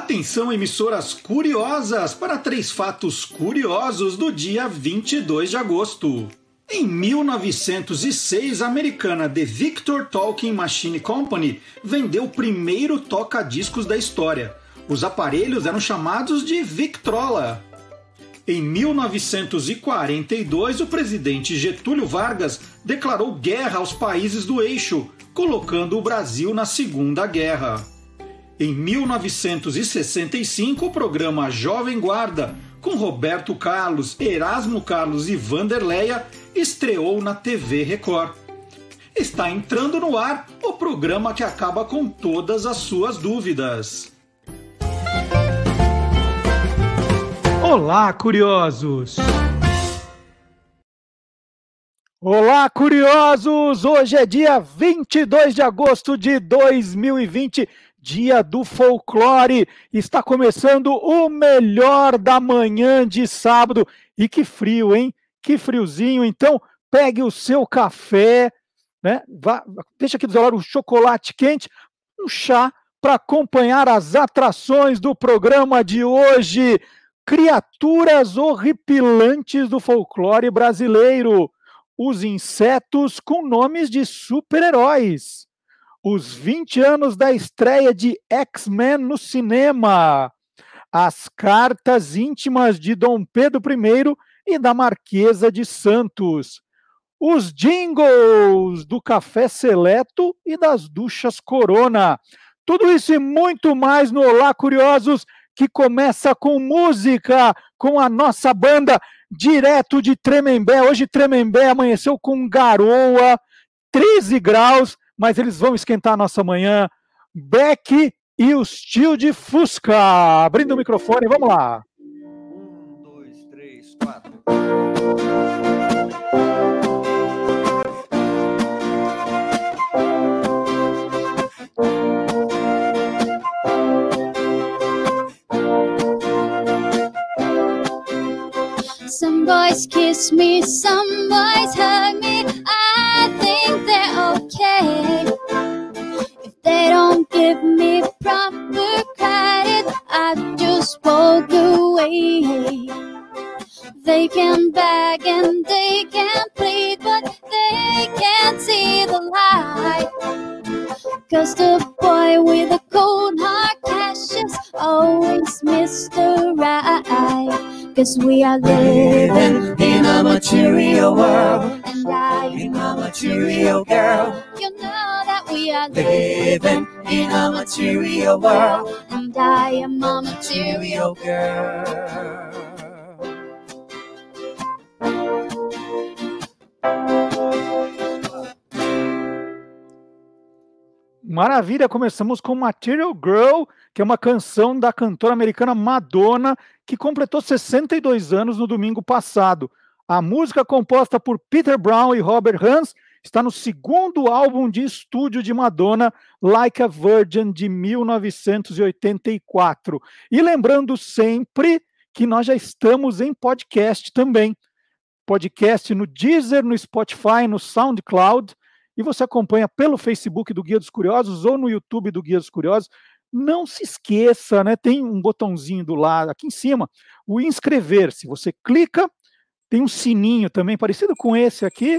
Atenção, emissoras curiosas, para três fatos curiosos do dia 22 de agosto. Em 1906, a americana The Victor Talking Machine Company vendeu o primeiro toca-discos da história. Os aparelhos eram chamados de Victrola. Em 1942, o presidente Getúlio Vargas declarou guerra aos países do eixo, colocando o Brasil na Segunda Guerra. Em 1965, o programa Jovem Guarda, com Roberto Carlos, Erasmo Carlos e Vanderleia, estreou na TV Record. Está entrando no ar o programa que acaba com todas as suas dúvidas. Olá, curiosos! Olá, curiosos! Hoje é dia 22 de agosto de 2020 Dia do Folclore. Está começando o melhor da manhã de sábado. E que frio, hein? Que friozinho. Então, pegue o seu café, né? Vá, deixa aqui do seu lado um chocolate quente, um chá para acompanhar as atrações do programa de hoje. Criaturas horripilantes do folclore brasileiro. Os insetos com nomes de super-heróis os 20 anos da estreia de X-Men no cinema, as cartas íntimas de Dom Pedro I e da Marquesa de Santos, os jingles do Café Seleto e das duchas Corona. Tudo isso e muito mais no Olá Curiosos, que começa com música, com a nossa banda direto de Tremembé. Hoje Tremembé amanheceu com garoa, 13 graus, mas eles vão esquentar a nossa manhã. Beck e o tio de Fusca. Abrindo o microfone, vamos lá. Um, dois, três, quatro. Some boys kiss me, some boys hug me. I think they're okay. They don't give me proper credit, I just walk away. They can beg and they can plead, but they can't see the light. Cause the boy with the cold hard cash always Mr. Right. Cause we are living in a material world. And I am a material girl. You know we are living in a material world. And I am a material girl. Maravilha, começamos com Material Girl, que é uma canção da cantora americana Madonna, que completou 62 anos no domingo passado. A música composta por Peter Brown e Robert Hans está no segundo álbum de estúdio de Madonna, Like a Virgin, de 1984. E lembrando sempre que nós já estamos em podcast também. Podcast no Deezer, no Spotify, no SoundCloud e você acompanha pelo Facebook do Guia dos Curiosos ou no YouTube do Guia dos Curiosos. Não se esqueça, né? Tem um botãozinho do lado, aqui em cima, o inscrever-se. Você clica, tem um sininho também parecido com esse aqui,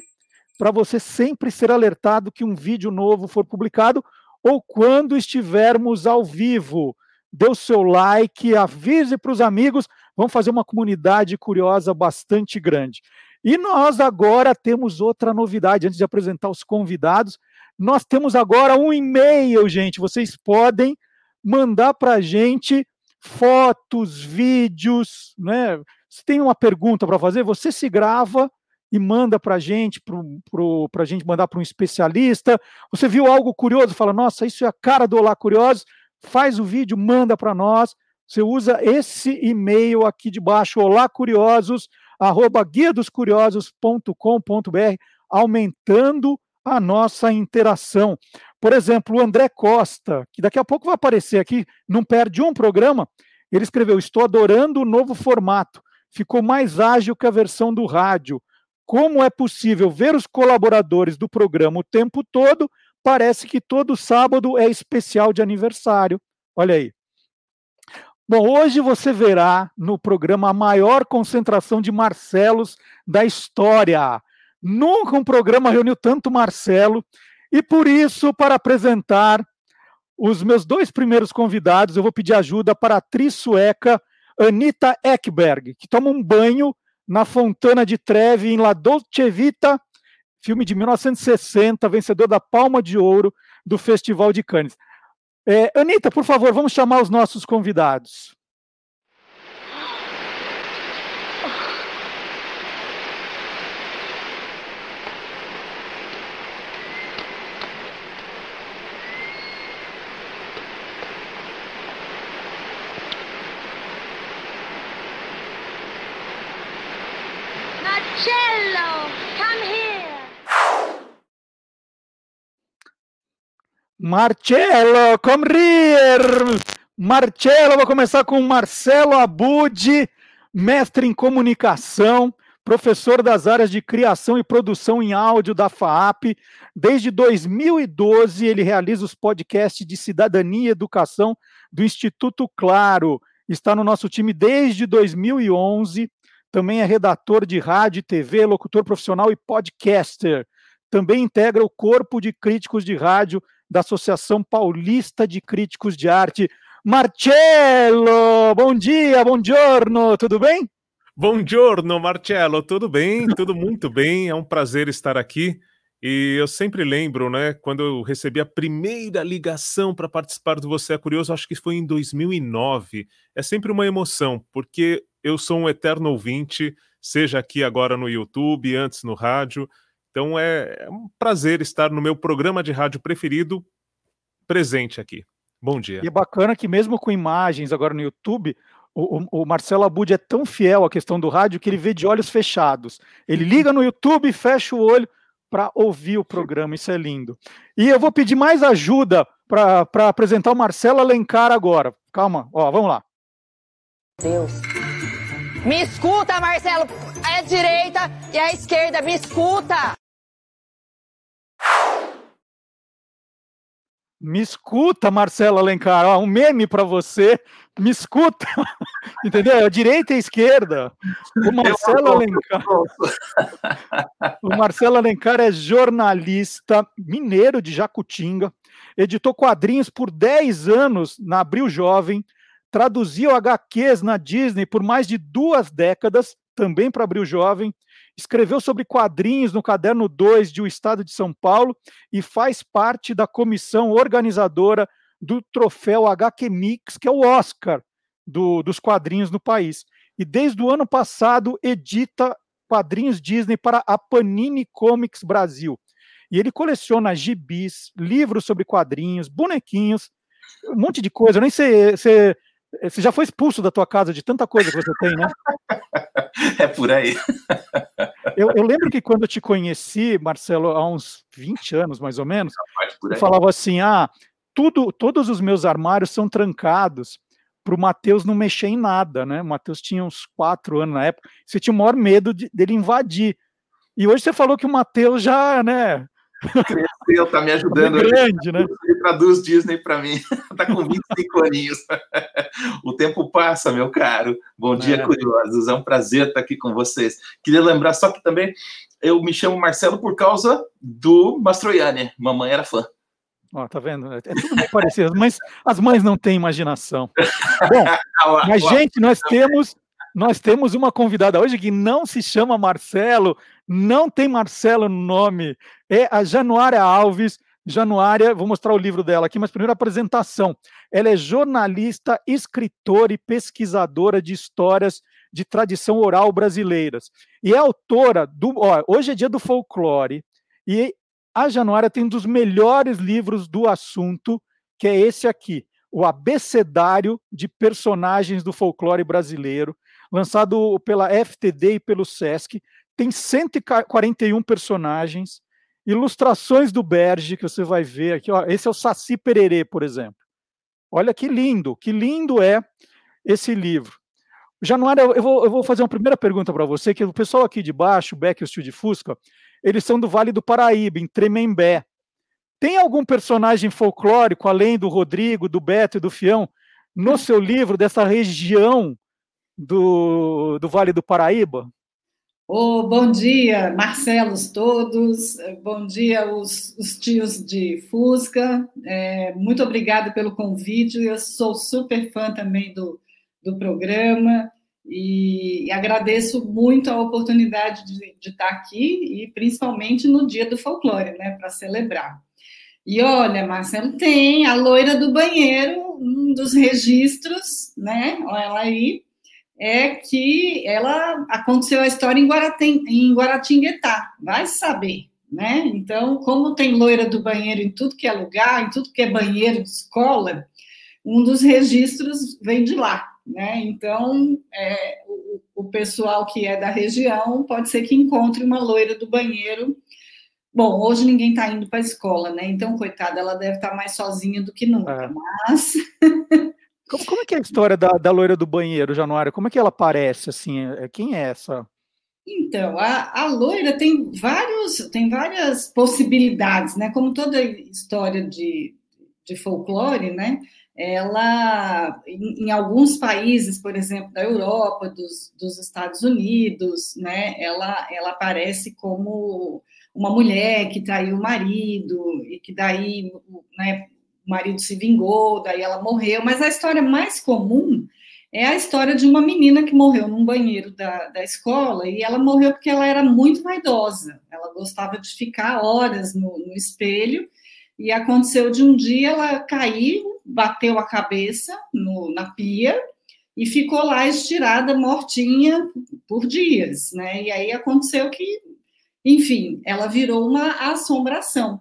para você sempre ser alertado que um vídeo novo for publicado ou quando estivermos ao vivo. Dê o seu like, avise para os amigos, vamos fazer uma comunidade curiosa bastante grande. E nós agora temos outra novidade, antes de apresentar os convidados, nós temos agora um e-mail, gente. Vocês podem mandar para a gente fotos, vídeos, né? Se tem uma pergunta para fazer, você se grava e manda para a gente, para a gente mandar para um especialista. Você viu algo curioso, fala, nossa, isso é a cara do Olá Curiosos, faz o vídeo, manda para nós. Você usa esse e-mail aqui de baixo, Olá Curiosos, arroba guia dos curiosos.com.br, aumentando a nossa interação. Por exemplo, o André Costa, que daqui a pouco vai aparecer aqui, não perde um programa, ele escreveu: Estou adorando o novo formato, ficou mais ágil que a versão do rádio. Como é possível ver os colaboradores do programa o tempo todo? Parece que todo sábado é especial de aniversário. Olha aí. Bom, hoje você verá no programa a maior concentração de Marcelos da história. Nunca um programa reuniu tanto Marcelo. E por isso, para apresentar os meus dois primeiros convidados, eu vou pedir ajuda para a atriz sueca Anita Ekberg, que toma um banho na Fontana de Trevi, em La Dolce Vita, filme de 1960, vencedor da Palma de Ouro do Festival de Cannes. É, Anitta, por favor, vamos chamar os nossos convidados. Marcello, come here. Marcello, come here! Marcello, vou começar com Marcelo Abud, mestre em comunicação, professor das áreas de criação e produção em áudio da FAAP. Desde 2012, ele realiza os podcasts de cidadania e educação do Instituto Claro. Está no nosso time desde 2011. Também é redator de rádio e TV, locutor profissional e podcaster. Também integra o corpo de críticos de rádio da Associação Paulista de Críticos de Arte. Marcello, bom dia, bom giorno, tudo bem? Bom giorno, Marcello, tudo bem? Tudo muito bem, é um prazer estar aqui. E eu sempre lembro, né, quando eu recebi a primeira ligação para participar do Você é Curioso, acho que foi em 2009. É sempre uma emoção, porque eu sou um eterno ouvinte, seja aqui agora no YouTube, antes no rádio. Então é, é um prazer estar no meu programa de rádio preferido, presente aqui. Bom dia. E é bacana que mesmo com imagens agora no YouTube, o, o, o Marcelo Abud é tão fiel à questão do rádio que ele vê de olhos fechados. Ele liga no YouTube, fecha o olho para ouvir o programa, isso é lindo. E eu vou pedir mais ajuda para apresentar o Marcelo Alencar agora. Calma, ó, vamos lá. Deus. Me escuta, Marcelo. É a direita e a esquerda. Me escuta. Me escuta, Marcelo Alencar, ó, um meme para você. Me escuta, entendeu? É a direita e a esquerda. O Marcelo Alencar. o Marcelo Alencar é jornalista mineiro de Jacutinga, editou quadrinhos por 10 anos na Abril Jovem, traduziu HQs na Disney por mais de duas décadas, também para Abril Jovem, escreveu sobre quadrinhos no caderno 2 de O Estado de São Paulo e faz parte da comissão organizadora do troféu HQ Mix, que é o Oscar do, dos quadrinhos no país. E desde o ano passado edita quadrinhos Disney para a Panini Comics Brasil. E ele coleciona gibis, livros sobre quadrinhos, bonequinhos, um monte de coisa. Eu nem sei, você já foi expulso da tua casa de tanta coisa que você tem, né? É por aí. Eu, eu, lembro que quando eu te conheci, Marcelo, há uns 20 anos mais ou menos, eu falava assim: ah, tudo, todos os meus armários são trancados para o Matheus não mexer em nada, né? O Matheus tinha uns quatro anos na época, você tinha o maior medo de, dele invadir. E hoje você falou que o Matheus já, né? Cresceu, tá me ajudando. É grande, né? Ele traduz Disney para mim. tá com 25 aninhos. o tempo passa, meu caro. Bom dia, é. curiosos. É um prazer estar aqui com vocês. Queria lembrar só que também eu me chamo Marcelo por causa do Mastroianni. Mamãe era fã. Ó, tá vendo? É tudo muito parecido, mas as mães não têm imaginação. Bom, mas, gente, nós temos nós temos uma convidada hoje que não se chama Marcelo, não tem Marcelo no nome, é a Januária Alves. Januária, vou mostrar o livro dela aqui, mas primeiro a apresentação. Ela é jornalista, escritora e pesquisadora de histórias de tradição oral brasileiras. E é autora do. Ó, hoje é dia do folclore, e a Januária tem um dos melhores livros do assunto, que é esse aqui, O Abecedário de Personagens do Folclore Brasileiro, lançado pela FTD e pelo SESC. Tem 141 personagens, ilustrações do Berge, que você vai ver aqui. Ó, esse é o Saci Pererê, por exemplo. Olha que lindo, que lindo é esse livro. Januário, eu vou, eu vou fazer uma primeira pergunta para você, que o pessoal aqui de baixo, o Beck e o Steel de Fusca, eles são do Vale do Paraíba, em Tremembé. Tem algum personagem folclórico, além do Rodrigo, do Beto e do Fião, no seu livro dessa região do, do Vale do Paraíba? Oh, bom dia, Marcelos todos, bom dia os, os tios de Fusca, é, muito obrigada pelo convite, eu sou super fã também do, do programa e, e agradeço muito a oportunidade de, de, estar aqui e principalmente no dia do folclore, né, para celebrar. E olha, Marcelo, tem a loira do banheiro, um dos registros, né, olha ela aí, é que ela aconteceu a história em, Guaratem, em Guaratinguetá, vai saber, né? Então, como tem loira do banheiro em tudo que é lugar, em tudo que é banheiro de escola, um dos registros vem de lá, né? Então, é, o, o, pessoal que é da região pode ser que encontre uma loira do banheiro. Bom, hoje ninguém está indo para a escola, né? Então, coitada, ela deve estar tá mais sozinha do que nunca, é. mas Como, como é que é a história da, da loira do banheiro, Januário? Como é que ela aparece, assim? É, quem é essa? Então, a, a loira tem, vários, tem várias possibilidades, né? Como toda história de, de folclore, né? Ela, em, em, alguns países, por exemplo, da Europa, dos, dos Estados Unidos, né? Ela, ela aparece como uma mulher que traiu o marido e que daí, né? O marido se vingou, daí ela morreu, mas a história mais comum é a história de uma menina que morreu num banheiro da, da escola e ela morreu porque ela era muito vaidosa, ela gostava de ficar horas no, no espelho e aconteceu de um dia ela caiu, bateu a cabeça no, na pia e ficou lá estirada, mortinha por dias, né? E aí aconteceu que, enfim, ela virou uma assombração.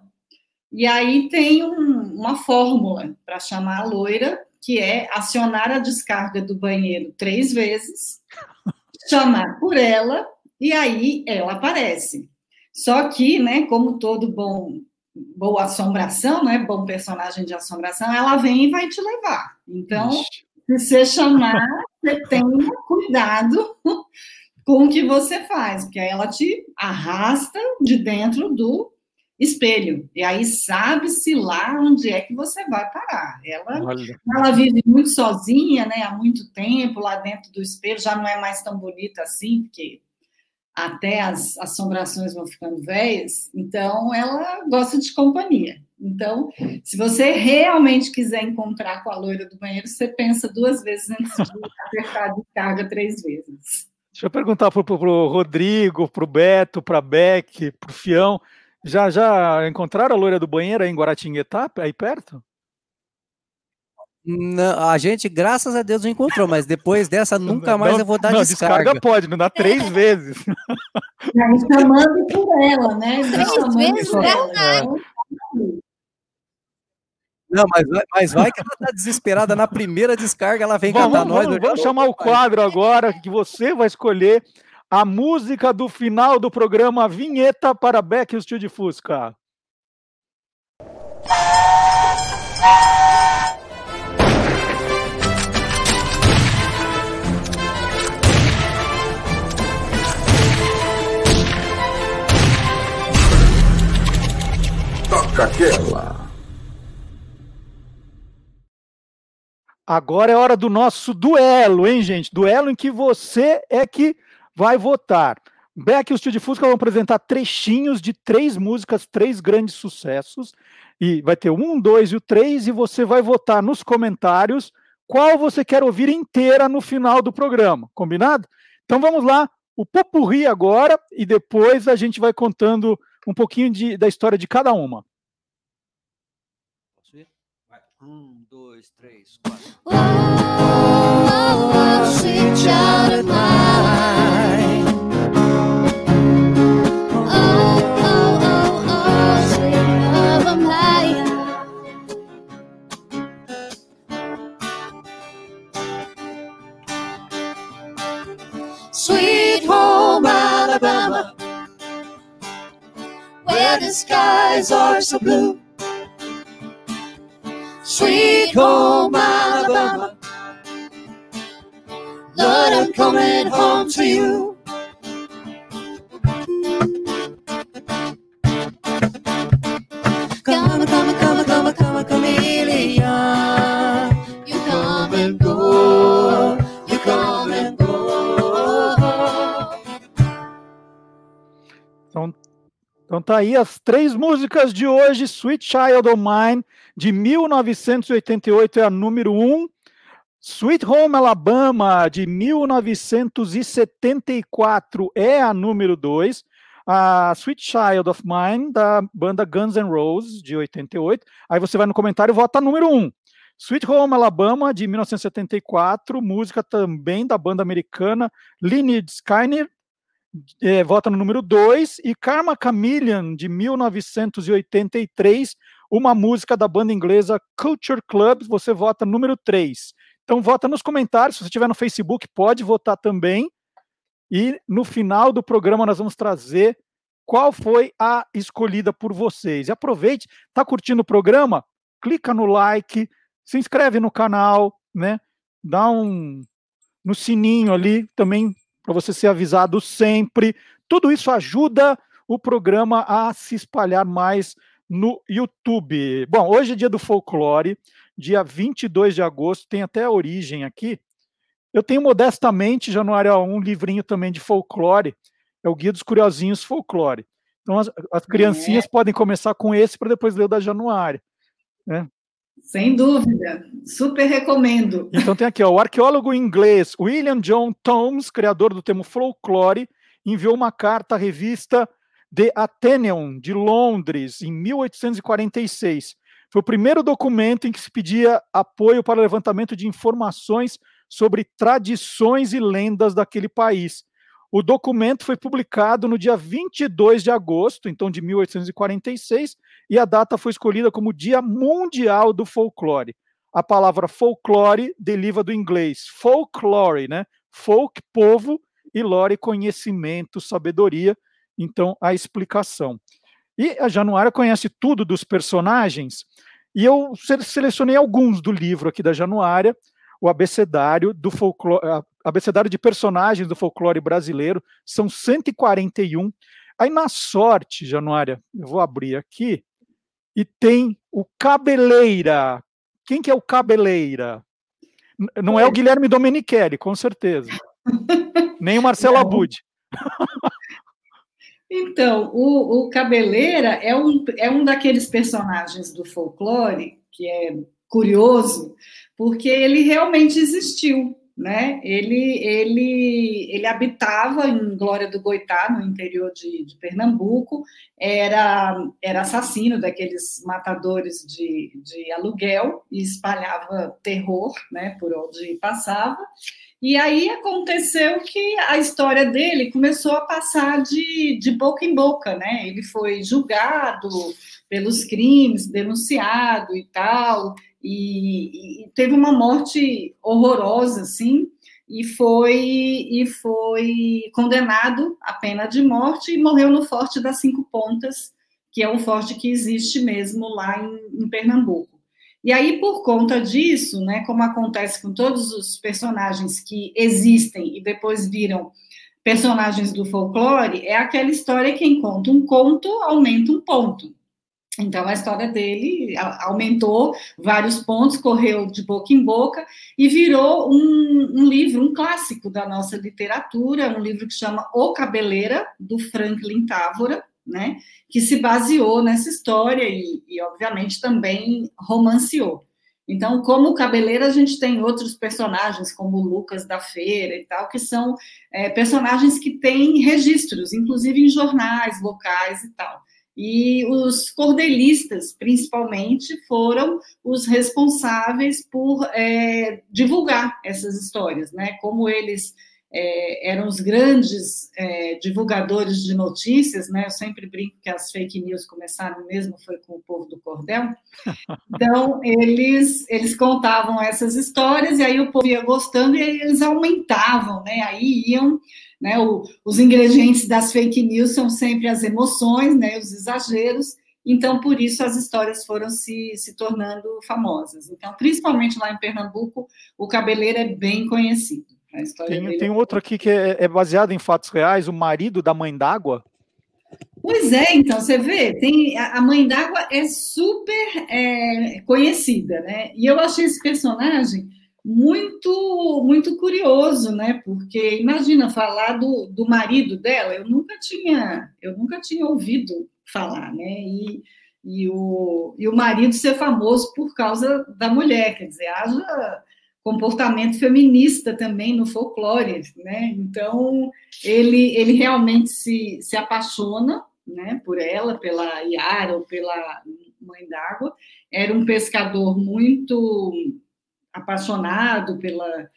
E aí tem um, uma fórmula para chamar a loira, que é acionar a descarga do banheiro três vezes, chamar por ela, e aí ela aparece. Só que, né, como todo bom boa assombração, né, bom personagem de assombração, ela vem e vai te levar. Então, Ixi. se você chamar, você tenha cuidado com o que você faz, porque aí ela te arrasta de dentro do espelho. E aí sabe-se lá onde é que você vai parar. Ela, ela vive muito sozinha, né, há muito tempo, lá dentro do espelho, já não é mais tão bonita assim, porque até as assombrações vão ficando velhas, então ela gosta de companhia. Então, se você realmente quiser encontrar com a loira do banheiro, você pensa duas vezes antes de apertar a descarga três vezes. Deixa eu perguntar para o Rodrigo, para o Beto, para a Beck, para o Fião. Já, já encontraram a loira do banheiro aí em Guaratinguetá, aí perto? Não, a gente, graças a Deus, não encontrou, mas depois dessa nunca mais não, eu vou dar não, descarga. descarga pode, não dá três vezes. Não, chamando por ela, né? Três vezes, por ela. É. Não, mas, mas vai que ela tá desesperada na primeira descarga, ela vem vamos, cantar vamos, nós. Vamos chamar o quadro agora que você vai escolher a música do final do programa Vinheta para Beck e o Tio de Fusca. Toca aquela. Agora é hora do nosso duelo, hein, gente? Duelo em que você é que vai votar. Beck e o Tio de Fusca vão apresentar trechinhos de três músicas, três grandes sucessos. E vai ter um, dois e o três, e você vai votar nos comentários qual você quer ouvir inteira no final do programa. Combinado? Então vamos lá, o popurri agora, e depois a gente vai contando um pouquinho de, da história de cada uma. Posso ir? Vai. Um, dois, três, quatro. Oh, oh, oh, where the skies are so blue. Sweet home Alabama, Lord, I'm coming home to you. Então tá aí as três músicas de hoje. Sweet Child of Mine, de 1988, é a número um. Sweet Home Alabama, de 1974, é a número dois. A Sweet Child of Mine, da banda Guns N' Roses, de 88. Aí você vai no comentário e vota número um. Sweet Home Alabama, de 1974, música também da banda americana Lynyrd Skynyrd, é, vota no número 2, e Karma Chameleon, de 1983, uma música da banda inglesa Culture Club, você vota no número 3. Então vota nos comentários, se você estiver no Facebook, pode votar também. E no final do programa nós vamos trazer qual foi a escolhida por vocês. E aproveite, tá curtindo o programa? Clica no like, se inscreve no canal, né? Dá um no sininho ali também para você ser avisado sempre. Tudo isso ajuda o programa a se espalhar mais no YouTube. Bom, hoje é dia do folclore, dia 22 de agosto, tem até a origem aqui. Eu tenho modestamente, Januário, um livrinho também de folclore, é o Guia dos Curiosinhos Folclore. Então as, as criancinhas é. podem começar com esse para depois ler o da Januário. Né? Sem dúvida, super recomendo. Então tem aqui, ó, o arqueólogo inglês William John Thoms, criador do termo folclore, enviou uma carta à revista The Athenaeum de Londres em 1846. Foi o primeiro documento em que se pedia apoio para o levantamento de informações sobre tradições e lendas daquele país. O documento foi publicado no dia 22 de agosto, então de 1846, e a data foi escolhida como Dia Mundial do Folclore. A palavra folclore deriva do inglês folklore, né? Folk, povo, e lore, conhecimento, sabedoria. Então, a explicação. E a Januária conhece tudo dos personagens, e eu selecionei alguns do livro aqui da Januária, o abecedário do folclore, abecedário de personagens do folclore brasileiro, são 141. Aí na sorte, Januária, eu vou abrir aqui, e tem o Cabeleira. Quem que é o Cabeleira? Não é o Guilherme Domenichelli, com certeza. Nem o Marcelo Não. Abud. Então, o, o Cabeleira é um, é um daqueles personagens do folclore que é curioso, porque ele realmente existiu né? Ele, ele, ele habitava em Glória do Goitá, no interior de, de, Pernambuco, era, era assassino daqueles matadores de, de aluguel e espalhava terror né, por onde passava. E aí aconteceu que a história dele começou a passar de, de boca em boca, né? Ele foi julgado pelos crimes, denunciado e tal, e, e, teve uma morte horrorosa, assim, e foi, e foi condenado à pena de morte e morreu no Forte das Cinco Pontas, que é um forte que existe mesmo lá em, em Pernambuco. E aí, por conta disso, né, como acontece com todos os personagens que existem e depois viram personagens do folclore, é aquela história que quem conta um conto aumenta um ponto. Então, a história dele aumentou vários pontos, correu de boca em boca e virou um, um, livro, um clássico da nossa literatura, um livro que chama O Cabeleira, do Franklin Távora, né, que se baseou nessa história e, e, obviamente, também romanceou. Então, como Cabeleira, a gente tem outros personagens, como o Lucas da Feira e tal, que são é, personagens que têm registros, inclusive em jornais locais e tal. E os cordelistas, principalmente, foram os responsáveis por é, divulgar essas histórias, né? Como eles é, eram os grandes é, divulgadores de notícias, né? Eu sempre brinco que as fake news começaram mesmo foi com o povo do cordel. Então eles eles contavam essas histórias e aí o povo ia gostando e eles aumentavam, né? Aí iam né? O, os ingredientes das fake news são sempre as emoções, né? os exageros, então por isso as histórias foram se, se tornando famosas. Então, principalmente lá em Pernambuco, o Cabeleiro é bem conhecido. tem, tem é outro aqui que é, é baseado em fatos reais, o marido da mãe d'água. Pois é, então você vê, tem a mãe d'água é super é, conhecida, né? E eu achei esse personagem muito muito curioso, né? Porque imagina falar do, do marido dela, eu nunca tinha eu nunca tinha ouvido falar, né? E, e, o, e o marido ser famoso por causa da mulher, quer dizer, haja comportamento feminista também no folclore, né? Então, ele, ele realmente se, se apaixona né, por ela, pela Yara ou pela Mãe d'Água. Era um pescador muito apaixonado pela,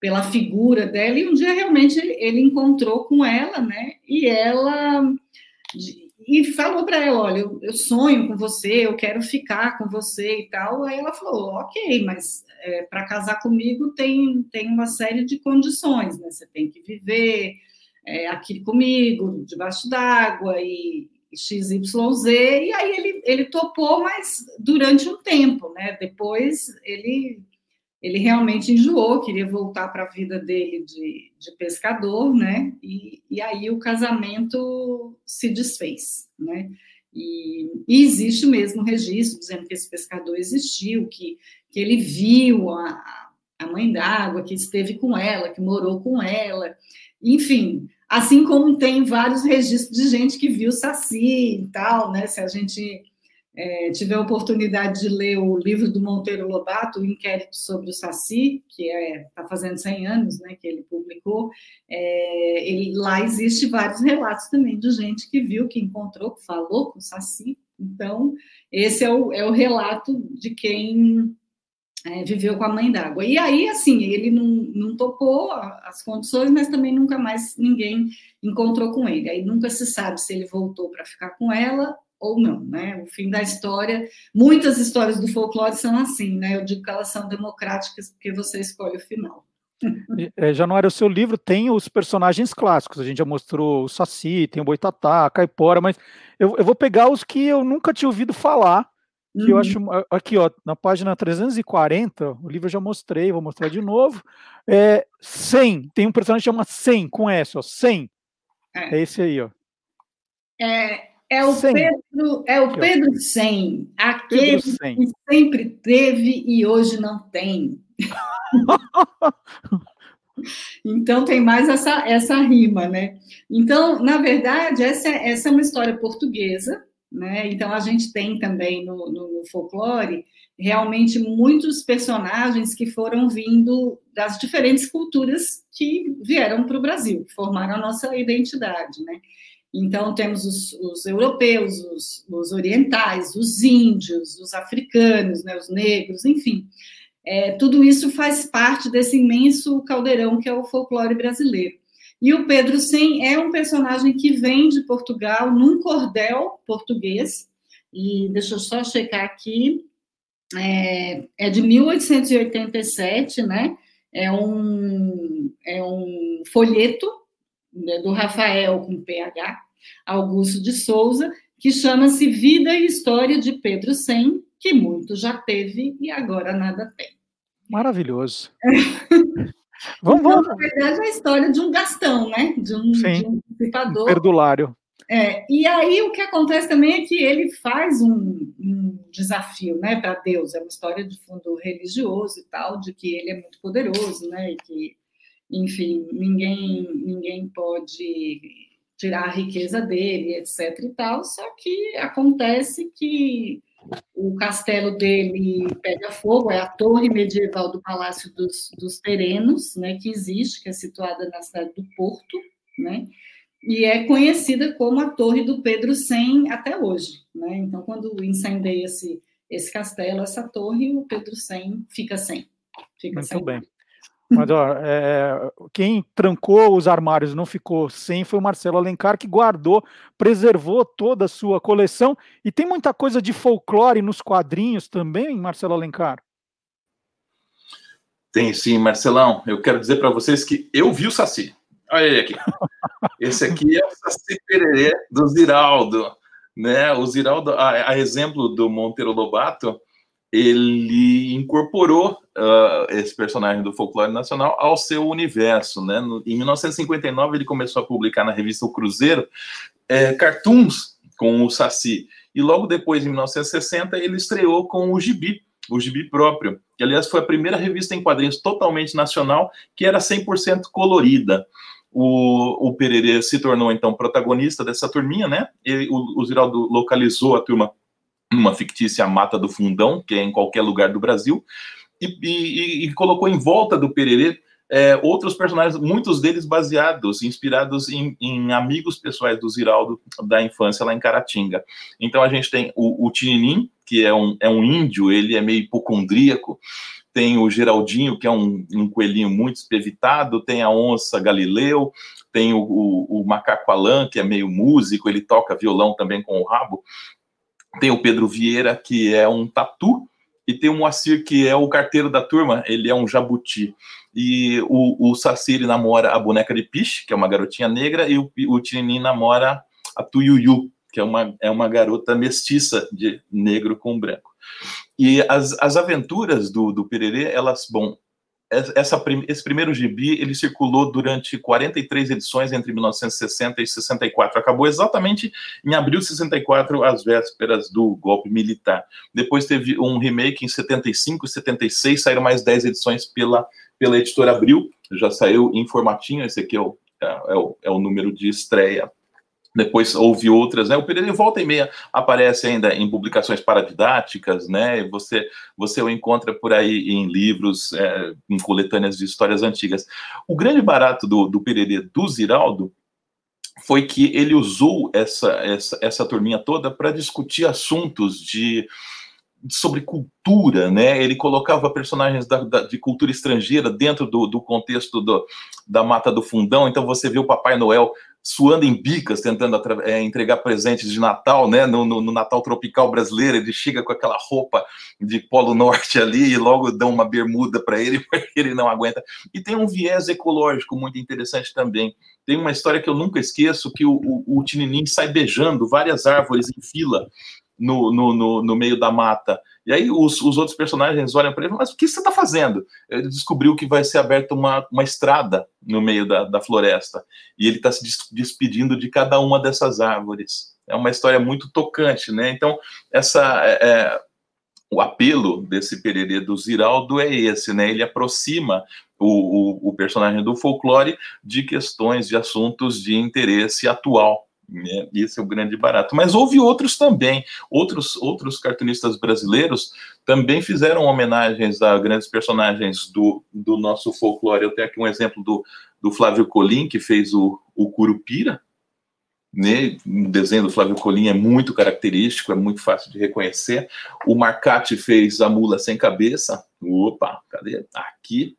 pela figura dela, e um dia realmente ele encontrou com ela, né? E ela e falou para ela, olha, eu, eu, sonho com você, eu quero ficar com você e tal. Aí ela falou, ok, mas é, para casar comigo tem, tem uma série de condições, né? Você tem que viver é, aqui comigo, debaixo d'água e, e XYZ. E aí ele, ele topou, mas durante um tempo, né? Depois ele ele realmente enjoou, queria voltar para a vida dele de, de pescador, né? E, e, aí o casamento se desfez, né? E, e, existe mesmo registro dizendo que esse pescador existiu, que, que ele viu a, a mãe d'água, que esteve com ela, que morou com ela, enfim. Assim como tem vários registros de gente que viu Saci e tal, né? Se a gente é, tive a oportunidade de ler o livro do Monteiro Lobato, o Inquérito sobre o Saci, que está é, tá fazendo 100 anos né, que ele publicou. É, ele, lá existe vários relatos também de gente que viu, que encontrou, que falou com o Saci. Então, esse é o, é o relato de quem é, viveu com a mãe d'água. E aí, assim, ele não, não topou as condições, mas também nunca mais ninguém encontrou com ele. Aí nunca se sabe se ele voltou para ficar com ela ou não, né? O fim da história, muitas histórias do folclore são assim, né? Eu digo que elas são democráticas porque você escolhe o final. É, Januário, o seu livro tem os personagens clássicos. A gente já mostrou o Saci, tem o Boitatá, a Caipora, mas eu, eu vou pegar os que eu nunca tinha ouvido falar, que uhum. eu acho. Aqui, ó, na página 340, o livro eu já mostrei, vou mostrar de novo. É 100, tem um personagem que chama 100, com S, ó, 100. É, é esse aí, ó. É, é o Pedro, é o Pedro 100, aquele Pedro 100. que sempre teve e hoje não tem. então tem mais essa, essa rima, né? Então, na verdade, essa, essa é uma história portuguesa, né? Então a gente tem também no, no, no folclore realmente muitos personagens que foram vindo das diferentes culturas que vieram para o Brasil, que formaram a nossa identidade, né? Então, temos os, os europeus, os, os, orientais, os índios, os africanos, né, os negros, enfim. É, tudo isso faz parte desse imenso caldeirão que é o folclore brasileiro. E o Pedro Sem é um personagem que vem de Portugal num cordel português, e deixa eu só checar aqui, é, é de 1887, né? É um, é um folheto do Rafael com PH, Augusto de Souza, que chama-se Vida e História de Pedro Sem, que muito já teve e agora nada tem. Maravilhoso. vamos, então, vamos. Na verdade, é a história de um Gastão, né? De um, Sim, de um dissipador. perdulário. É, e aí o que acontece também é que ele faz um, um desafio né, para Deus, é uma história de fundo religioso e tal, de que ele é muito poderoso, né? E que enfim, ninguém, ninguém pode tirar a riqueza dele, etc. e tal, só que acontece que o castelo dele pega fogo, é a torre medieval do Palácio dos, dos Terenos, né, que existe, que é situada na cidade do Porto, né, e é conhecida como a Torre do Pedro Sem até hoje, né, então quando incendeia esse, esse castelo, essa torre, o Pedro Sem fica sem. Fica Muito sem bem. Mas ó, é, quem trancou os armários não ficou sem foi o Marcelo Alencar, que guardou, preservou toda a sua coleção. E tem muita coisa de folclore nos quadrinhos também, Marcelo Alencar? Tem sim, Marcelão. Eu quero dizer para vocês que eu vi o Saci. Olha ele aqui. Esse aqui é o Saci Pererê do Ziraldo. Né? O Ziraldo, a, a exemplo do Monteiro Lobato, ele incorporou uh, esse personagem do folclore nacional ao seu universo, né? No, em 1959 ele começou a publicar na revista O Cruzeiro é, cartoons com o Saci e logo depois, em 1960, ele estreou com o Gibi, o Gibi próprio, que aliás foi a primeira revista em quadrinhos totalmente nacional que era 100% colorida. o, o Pererê se tornou então protagonista dessa turminha, né? O, o Ziraldo localizou a turma numa fictícia Mata do Fundão, que é em qualquer lugar do Brasil, e, e, e colocou em volta do Pererê é, outros personagens, muitos deles baseados, inspirados em, em, amigos pessoais do Ziraldo da infância lá em Caratinga. Então a gente tem o, o Tininim, que é um, é um índio, ele é meio hipocondríaco, tem o Geraldinho, que é um, um coelhinho muito espevitado, tem a onça Galileu, tem o, o, o macaco Alan, que é meio músico, ele toca violão também com o rabo, tem o Pedro Vieira, que é um tatu, e tem o Moacir, que é o carteiro da turma, ele é um jabuti. E o, o Saci, ele namora a boneca de piche, que é uma garotinha negra, e o, o Tininim namora a Tuyuyu, que é uma, é uma garota mestiça de negro com branco. E as, as aventuras do, do Pererê, elas, bom, essa, esse primeiro gibi ele circulou durante 43 edições entre 1960 e 64. Acabou exatamente em abril de 64, às vésperas do golpe militar. Depois teve um remake em 75 e 76, saíram mais 10 edições pela, pela editora Abril. Já saiu em formatinho, esse aqui é o, é, é o, é o número de estreia depois houve outras, né? O Pereira volta e meia aparece ainda em publicações paradidáticas, né? Você você o encontra por aí em livros, é, em coletâneas de histórias antigas. O grande barato do, do Pereira do Ziraldo foi que ele usou essa essa, essa turminha toda para discutir assuntos de sobre cultura, né? Ele colocava personagens da, da, de cultura estrangeira dentro do, do contexto do, da Mata do Fundão. Então você vê o Papai Noel suando em bicas, tentando é, entregar presentes de Natal, né? No, no, no, Natal tropical brasileiro, ele chega com aquela roupa de Polo Norte ali e logo dão uma bermuda para ele, porque ele não aguenta. E tem um viés ecológico muito interessante também. Tem uma história que eu nunca esqueço, que o, o, o Tininim sai beijando várias árvores em fila no, no, no, no meio da mata. E aí os, os outros personagens olham para ele, mas o que você está fazendo? Ele descobriu que vai ser aberta uma, uma estrada no meio da, da floresta. E ele está se despedindo de cada uma dessas árvores. É uma história muito tocante, né? Então, essa... É, é o apelo desse Pererê do Ziraldo é esse, né? Ele aproxima o, o, o personagem do folclore de questões, de assuntos de interesse atual, né? Esse é o grande barato. Mas houve outros também. Outros, outros cartunistas brasileiros também fizeram homenagens a grandes personagens do, do nosso folclore. Eu tenho aqui um exemplo do, do Flávio Colim, que fez o, o Curupira. Né? O desenho do Flávio Colim é muito característico, é muito fácil de reconhecer. O Marcati fez a Mula Sem Cabeça. Opa, cadê? Aqui.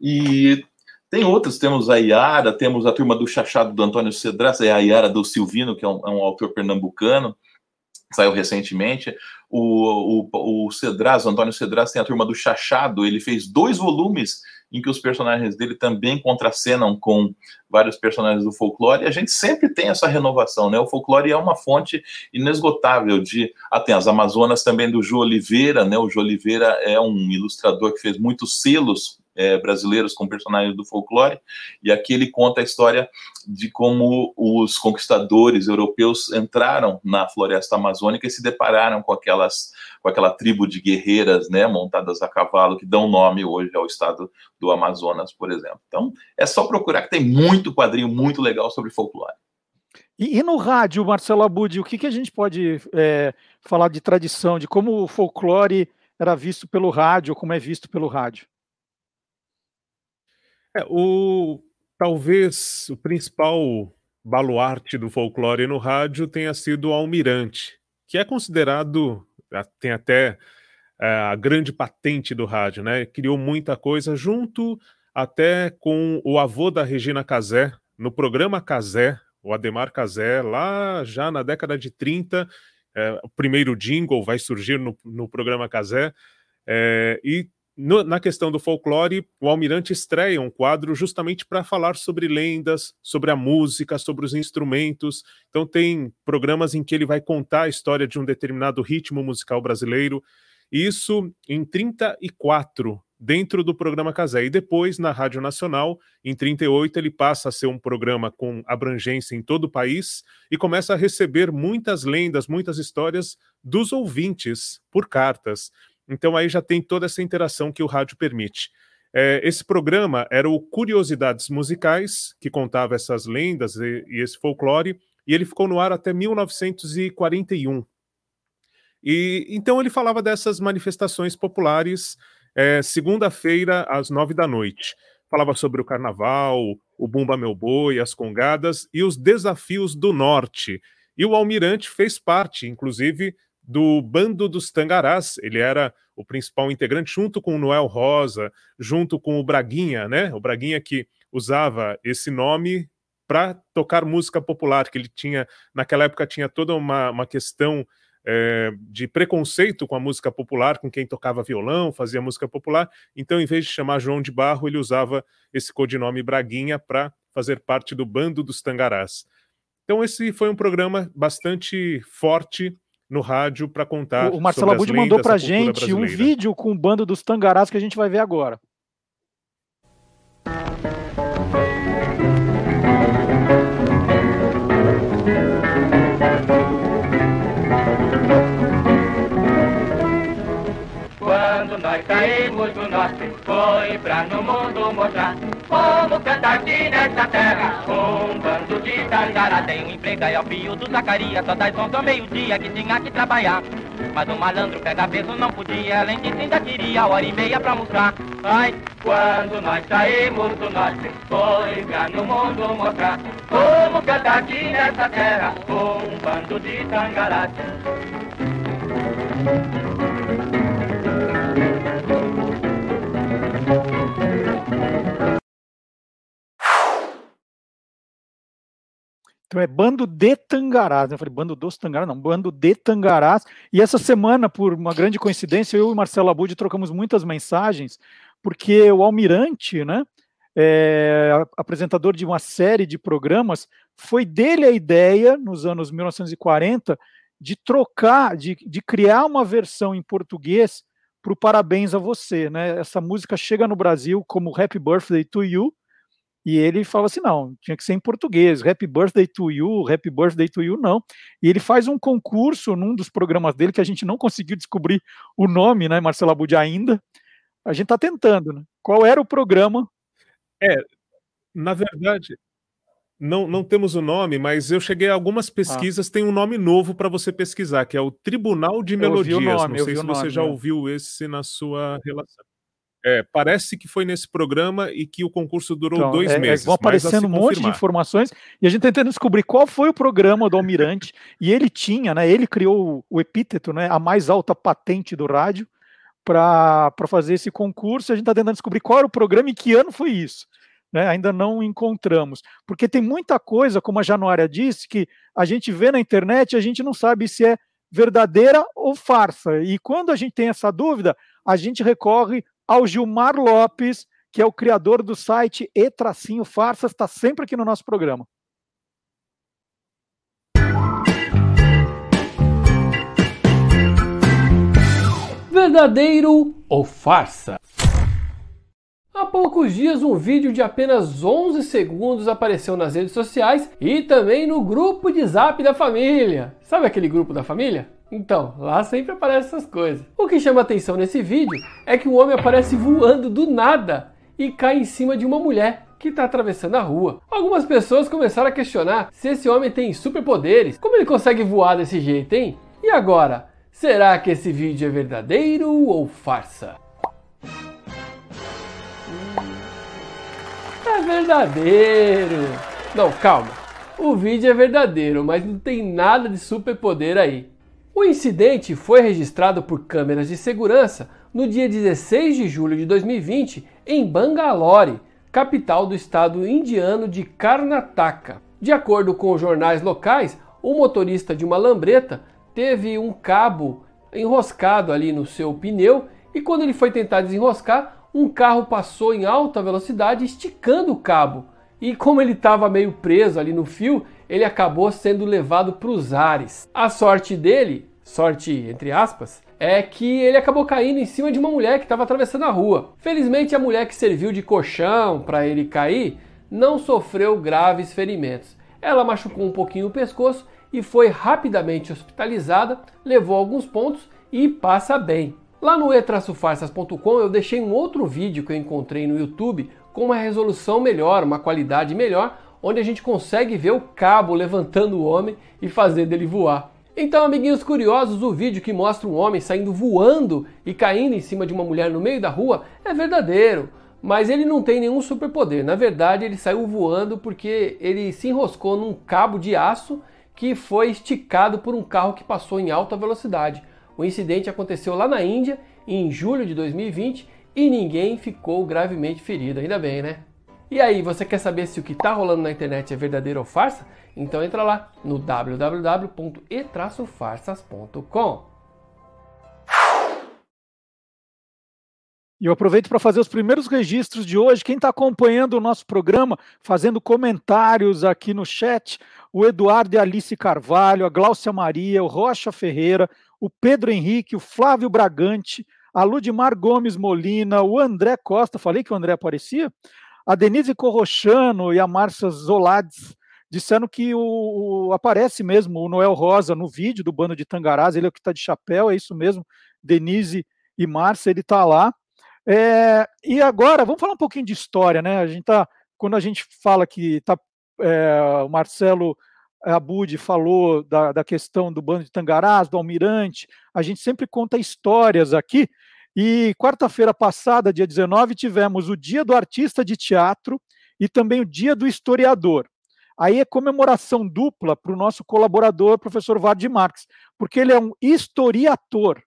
E tem outros, temos a Iara, temos a turma do Chachado do Antônio Cedras, é a Iara do Silvino, que é um, é um autor pernambucano, saiu recentemente. O, o, o Cedras, o Antônio Cedras, tem a turma do Chachado, ele fez dois volumes em que os personagens dele também contracenam com vários personagens do folclore, e a gente sempre tem essa renovação, né? O folclore é uma fonte inesgotável de. Ah, tem as Amazonas também do Ju Oliveira, né? O Ju Oliveira é um ilustrador que fez muitos selos é, brasileiros com personagens do folclore, e aqui ele conta a história de como os conquistadores europeus entraram na floresta amazônica e se depararam com aquelas com aquela tribo de guerreiras, né, montadas a cavalo que dão nome hoje ao estado do Amazonas, por exemplo. Então, é só procurar que tem muito quadrinho muito legal sobre folclore. E, e no rádio, Marcelo Abud, o que, que a gente pode é, falar de tradição, de como o folclore era visto pelo rádio, como é visto pelo rádio? É, o, talvez o principal baluarte do folclore no rádio tenha sido o Almirante, que é considerado, tem até é, a grande patente do rádio, né? Criou muita coisa junto até com o avô da Regina Casé, no programa Casé, o Ademar Casé, lá já na década de 30, é, o primeiro jingle vai surgir no, no programa Casé, é, e no, na questão do folclore, o Almirante estreia um quadro justamente para falar sobre lendas, sobre a música, sobre os instrumentos. Então, tem programas em que ele vai contar a história de um determinado ritmo musical brasileiro. Isso em 34, dentro do programa Casé. E depois, na Rádio Nacional, em 38, ele passa a ser um programa com abrangência em todo o país e começa a receber muitas lendas, muitas histórias dos ouvintes por cartas. Então aí já tem toda essa interação que o rádio permite. É, esse programa era o Curiosidades Musicais, que contava essas lendas e, e esse folclore, e ele ficou no ar até 1941. E então ele falava dessas manifestações populares é, segunda-feira às nove da noite. Falava sobre o carnaval, o Bumba Meu Boi, as congadas e os desafios do norte. E o Almirante fez parte, inclusive, do Bando dos Tangarás. Ele era o principal integrante, junto com o Noel Rosa, junto com o Braguinha, né? O Braguinha que usava esse nome para tocar música popular, que ele tinha, naquela época, tinha toda uma, uma questão é, de preconceito com a música popular, com quem tocava violão, fazia música popular. Então, em vez de chamar João de Barro, ele usava esse codinome Braguinha para fazer parte do bando dos Tangarás. Então, esse foi um programa bastante forte no rádio para contar. O Marcelo Abud mandou para gente brasileira. um vídeo com o bando dos Tangarás que a gente vai ver agora. Saímos do norte, foi pra no mundo mostrar como cantar aqui nessa terra. Um bando de tangará tem um emprego aí ao fio do Zacarias, só das onze ao meio-dia que tinha que trabalhar. Mas o malandro pega peso não podia, além disso ainda queria hora e meia pra mostrar. Ai, quando nós saímos do norte, foi pra no mundo mostrar como cantar aqui nessa terra. Um bando de tangarás. Então é bando de Tangarás. Eu falei bando dos Tangarás, não, bando de Tangarás. E essa semana, por uma grande coincidência, eu e Marcelo Abud trocamos muitas mensagens, porque o Almirante, né, é, apresentador de uma série de programas, foi dele a ideia, nos anos 1940, de trocar, de, de criar uma versão em português para o Parabéns a Você. Né? Essa música chega no Brasil como Happy Birthday to You, e ele fala assim: não, tinha que ser em português, Happy Birthday to You, Happy Birthday to You, não. E ele faz um concurso num dos programas dele que a gente não conseguiu descobrir o nome, né, Marcelo Abud, ainda. A gente está tentando, né? Qual era o programa? É, na verdade, não, não temos o nome, mas eu cheguei a algumas ah. pesquisas, ah. tem um nome novo para você pesquisar, que é o Tribunal de Melodias. Nome, não sei se você já é. ouviu esse na sua relação. É, parece que foi nesse programa e que o concurso durou então, dois é, é meses. Vão aparecendo um monte de informações e a gente tentando descobrir qual foi o programa do Almirante. e ele tinha, né? Ele criou o epíteto, né? A mais alta patente do rádio para fazer esse concurso. A gente está tentando descobrir qual era o programa e que ano foi isso. Né, ainda não encontramos. Porque tem muita coisa, como a Januária disse, que a gente vê na internet e a gente não sabe se é verdadeira ou farsa. E quando a gente tem essa dúvida, a gente recorre ao Gilmar Lopes, que é o criador do site E Tracinho Farsas, está sempre aqui no nosso programa. Verdadeiro ou farsa? Há poucos dias, um vídeo de apenas 11 segundos apareceu nas redes sociais e também no grupo de zap da família. Sabe aquele grupo da família? Então, lá sempre aparecem essas coisas. O que chama atenção nesse vídeo é que o homem aparece voando do nada e cai em cima de uma mulher que está atravessando a rua. Algumas pessoas começaram a questionar se esse homem tem superpoderes. Como ele consegue voar desse jeito, hein? E agora, será que esse vídeo é verdadeiro ou farsa? É verdadeiro! Não, calma. O vídeo é verdadeiro, mas não tem nada de superpoder aí. O incidente foi registrado por câmeras de segurança no dia 16 de julho de 2020 em Bangalore, capital do estado indiano de Karnataka. De acordo com jornais locais, o motorista de uma lambreta teve um cabo enroscado ali no seu pneu e quando ele foi tentar desenroscar, um carro passou em alta velocidade esticando o cabo. E como ele estava meio preso ali no fio, ele acabou sendo levado para os ares. A sorte dele, sorte entre aspas, é que ele acabou caindo em cima de uma mulher que estava atravessando a rua. Felizmente, a mulher que serviu de colchão para ele cair não sofreu graves ferimentos. Ela machucou um pouquinho o pescoço e foi rapidamente hospitalizada, levou alguns pontos e passa bem. Lá no e-farsas.com eu deixei um outro vídeo que eu encontrei no YouTube com uma resolução melhor, uma qualidade melhor, onde a gente consegue ver o cabo levantando o homem e fazendo ele voar. Então, amiguinhos curiosos, o vídeo que mostra um homem saindo voando e caindo em cima de uma mulher no meio da rua é verdadeiro, mas ele não tem nenhum superpoder. Na verdade, ele saiu voando porque ele se enroscou num cabo de aço que foi esticado por um carro que passou em alta velocidade. O incidente aconteceu lá na Índia em julho de 2020 e ninguém ficou gravemente ferido, ainda bem, né? E aí, você quer saber se o que está rolando na internet é verdadeiro ou farsa? Então entra lá no www.e-farsas.com. E eu aproveito para fazer os primeiros registros de hoje. Quem está acompanhando o nosso programa, fazendo comentários aqui no chat, o Eduardo e Alice Carvalho, a Gláucia Maria, o Rocha Ferreira, o Pedro Henrique, o Flávio Bragante, a Ludmar Gomes Molina, o André Costa, falei que o André aparecia, a Denise Corrochano e a Márcia Zolades disseram que o, o, aparece mesmo o Noel Rosa no vídeo do bando de Tangarás, ele é o que está de chapéu, é isso mesmo, Denise e Márcia, ele está lá. É, e agora, vamos falar um pouquinho de história, né? A gente tá, quando a gente fala que tá, é, o Marcelo Abud falou da, da questão do bando de Tangarás, do Almirante, a gente sempre conta histórias aqui, e quarta-feira passada, dia 19, tivemos o Dia do Artista de Teatro e também o Dia do Historiador. Aí é comemoração dupla para o nosso colaborador, professor Vard Marx, porque ele é um historiador.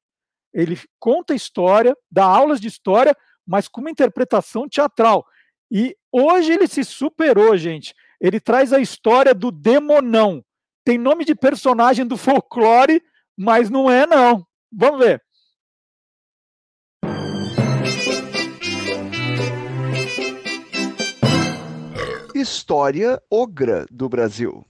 Ele conta história, dá aulas de história, mas com uma interpretação teatral. E hoje ele se superou, gente. Ele traz a história do demonão. Tem nome de personagem do folclore, mas não é, não. Vamos ver. História Ogra do Brasil.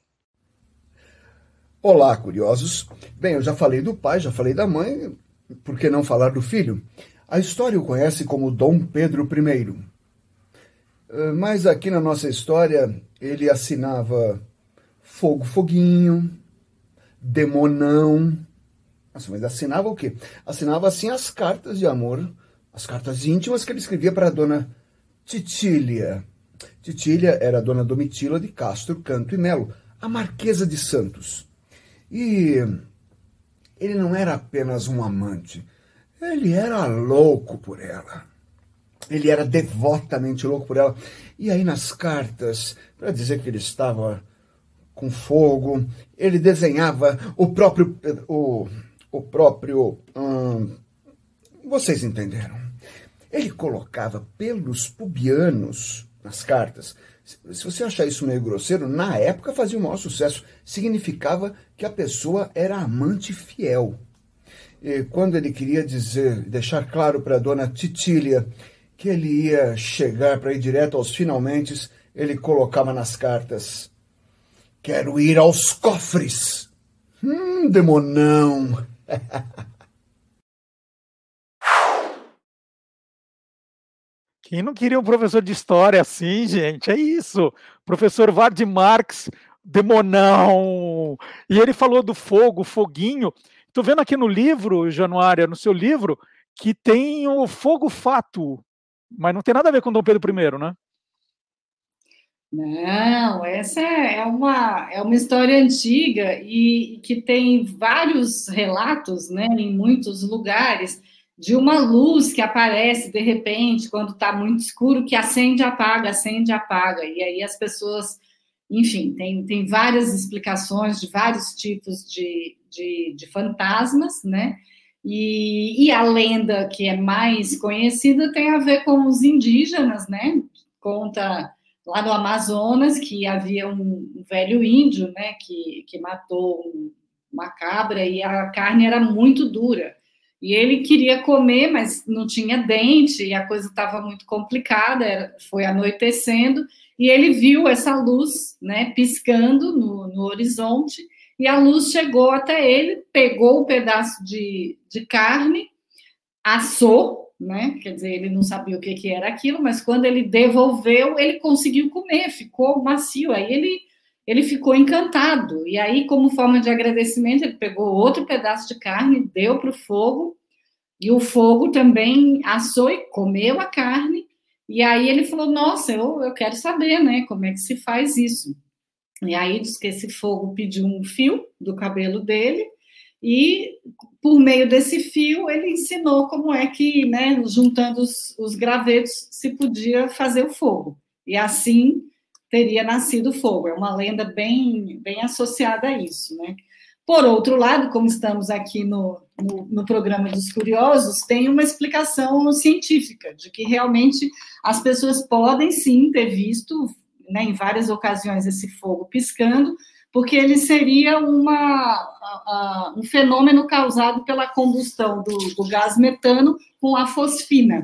Olá, curiosos. Bem, eu já falei do pai, já falei da mãe, por que não falar do filho? A história o conhece como Dom Pedro I. Eh, mas aqui na nossa história ele assinava Fogo Foguinho, Demonão. Nossa, mas assinava o quê? Assinava assim as cartas de amor, as cartas íntimas que ele escrevia para a dona Titília Titília era dona Domitila de Castro, Canto e Melo, a Marquesa de Santos. E ele não era apenas um amante, ele era louco por ela. Ele era devotamente louco por ela. E aí nas cartas, para dizer que ele estava com fogo, ele desenhava o próprio o, o próprio hum, vocês entenderam. Ele colocava pelos pubianos nas cartas. Se você achar isso meio grosseiro, na época fazia o maior sucesso. Significava que a pessoa era amante fiel. E quando ele queria dizer, deixar claro para a dona Titília que ele ia chegar para ir direto aos finalmente, ele colocava nas cartas: Quero ir aos cofres. Hum, demonão. Quem não queria um professor de história assim, gente? É isso. Professor Vard Marx, demonão. E ele falou do fogo, foguinho. Estou vendo aqui no livro, Januária, no seu livro, que tem o fogo fato, mas não tem nada a ver com Dom Pedro I, né? Não, essa é uma, é uma história antiga e, e que tem vários relatos né, em muitos lugares de uma luz que aparece de repente quando está muito escuro, que acende apaga, acende apaga. E aí as pessoas, enfim, tem, tem várias explicações de vários tipos de, de, de fantasmas, né? E, e, a lenda que é mais conhecida tem a ver com os indígenas, né? Conta lá no Amazonas que havia um velho índio, né? Que, que matou uma cabra e a carne era muito dura. E ele queria comer, mas não tinha dente e a coisa estava muito complicada. Era, foi anoitecendo e ele viu essa luz, né, piscando no, no horizonte. E a luz chegou até ele, pegou o um pedaço de, de carne, assou, né? Quer dizer, ele não sabia o que, que era aquilo, mas quando ele devolveu, ele conseguiu comer, ficou macio. Aí ele ele ficou encantado. E aí, como forma de agradecimento, ele pegou outro pedaço de carne, deu para o fogo, E o fogo também assou e comeu a carne. E aí ele falou: Nossa, eu, eu quero saber, né? Como é que se faz isso? E aí diz que esse fogo pediu um fio do cabelo dele e por meio desse fio ele ensinou como é que, né, juntando os, os gravetos, se podia fazer o fogo. E assim teria nascido fogo. É uma lenda bem, bem associada a isso, né? Por outro lado, como estamos aqui no, no, no, programa dos curiosos, tem uma explicação científica de que realmente as pessoas podem sim ter visto né, em várias ocasiões esse fogo piscando, porque ele seria uma, um fenômeno causado pela combustão do, do gás metano com a fosfina.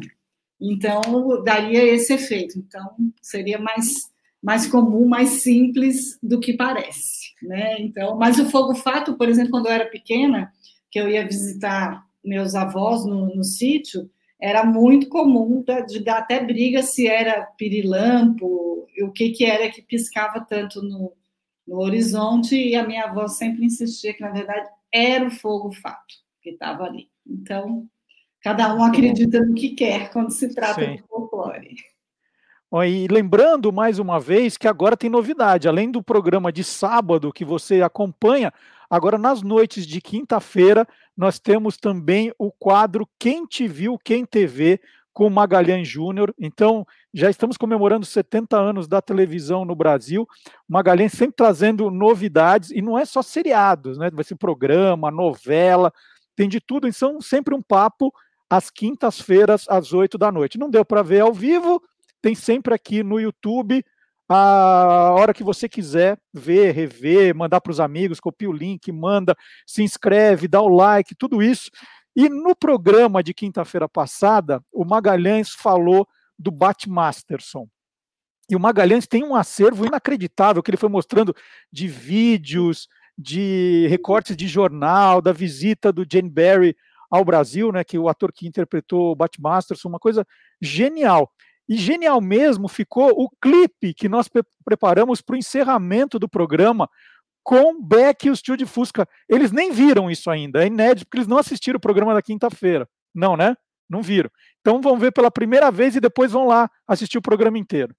Então, daria esse efeito. Então, seria mais, mais comum, mais simples do que parece. Né? Então, mas o fogo-fato, por exemplo, quando eu era pequena, que eu ia visitar meus avós no, no sítio, era muito comum de dar até briga se era pirilampo, o que, que era que piscava tanto no, no horizonte, e a minha avó sempre insistia que, na verdade, era o fogo-fato que estava ali. Então, cada um acredita no que quer quando se trata Sim. de folclore. E lembrando mais uma vez que agora tem novidade, além do programa de sábado que você acompanha, agora nas noites de quinta-feira nós temos também o quadro Quem Te Viu, Quem TV, com Magalhães Júnior. Então, já estamos comemorando 70 anos da televisão no Brasil. Magalhães sempre trazendo novidades, e não é só seriados, né? Vai ser programa, novela, tem de tudo. Então, sempre um papo às quintas-feiras, às 8 da noite. Não deu para ver ao vivo, tem sempre aqui no YouTube. A hora que você quiser ver, rever, mandar para os amigos, copia o link, manda, se inscreve, dá o like, tudo isso. E no programa de quinta-feira passada, o Magalhães falou do Bat Masterson. E o Magalhães tem um acervo inacreditável que ele foi mostrando de vídeos, de recortes de jornal, da visita do Jane Barry ao Brasil, né, que o ator que interpretou o Bat Masterson, uma coisa genial. E genial mesmo ficou o clipe que nós pre preparamos para o encerramento do programa com Beck e o Tio de Fusca. Eles nem viram isso ainda, é inédito, porque eles não assistiram o programa da quinta-feira. Não, né? Não viram. Então vão ver pela primeira vez e depois vão lá assistir o programa inteiro.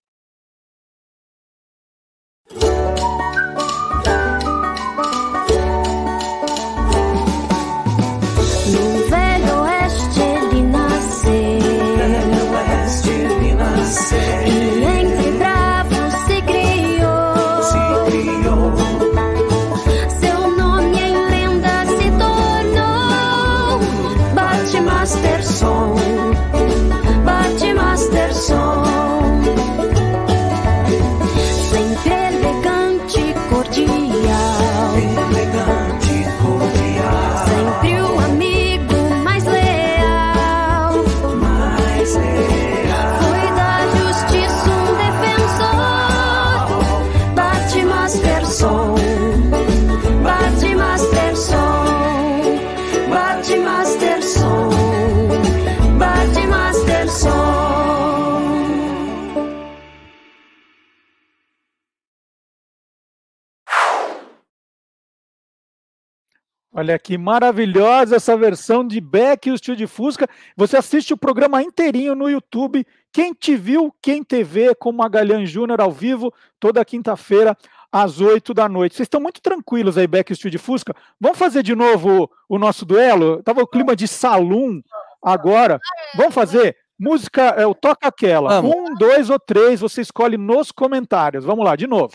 Olha que maravilhosa essa versão de Beck e o Tio de Fusca. Você assiste o programa inteirinho no YouTube. Quem te viu, quem TV, com Magalhães Júnior ao vivo, toda quinta-feira, às oito da noite. Vocês estão muito tranquilos aí, Beck e o Tio de Fusca. Vamos fazer de novo o, nosso duelo? Tava o clima de salão agora. Vamos fazer? Música, é, o toca aquela. Vamos. Um, dois ou três, você escolhe nos comentários. Vamos lá, de novo.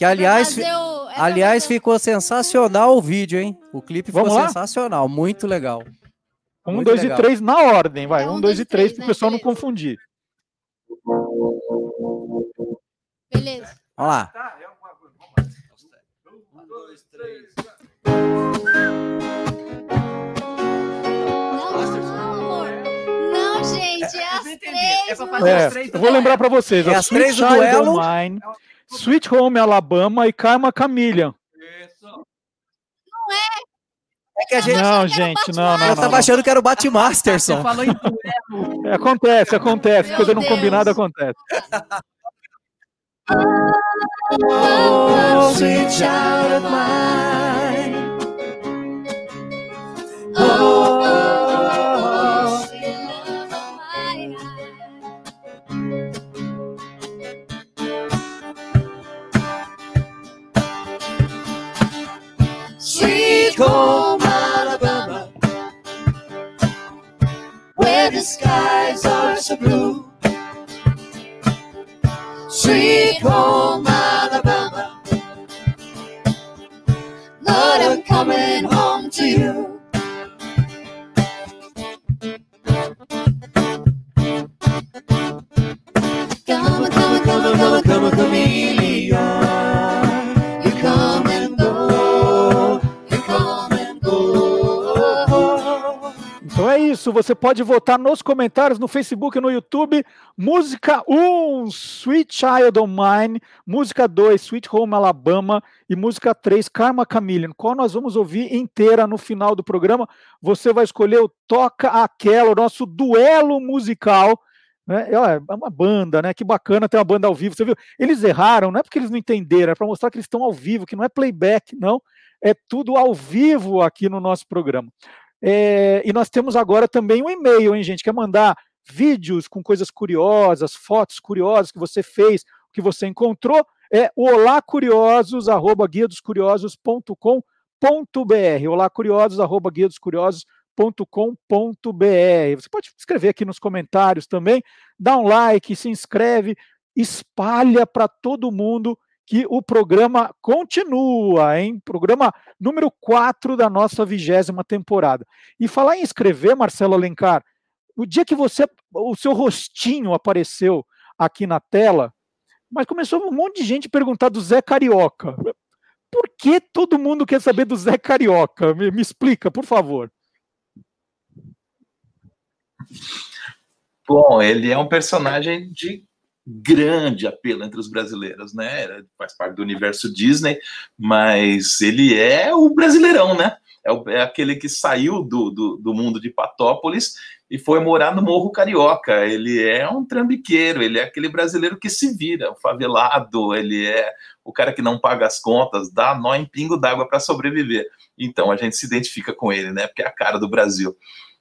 Que aliás, aliás ficou sensacional o vídeo, hein? O clipe ficou sensacional, muito legal. Um, muito dois legal. e três na ordem, vai. É, um, um, dois, dois e três, para o né? pessoal não confundir. Beleza. Vamos lá. Um, dois, três. Não, gente, é as três. É, eu vou lembrar para vocês. É as três do duelo. Online, Sweet Home Alabama e Karma Chameleon. Não é. É que a gente... Não, gente, não, não. Eu tava não, achando que era o Batmasterson. Falou em é, Acontece, acontece. Meu Coisa não Deus. combinada acontece. Oh, sweet child of mine. Home, Alabama, where the skies are so blue. Sweet home, Alabama, Lord, I'm coming home to you. Isso, você pode votar nos comentários no Facebook e no YouTube. Música 1, Sweet Child of Mine. Música 2, Sweet Home Alabama. E música 3, Karma Chameleon. Qual nós vamos ouvir inteira no final do programa. Você vai escolher o Toca Aquela, o nosso duelo musical. Né? É é uma banda, né? Que bacana ter uma banda ao vivo. Você viu? Eles erraram, não é porque eles não entenderam, é para mostrar que eles estão ao vivo, que não é playback, não. É tudo ao vivo aqui no nosso programa. É, e nós temos agora também um e-mail, hein, gente? Quer mandar vídeos com coisas curiosas, fotos curiosas que você fez, que você encontrou? É o olá curiosos, arroba guia dos curiosos.com.br. Olá curiosos, arroba guia dos curiosos.com.br. Você pode escrever aqui nos comentários também, dá um like, se inscreve, espalha para todo mundo que o programa continua, hein? Programa número 4 da nossa vigésima temporada. E falar em escrever, Marcelo Alencar, o dia que você, o seu rostinho apareceu aqui na tela, mas começou um monte de gente perguntar do Zé Carioca. Por que todo mundo quer saber do Zé Carioca? Me, me explica, por favor. Bom, ele é um personagem de grande apelo entre os brasileiros, né? Faz parte do universo Disney, mas ele é o brasileirão, né? É, o, é aquele que saiu do, do, do, mundo de Patópolis e foi morar no Morro Carioca. Ele é um trambiqueiro, ele é aquele brasileiro que se vira, o favelado, ele é o cara que não paga as contas, dá nó em pingo d'água para sobreviver. Então a gente se identifica com ele, né? Porque é a cara do Brasil.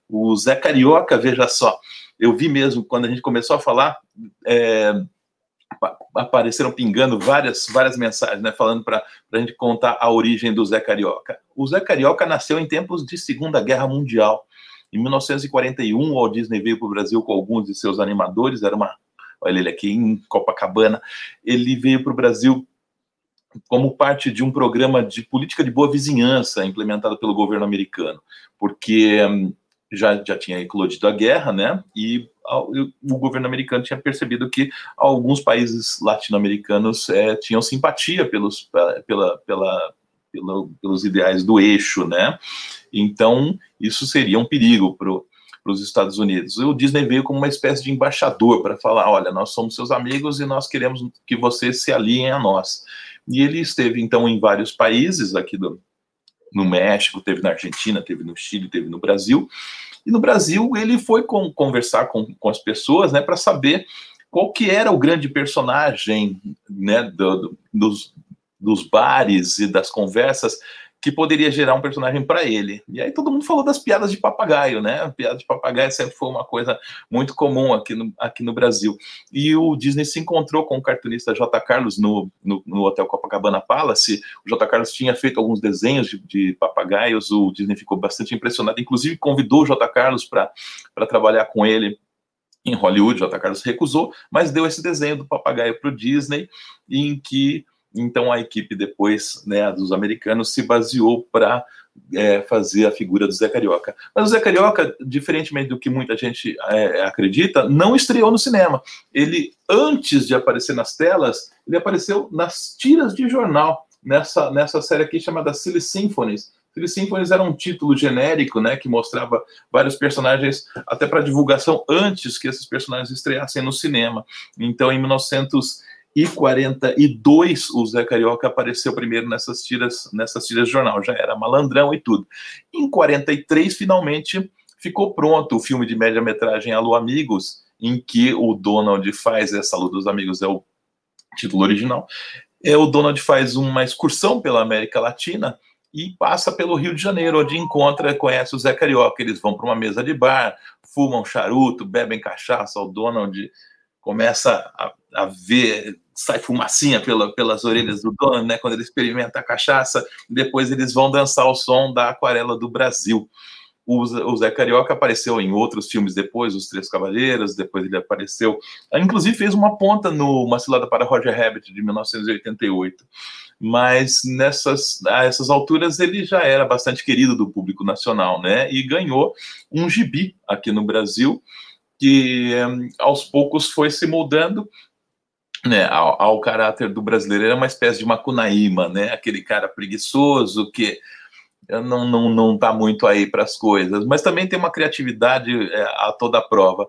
O Zé Carioca, veja só, eu vi mesmo quando a gente começou a falar, é, apareceram pingando várias, várias mensagens, né, falando para a gente contar a origem do Zé Carioca. O Zé Carioca nasceu em tempos de Segunda Guerra Mundial. Em 1941, o Walt Disney veio para o Brasil com alguns de seus animadores, era uma. Olha ele aqui em Copacabana. Ele veio para o Brasil como parte de um programa de política de boa vizinhança implementado pelo governo americano, porque hum, já, já tinha eclodido a guerra, né? E o governo americano tinha percebido que alguns países latino-americanos é, tinham simpatia pelos, pela, pela, pela, pelos ideais do eixo, né? Então, isso seria um perigo para os Estados Unidos. O Disney veio como uma espécie de embaixador para falar: olha, nós somos seus amigos e nós queremos que vocês se aliem a nós. E ele esteve, então, em vários países aqui do, no México, teve na Argentina, teve no Chile, teve no Brasil. E no Brasil ele foi com, conversar com, com as pessoas, né, para saber qual que era o grande personagem, né, do, do, dos, dos bares e das conversas que poderia gerar um personagem para ele. E aí todo mundo falou das piadas de papagaio, né? A piada de papagaio sempre foi uma coisa muito comum aqui no, aqui no Brasil. E o Disney se encontrou com o cartunista J. Carlos no, no, no Hotel Copacabana Palace. O J. Carlos tinha feito alguns desenhos de, de papagaios, o Disney ficou bastante impressionado, inclusive convidou o J. Carlos para trabalhar com ele em Hollywood, J. Carlos recusou, mas deu esse desenho do papagaio para o Disney, em que então a equipe depois, né, dos americanos, se baseou para é, fazer a figura do Zé Carioca. Mas o Zé Carioca, diferentemente do que muita gente é, acredita, não estreou no cinema. Ele, antes de aparecer nas telas, ele apareceu nas tiras de jornal, nessa, nessa série aqui chamada Silly Symphonies. Silly Symphonies era um título genérico, né, que mostrava vários personagens até para divulgação antes que esses personagens estreassem no cinema. Então, em 1900 e 42 o Zé Carioca apareceu primeiro nessas tiras, nessas tiras de jornal, já era malandrão e tudo. Em 43 finalmente ficou pronto o filme de média-metragem Alô Amigos, em que o Donald faz essa Alô dos Amigos é o título original. É, o Donald faz uma excursão pela América Latina e passa pelo Rio de Janeiro, onde encontra, conhece o Zé Carioca. Eles vão para uma mesa de bar, fumam charuto, bebem cachaça. O Donald começa a, a ver sai fumacinha pela, pelas orelhas do dono, né? Quando ele experimenta a cachaça, depois eles vão dançar o som da aquarela do Brasil. O, Zé Carioca apareceu em outros filmes depois, Os Três Cavaleiros, depois ele apareceu, inclusive fez uma ponta no Uma Cilada para Roger Rabbit, de 1988. Mas nessas a essas alturas ele já era bastante querido do público nacional, né? E ganhou um gibi aqui no Brasil, que um, aos poucos foi se moldando né, ao, ao, caráter do brasileiro. É uma espécie de macunaíma, né? Aquele cara preguiçoso que não, não, não tá muito aí para as coisas, mas também tem uma criatividade é, a toda prova.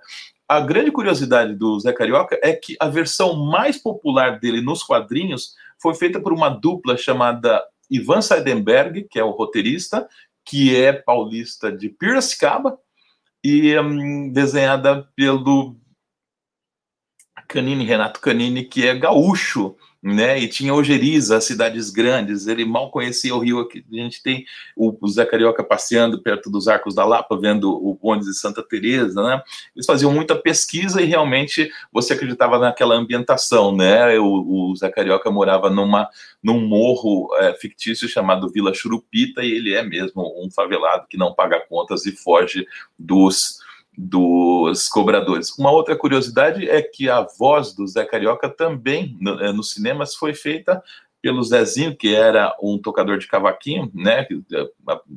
A grande curiosidade do Zé Carioca é que a versão mais popular dele nos quadrinhos foi feita por uma dupla chamada Ivan Seidenberg, que é o roteirista, que é paulista de Piracicaba, e hum, desenhada pelo Canini, Renato Canini, que é gaúcho, né? E tinha Ojeriza, cidades grandes. Ele mal conhecia o Rio. Aqui. A gente tem o, o Zé Carioca passeando perto dos Arcos da Lapa, vendo o bonde de Santa Teresa, né? Eles faziam muita pesquisa e realmente você acreditava naquela ambientação, né? O, o Zé Carioca morava numa num morro é, fictício chamado Vila Churupita e ele é mesmo um favelado que não paga contas e foge dos dos cobradores. Uma outra curiosidade é que a voz do Zé Carioca também no, é, nos cinemas foi feita pelo Zezinho, que era um tocador de cavaquinho, né, é,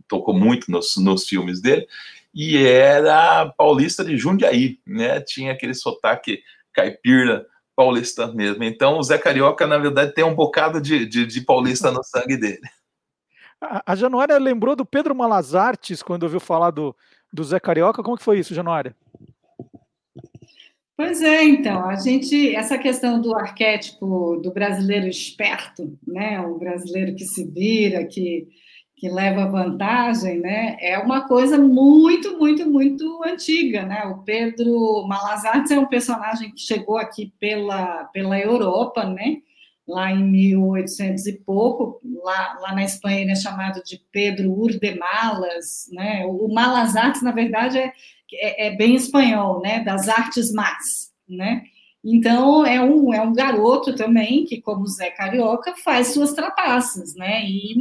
tocou muito nos, nos filmes dele, e era paulista de Jundiaí, né, tinha aquele sotaque caipira paulista mesmo. Então, o Zé Carioca, na verdade, tem um bocado de, de, de paulista no sangue dele. A Januária lembrou do Pedro Malazartes quando ouviu falar do, do Zé Carioca. Como que foi isso, Januária? Pois é, então, a gente, essa questão do arquétipo do brasileiro esperto, né, o brasileiro que se vira, que, que leva vantagem, né, é uma coisa muito, muito, muito antiga, né, o Pedro Malazartes é um personagem que chegou aqui pela, pela Europa, né, lá em 1800 e pouco, lá, lá na Espanha ele é chamado de Pedro Urdemalas, né? O Malas Artes, na verdade, é, é, é, bem espanhol, né? Das artes más, né? Então, é um, é um garoto também que, como Zé Carioca, faz suas trapaças, né? E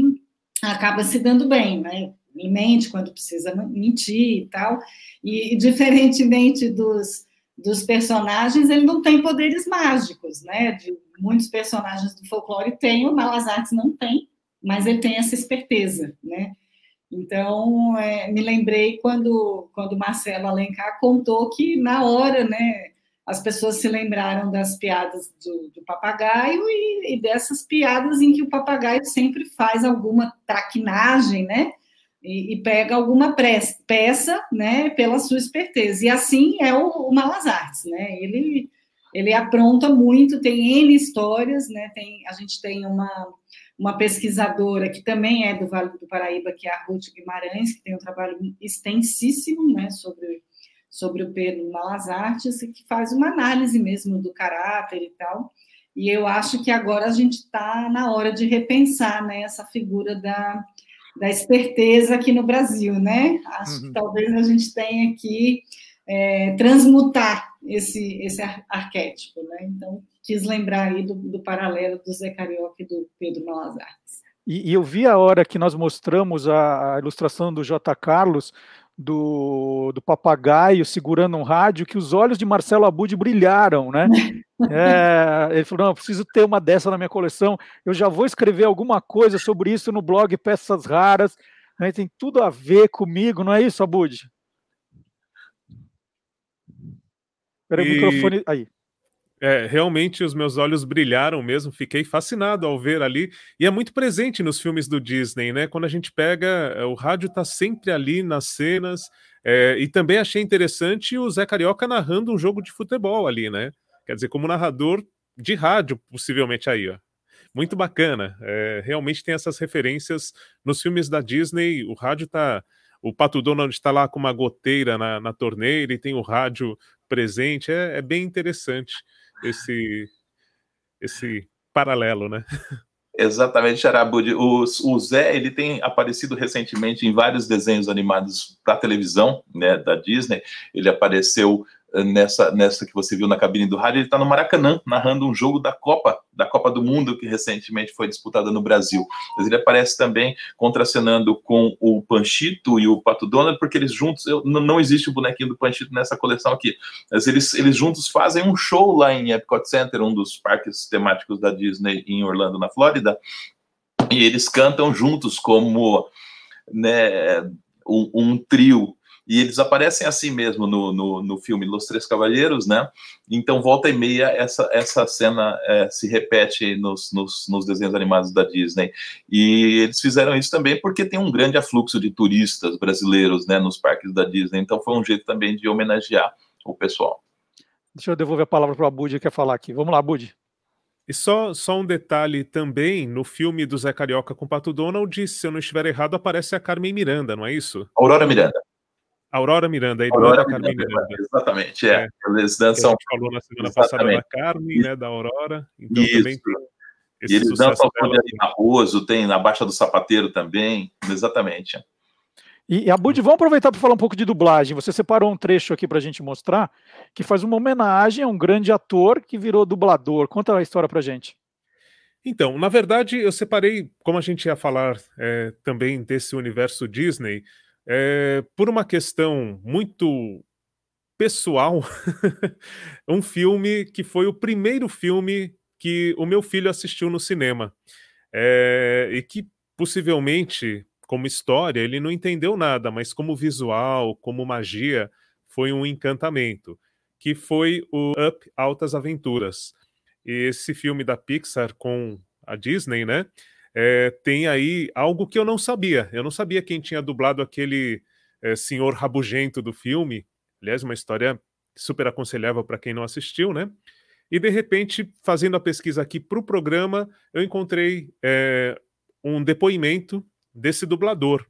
acaba se dando bem, né? Ele mente quando precisa mentir e tal. E, diferentemente dos, dos personagens, ele não tem poderes mágicos, né? De, muitos personagens do folclore têm, o Malas Artes não tem, mas ele tem essa esperteza, né? Então, é, me lembrei quando, quando Marcelo Alencar contou que, na hora, né, as pessoas se lembraram das piadas do, do papagaio e, e, dessas piadas em que o papagaio sempre faz alguma traquinagem, né? E, e pega alguma peça, né, pela sua esperteza. E assim é o, o Malas Artes, né? Ele ele apronta muito, tem N histórias, né? Tem, a gente tem uma, uma pesquisadora que também é do Vale do Paraíba, que é a Ruth Guimarães, que tem um trabalho extensíssimo né, sobre, sobre o Pedro Malas Artes, e que faz uma análise mesmo do caráter e tal. E eu acho que agora a gente está na hora de repensar né, essa figura da, da esperteza aqui no Brasil, né? Acho uhum. que talvez a gente tenha que é, transmutar esse, esse arquétipo, né? Então, quis lembrar aí do, do paralelo do Zé Carioca e do Pedro Malazartes. E, e, eu vi a hora que nós mostramos a, a ilustração do J. Carlos, do, do papagaio segurando um rádio, que os olhos de Marcelo Abud brilharam, né? É, ele falou: não, preciso ter uma dessa na minha coleção. Eu já vou escrever alguma coisa sobre isso no blog Peças Raras. Né? Tem tudo a ver comigo, não é isso, Abud? Peraí, e... o microfone. Aí. É, realmente os meus olhos brilharam mesmo, fiquei fascinado ao ver ali, e é muito presente nos filmes do Disney, né? Quando a gente pega, é, o rádio tá sempre ali nas cenas, é, e também achei interessante o Zé Carioca narrando um jogo de futebol ali, né? Quer dizer, como narrador de rádio, possivelmente aí, ó. Muito bacana, é, realmente tem essas referências nos filmes da Disney, o rádio tá. O Pato Donald está lá com uma goteira na, na torneira e tem o rádio presente. É, é bem interessante esse, esse paralelo, né? Exatamente, Arabud. O, o Zé ele tem aparecido recentemente em vários desenhos animados para televisão, né, da Disney. Ele apareceu nessa, nessa que você viu na cabine do rádio, ele está no Maracanã, narrando um jogo da Copa, da Copa do Mundo, que recentemente foi disputada no Brasil. Mas ele aparece também contracenando com o Panchito e o Pato Donald, porque eles juntos, eu, não existe o bonequinho do Panchito nessa coleção aqui, mas eles, eles juntos fazem um show lá em Epcot Center, um dos parques temáticos da Disney em Orlando, na Flórida, e eles cantam juntos como né, um, um trio e eles aparecem assim mesmo no, no, no, filme Los Três Cavalheiros, né? Então, volta e meia, essa, essa cena é, se repete nos, nos, nos, desenhos animados da Disney. E eles fizeram isso também porque tem um grande afluxo de turistas brasileiros né, nos parques da Disney. Então, foi um jeito também de homenagear o pessoal. Deixa eu devolver a palavra para o Abud, que quer falar aqui. Vamos lá, Abud. E só, só um detalhe também, no filme do Zé Carioca com o Pato Donald, se eu não estiver errado, aparece a Carmen Miranda, não é isso? Aurora Miranda. Aurora Miranda, a irmã Aurora da Carmen Miranda, Miranda. Exatamente, é. É. Eles dançam. A gente falou na semana Exatamente. passada da Carmen, né, da Aurora. Então Isso. também tem esse E eles dançam dela. ali na Raposo, tem na Baixa do Sapateiro também. Exatamente. E, e Abud, vamos aproveitar para falar um pouco de dublagem. Você separou um trecho aqui para a gente mostrar que faz uma homenagem a um grande ator que virou dublador. Conta a história para gente. Então, na verdade, eu separei, como a gente ia falar é, também desse universo Disney, é, por uma questão muito pessoal, um filme que foi o primeiro filme que o meu filho assistiu no cinema. É, e que possivelmente, como história, ele não entendeu nada, mas como visual, como magia, foi um encantamento, que foi o Up Altas Aventuras. Esse filme da Pixar com a Disney, né? É, tem aí algo que eu não sabia. Eu não sabia quem tinha dublado aquele é, senhor rabugento do filme. Aliás, uma história super aconselhável para quem não assistiu, né? E de repente, fazendo a pesquisa aqui para o programa, eu encontrei é, um depoimento desse dublador.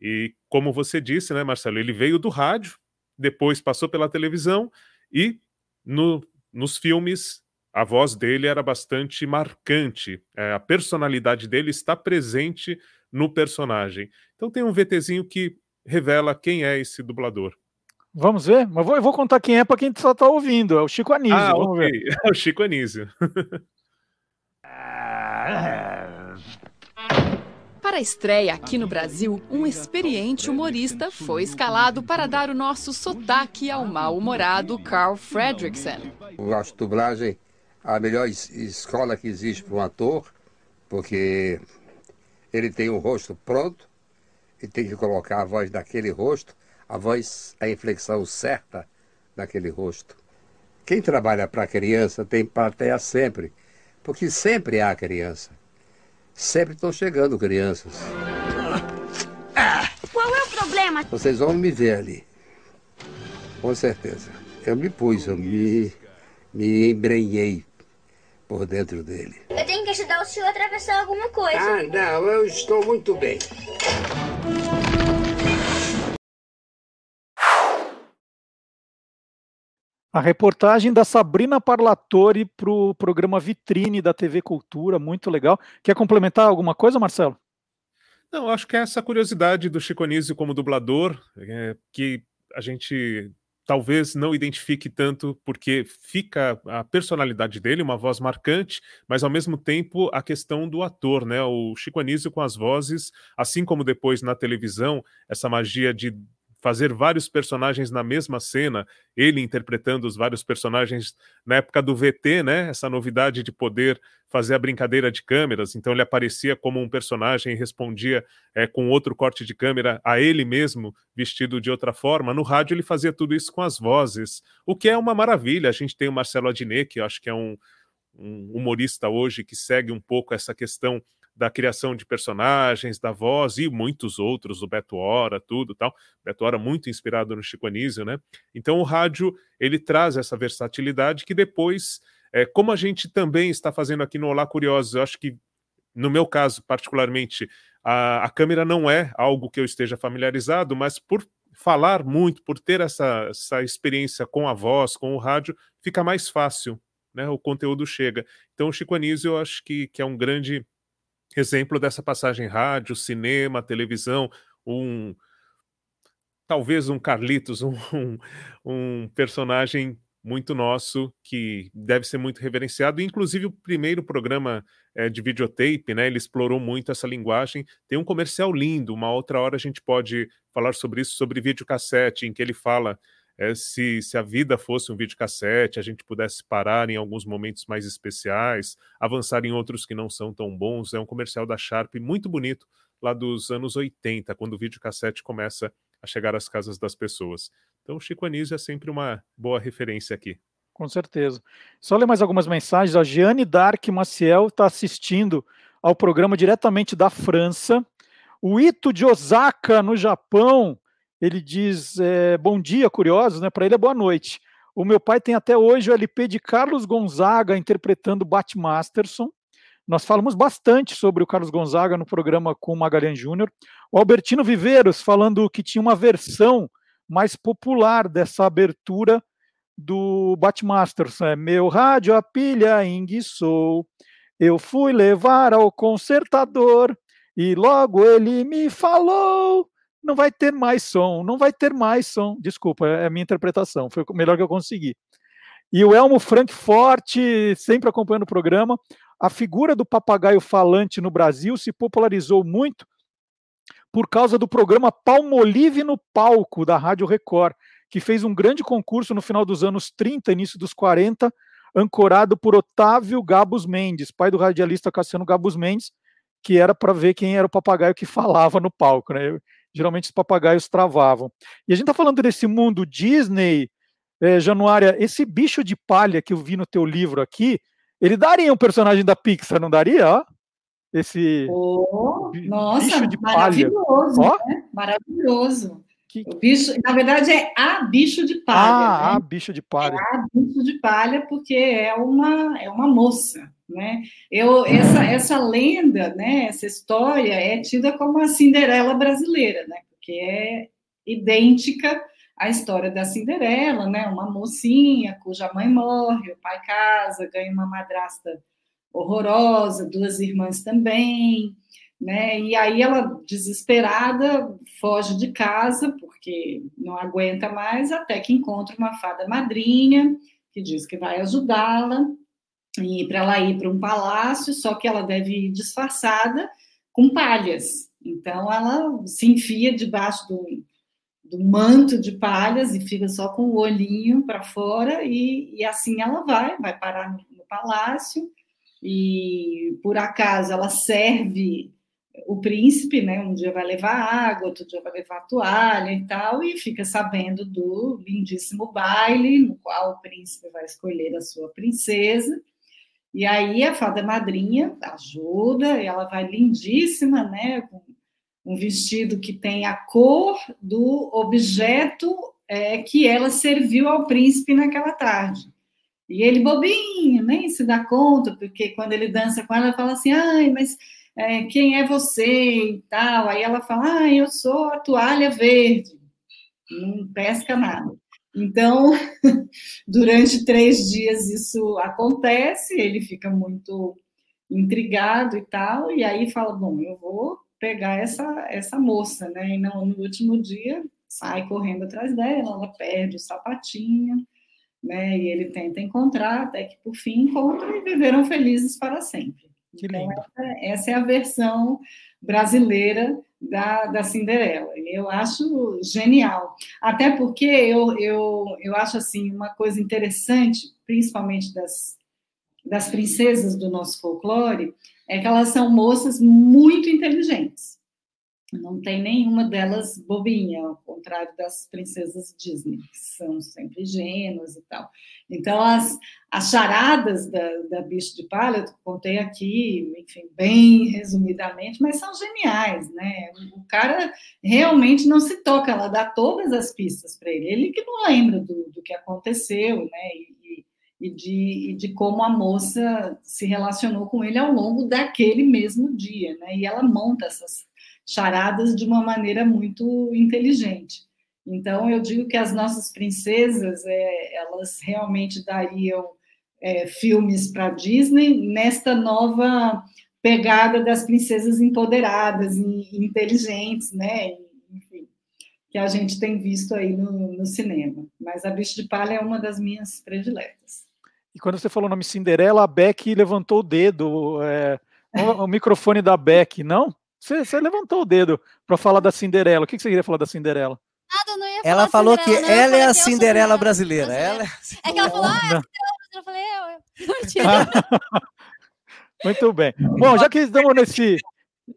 E como você disse, né, Marcelo, ele veio do rádio, depois passou pela televisão e no, nos filmes a voz dele era bastante marcante. É, a personalidade dele está presente no personagem. Então tem um VTzinho que revela quem é esse dublador. Vamos ver? Mas vou, eu vou contar quem é para quem só está ouvindo. É o Chico Anísio. Ah, Vamos ok. ver. É o Chico Anísio. Para a estreia aqui no Brasil, um experiente humorista foi escalado para dar o nosso sotaque ao mal-humorado Carl Fredricksen. Eu acho dublagem a melhor es- escola que existe para um ator, porque ele tem o rosto pronto e tem que colocar a voz daquele rosto, a voz, a inflexão certa daquele rosto. Quem trabalha para criança tem plateia sempre, porque sempre há criança. Sempre estão chegando crianças. Qual é o problema? Vocês vão me ver ali. Com certeza. Eu me pus, eu me, me embrenhei por dentro dele. Eu tenho que ajudar o senhor a atravessar alguma coisa. Ah, não, eu estou muito bem. A reportagem da Sabrina Parlatore para o programa Vitrine da TV Cultura, muito legal. Quer complementar alguma coisa, Marcelo? Não, acho que é essa curiosidade do Chico Anísio como dublador, é, que a gente talvez não identifique tanto, porque fica a personalidade dele, uma voz marcante, mas ao mesmo tempo a questão do ator, né? O Chico Anísio com as vozes, assim como depois na televisão, essa magia de fazer vários personagens na mesma cena, ele interpretando os vários personagens na época do VT, né? Essa novidade de poder fazer a brincadeira de câmeras. Então ele aparecia como um personagem e respondia é, com outro corte de câmera a ele mesmo, vestido de outra forma. No rádio ele fazia tudo isso com as vozes, o que é uma maravilha. A gente tem o Marcelo Adnet, que eu acho que é um, um humorista hoje que segue um pouco essa questão da criação de personagens, da voz e muitos outros, o Beto Hora, tudo tal. Beto Hora muito inspirado no Chico Anísio, né? Então o rádio, ele traz essa versatilidade que depois, é, como a gente também está fazendo aqui no Olá Curiosos, eu acho que no meu caso, particularmente, a, a câmera não é algo que eu esteja familiarizado, mas por falar muito, por ter essa, essa experiência com a voz, com o rádio, fica mais fácil, né? O conteúdo chega. Então o Chico Anísio, eu acho que, que é um grande exemplo dessa passagem rádio, cinema, televisão, um talvez um Carlitos, um, um, personagem muito nosso, que deve ser muito reverenciado. Inclusive, o primeiro programa é, de videotape, né? Ele explorou muito essa linguagem. Tem um comercial lindo, uma outra hora a gente pode falar sobre isso, sobre videocassete, em que ele fala é, se, se a vida fosse um videocassete, a gente pudesse parar em alguns momentos mais especiais, avançar em outros que não são tão bons. É um comercial da Sharp muito bonito, lá dos anos 80, quando o videocassete começa a chegar às casas das pessoas. Então, o Chico Anísio é sempre uma boa referência aqui. Com certeza. Só ler mais algumas mensagens. A Jeanne Dark Maciel está assistindo ao programa diretamente da França. O Ito de Osaka, no Japão, ele diz: é, Bom dia, curiosos, né? Para ele é boa noite. O meu pai tem até hoje o LP de Carlos Gonzaga interpretando Bat Masterson. Nós falamos bastante sobre o Carlos Gonzaga no programa com o Magalhães Júnior. O Albertino Viveiros falando que tinha uma versão mais popular dessa abertura do Batmasters. É, Meu rádio a pilha enguiçou, eu fui levar ao consertador e logo ele me falou não vai ter mais som, não vai ter mais som. Desculpa, é a minha interpretação, foi o melhor que eu consegui. E o Elmo Frankfort, sempre acompanhando o programa, a figura do papagaio falante no Brasil se popularizou muito por causa do programa Palmolive no Palco, da Rádio Record, que fez um grande concurso no final dos anos 30, início dos 40, ancorado por Otávio Gabus Mendes, pai do radialista Cassiano Gabus Mendes, que era para ver quem era o papagaio que falava no palco. Né? Geralmente os papagaios travavam. E a gente está falando desse mundo Disney, é, Januária, esse bicho de palha que eu vi no teu livro aqui, ele daria um personagem da Pixar, não daria? Ó? esse oh, nossa, bicho de maravilhoso, palha. Né? Maravilhoso. Que... O bicho, na verdade, é a bicho de palha. Ah, né? a bicho de palha. É a bicho de palha, porque é uma, é uma moça. Né? Eu, essa, essa lenda, né, essa história é tida como a Cinderela brasileira, né? porque é idêntica à história da Cinderela, né? uma mocinha cuja mãe morre, o pai casa, ganha uma madrasta horrorosa, duas irmãs também, né? E aí ela, desesperada, foge de casa, porque não aguenta mais, até que encontra uma fada madrinha, que diz que vai ajudá-la, e para ela ir para um palácio, só que ela deve ir disfarçada com palhas. Então ela se enfia debaixo do, do manto de palhas e fica só com o olhinho para fora, e, e, assim ela vai, vai parar no, no palácio, e por acaso ela serve o príncipe, né? Um dia vai levar água, outro dia vai levar toalha e tal, e fica sabendo do lindíssimo baile no qual o príncipe vai escolher a sua princesa. E aí a fada madrinha ajuda, e ela vai lindíssima, né? Com um vestido que tem a cor do objeto é, que ela serviu ao príncipe naquela tarde. E ele bobinho, nem se dá conta, porque quando ele dança com ela, ela fala assim, ai, mas é, quem é você e tal. Aí ela fala, ah, eu sou a toalha verde. Não pesca nada. Então, durante três dias isso acontece, ele fica muito intrigado e tal, e aí fala, bom, eu vou pegar essa, essa moça, né? E não, no último dia sai correndo atrás dela, ela perde o sapatinho, né? E ele tenta encontrar, até que por fim encontra e viveram felizes para sempre. Que então, lindo. essa, essa, é a versão brasileira da, da Cinderela. Eu acho genial. Até porque eu, eu, eu acho assim uma coisa interessante, principalmente das, das princesas do nosso folclore, é que elas são moças muito inteligentes. Não tem nenhuma delas bobinha, ao contrário das princesas Disney, que são sempre ingênuas e tal. Então, as, as charadas da, da Bicho de Palha, eu contei aqui, enfim, bem resumidamente, mas são geniais, né? O cara realmente não se toca, ela dá todas as pistas para ele. Ele que não lembra do, do que aconteceu, né? E, e, de, e de como a moça se relacionou com ele ao longo daquele mesmo dia, né? E ela monta essas charadas de uma maneira muito inteligente. Então, eu digo que as nossas princesas, é, elas realmente dariam é, filmes para Disney nesta nova pegada das princesas empoderadas e inteligentes, né? Enfim. que a gente tem visto aí no, no cinema. Mas a Bicho de Palha é uma das minhas prediletas. E quando você falou o nome Cinderela, a Beck levantou o dedo. É, o, o, microfone da Beck, não? Você, você levantou o dedo para falar da Cinderela. O que, que você queria falar da Cinderela? Nada, não ia Ela falou que não, eu ela é a eu Cinderela brasileira. Ela é... É que ela falou, ah, Não. eu falei, eu. Mentira. Muito bem. Bom, já que estamos nesse.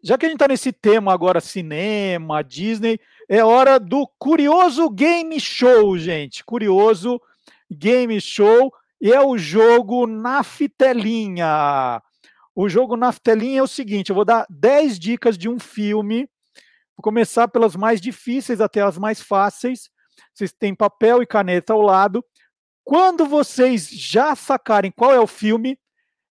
Já que a gente está nesse tema agora, cinema, Disney, é hora do Curioso Game Show, gente. Curioso Game Show. E é o jogo Naftelinha. O jogo Naftelinha é o seguinte: eu vou dar 10 dicas de um filme. Vou começar pelas mais difíceis até as mais fáceis. Vocês têm papel e caneta ao lado. Quando vocês já sacarem qual é o filme,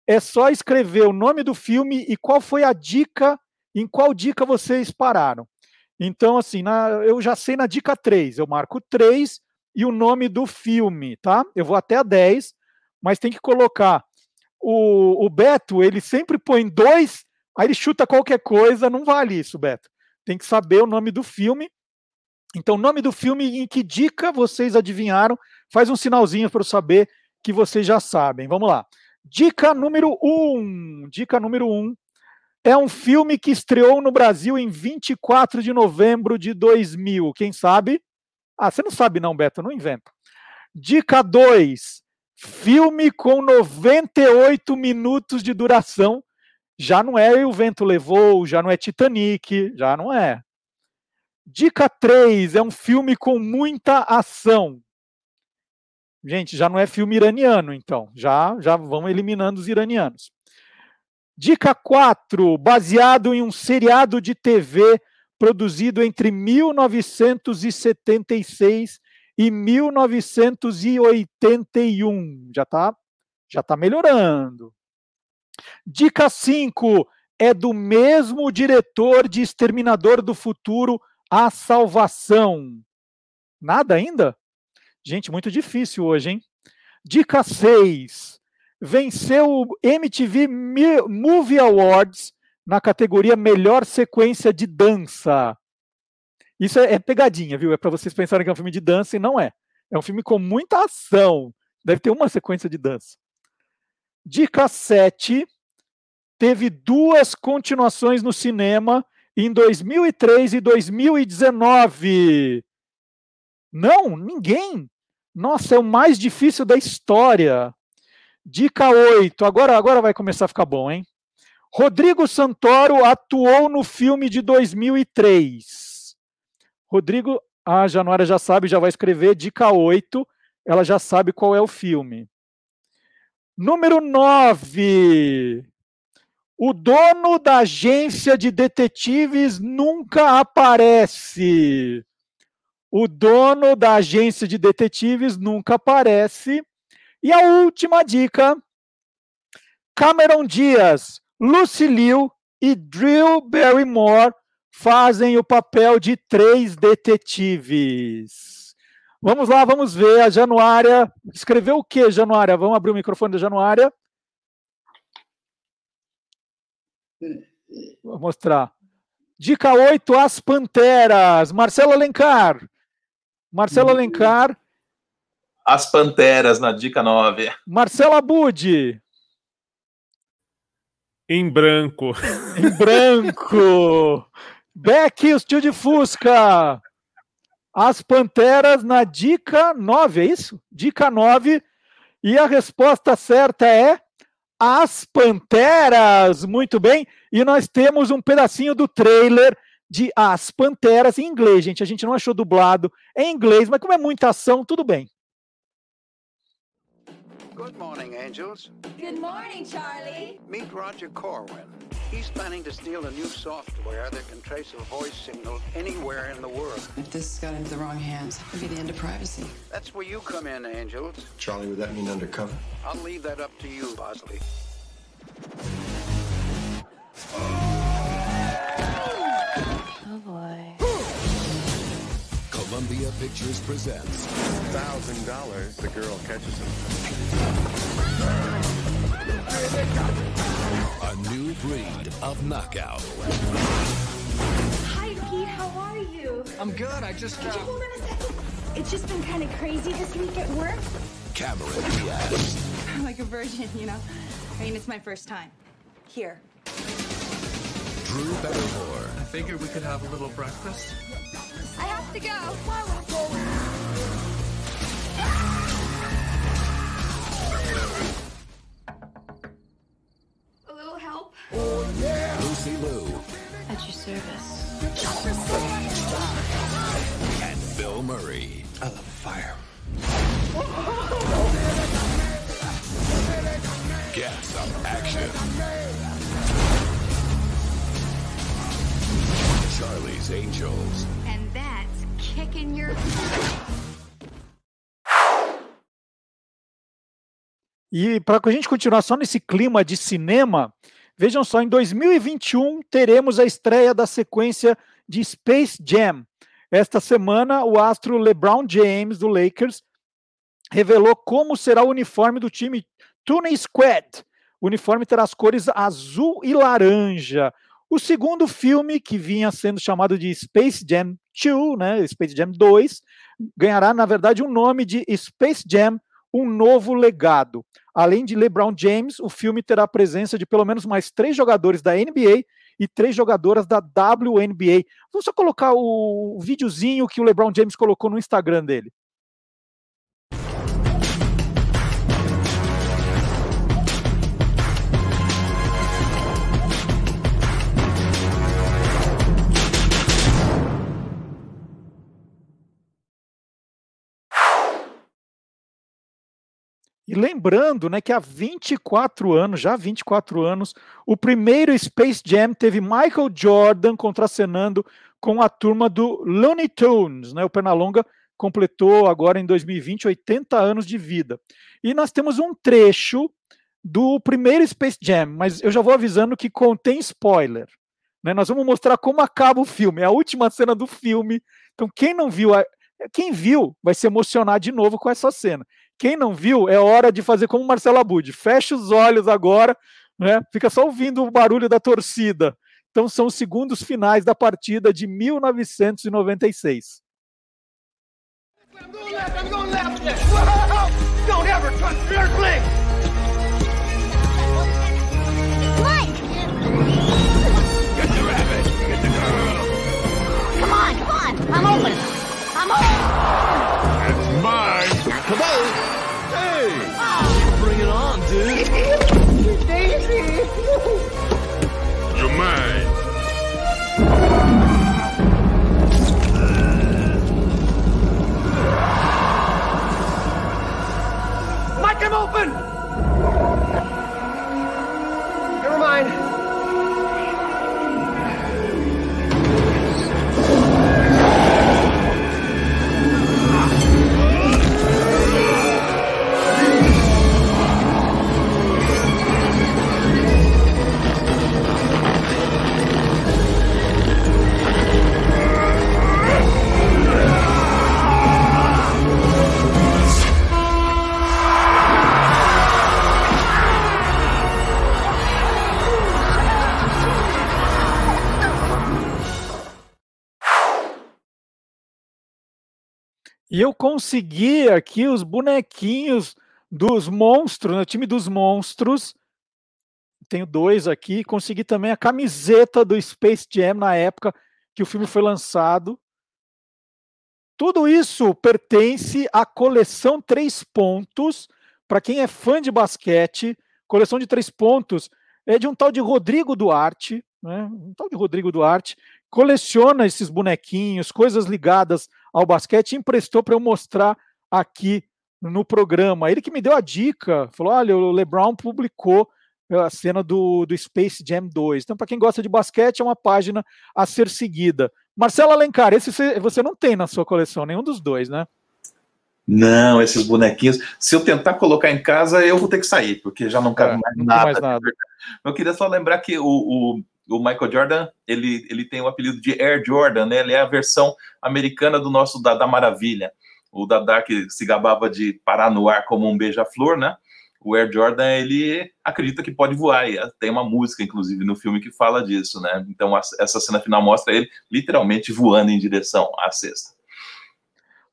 é só escrever o nome do filme e qual foi a dica, em qual dica vocês pararam. Então, assim, na- eu já sei na dica 3, eu marco 3 e o nome do filme, tá? Eu vou até a 10, mas tem que colocar. O, o Beto, ele sempre põe dois, aí ele chuta qualquer coisa, não vale isso, Beto. Tem que saber o nome do filme. Então, nome do filme, em que dica vocês adivinharam? Faz um sinalzinho para eu saber que vocês já sabem. Vamos lá. Dica número 1. Um. Dica número 1. Um. É um filme que estreou no Brasil em 24 de novembro de 2000. Quem sabe? Ah, você não sabe não, Beto, não inventa. Dica 2. Filme com 98 minutos de duração. Já não é o Vento Levou, já não é Titanic, já não é. Dica 3. É um filme com muita ação. Gente, já não é filme iraniano, então. Já, já vão eliminando os iranianos. Dica 4, baseado em um seriado de TV produzido entre 1976 e 1981. Já está já tá melhorando. Dica 5, é do mesmo diretor de Exterminador do Futuro, A Salvação. Nada ainda? Gente, muito difícil hoje, hein? Dica 6. Venceu o MTV Movie Awards na categoria Melhor Sequência de Dança. Isso é, é pegadinha, viu? É para vocês pensarem que é um filme de dança e não é. É um filme com muita ação. Deve ter uma sequência de dança. Dica 7. Teve duas continuações no cinema em 2003 e 2019. Não, ninguém. Nossa, é o mais difícil da história. Dica 8. Agora, agora vai começar a ficar bom, hein? Rodrigo Santoro atuou no filme de 2003. Rodrigo, a Januária já sabe, já vai escrever. Dica 8. Ela já sabe qual é o filme. Número 9. O dono da agência de detetives nunca aparece. O dono da agência de detetives nunca aparece. E a última dica: Cameron Diaz, Lucy Liu e Drew Barrymore fazem o papel de três detetives. Vamos lá, vamos ver. A Januária escreveu o que, Januária? Vamos abrir o microfone da Januária. Vou mostrar. Dica 8, As Panteras. Marcelo Alencar. Marcelo Alencar. As Panteras na dica 9. Marcelo Abud. Em branco. Em branco. Beck, o tio de Fusca. As Panteras na dica 9, é isso? Dica 9. E a resposta certa é As Panteras. Muito bem. E nós temos um pedacinho do trailer de As Panteras em inglês, gente. A gente não achou dublado em inglês, mas como é muita ação, tudo bem. Good morning, angels. Good morning, Charlie. Meet Roger Corwin. He's planning to steal a new software that can trace a voice signal anywhere in the world. If this got into the wrong hands, it would be the end of privacy. That's where you come in, angels. Charlie, would that mean undercover? I'll leave that up to you, Bosley. Oh boy. Columbia Pictures presents Thousand dollars, the girl catches him. a new breed of knockout. Hi, Pete. How are you? I'm good. I just. Could you uh, hold on a second? It's just been kind of crazy this week at work. Cameron Diaz. I'm like a virgin, you know? I mean, it's my first time. Here. Drew Barrymore. I figured we could have a little breakfast. I have to go. A little help? Oh, yeah. Lucy Liu. At your service. And Bill Murray. I love fire. Get some action. Charlie's Angels. Kicking your. E para a gente continuar só nesse clima de cinema, vejam só, em 2021 teremos a estreia da sequência de Space Jam. Esta semana, o astro LeBron James do Lakers revelou como será o uniforme do time Tune Squad. O uniforme terá as cores azul e laranja. O segundo filme, que vinha sendo chamado de Space Jam 2, né, Space Jam 2, ganhará, na verdade, o um nome de Space Jam um novo legado. Além de LeBron James, o filme terá a presença de pelo menos mais três jogadores da NBA e três jogadoras da WNBA. Vamos só colocar o videozinho que o LeBron James colocou no Instagram dele. E lembrando, né, que há 24 anos, já há 24 anos, o primeiro Space Jam teve Michael Jordan contracenando com a turma do Looney Tunes, né? O Pernalonga completou agora em 2020 80 anos de vida. E nós temos um trecho do primeiro Space Jam, mas eu já vou avisando que contém spoiler. Né? Nós vamos mostrar como acaba o filme, é a última cena do filme. Então, quem não viu, quem viu vai se emocionar de novo com essa cena. Quem não viu, é hora de fazer como Marcelo Abud. Fecha os olhos agora, né? fica só ouvindo o barulho da torcida. Então, são os segundos finais da partida de 1996. I'm open. I'm open. Mike, I'm open. E eu consegui aqui os bonequinhos dos monstros, né, o time dos monstros. Tenho dois aqui. Consegui também a camiseta do Space Jam na época que o filme foi lançado. Tudo isso pertence à coleção Três Pontos. Para quem é fã de basquete, coleção de três pontos é de um tal de Rodrigo Duarte, né? um tal de Rodrigo Duarte, coleciona esses bonequinhos, coisas ligadas ao basquete, e emprestou para eu mostrar aqui no programa. Ele que me deu a dica, falou: olha, o LeBron publicou a cena do, do Space Jam 2. Então, para quem gosta de basquete, é uma página a ser seguida. Marcelo Alencar, esse você, não tem na sua coleção, nenhum dos dois, né? Não, esses bonequinhos. Se eu tentar colocar em casa, eu vou ter que sair, porque já não cabe É, mais, nada, mais nada. Eu queria só lembrar que o, o, o Michael Jordan, ele, ele tem o apelido de Air Jordan, né? Ele é a versão americana do nosso Dada Maravilha. O Dada que se gabava de parar no ar como um beija-flor, né? o Air Jordan ele acredita que pode voar. E tem uma música, inclusive, no filme que fala disso, né? Então essa cena final mostra ele literalmente voando em direção à cesta.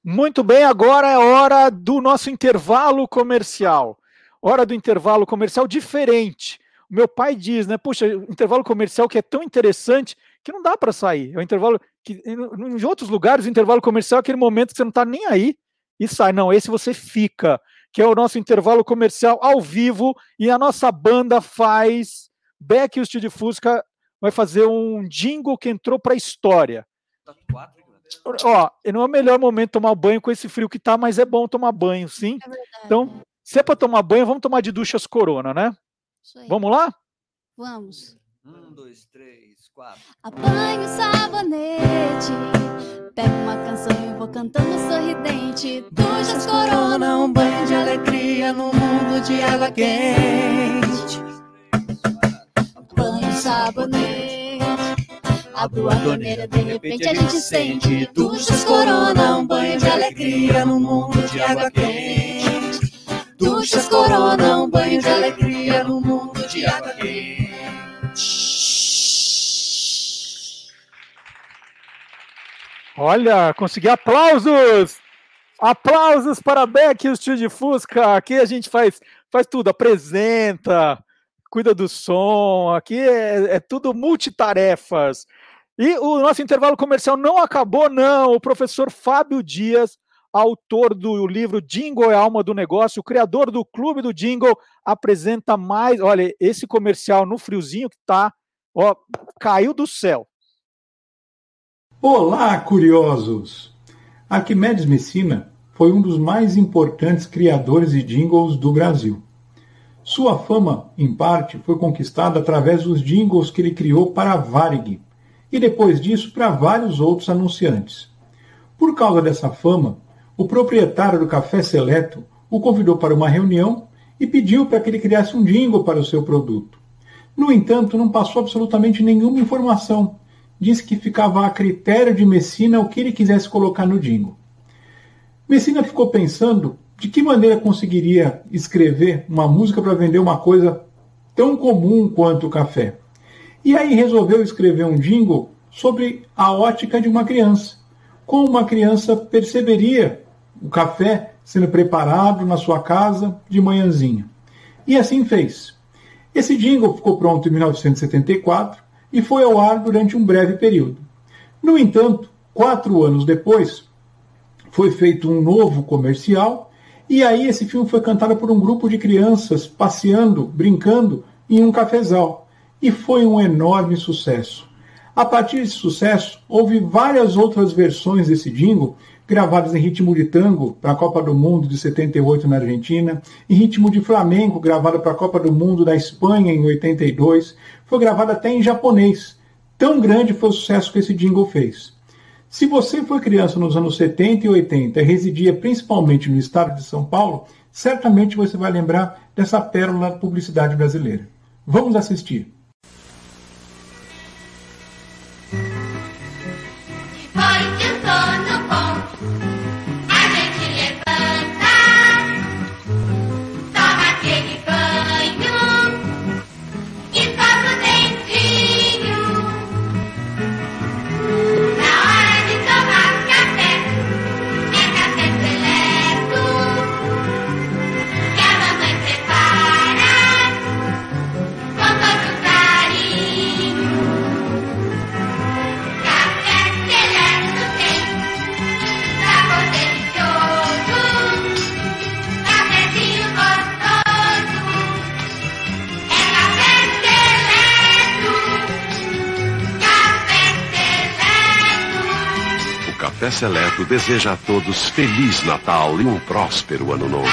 Muito bem, agora é hora do nosso intervalo comercial. Hora do intervalo comercial diferente. Meu pai diz, né? Puxa, intervalo comercial que é tão interessante que não dá para sair. É um intervalo que em outros lugares o intervalo comercial é aquele momento que você não está nem aí e sai. Não, esse você fica que é o nosso intervalo comercial ao vivo, e a nossa banda faz. Beck e o Steve Fusca vai fazer um jingle que entrou para a história. Ó, não é o melhor momento tomar banho com esse frio que tá, mas é bom tomar banho, sim. É então, se é para tomar banho, vamos tomar de duchas corona, né? Vamos lá? Vamos. Um, dois, três, quatro. Apanho sabonete, pego uma canção e vou cantando sorridente. Duchas corona, um banho de alegria no mundo de água quente. Apanho sabonete, abro a torneira, de repente a gente sente. Duchas corona, um banho de alegria no mundo de água quente. Duchas corona, um banho de alegria no mundo de água quente. Olha, consegui aplausos! Aplausos para Beck e o Tio de Fusca. Aqui a gente faz, faz tudo, apresenta, cuida do som. Aqui é, é tudo multitarefas. E o nosso intervalo comercial não acabou, não. O professor Fábio Dias, autor do livro Jingle é a alma do negócio, o criador do Clube do Jingle, apresenta mais. Olha, esse comercial no friozinho que tá, ó, caiu do céu. Olá, curiosos! Arquimedes Messina foi um dos mais importantes criadores de jingles do Brasil. Sua fama, em parte, foi conquistada através dos jingles que ele criou para a Varig e depois disso para vários outros anunciantes. Por causa dessa fama, o proprietário do Café Seleto o convidou para uma reunião e pediu para que ele criasse um jingle para o seu produto. No entanto, não passou absolutamente nenhuma informação disse que ficava a critério de Messina o que ele quisesse colocar no jingle. Messina ficou pensando de que maneira conseguiria escrever uma música para vender uma coisa tão comum quanto o café. E aí resolveu escrever um jingle sobre a ótica de uma criança. Como uma criança perceberia o café sendo preparado na sua casa de manhãzinha. E assim fez. Esse jingle ficou pronto em 1974 e foi ao ar durante um breve período. No entanto, quatro anos depois, foi feito um novo comercial, e aí esse filme foi cantado por um grupo de crianças passeando, brincando em um cafezal, e foi um enorme sucesso. A partir desse sucesso, houve várias outras versões desse jingle gravadas em ritmo de tango para a Copa do Mundo de 78 na Argentina, em ritmo de flamenco gravada para a Copa do Mundo da Espanha em 82, foi gravada até em japonês. Tão grande foi o sucesso que esse jingle fez. Se você foi criança nos anos 70 e 80 e residia principalmente no estado de São Paulo, certamente você vai lembrar dessa pérola da publicidade brasileira. Vamos assistir. Seleto deseja a todos Feliz Natal e um próspero Ano Novo.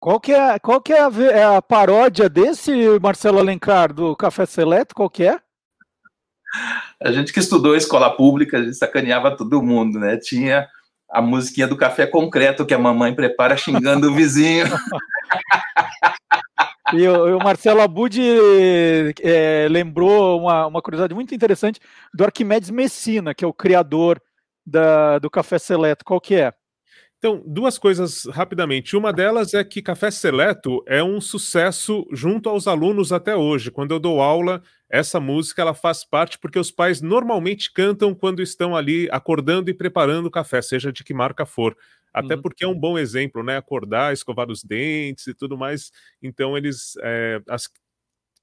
Qual que é, qual que é a, é a, paródia desse Marcelo Alencar do Café Seleto? Qual que é? A gente que estudou escola pública, a gente sacaneava todo mundo, né? Tinha a musiquinha do café concreto que a mamãe prepara xingando o vizinho. E o, Marcelo Abud é, lembrou uma, uma curiosidade muito interessante do Arquimedes Messina, que é o criador da, do Café Seleto. Qual que é? Então, duas coisas rapidamente. Uma delas é que Café Seleto é um sucesso junto aos alunos até hoje. Quando eu dou aula, essa música ela faz parte porque os pais normalmente cantam quando estão ali acordando e preparando o café, seja de que marca for. Até uhum. porque é um bom exemplo, né? Acordar, escovar os dentes e tudo mais. Então, eles. É, as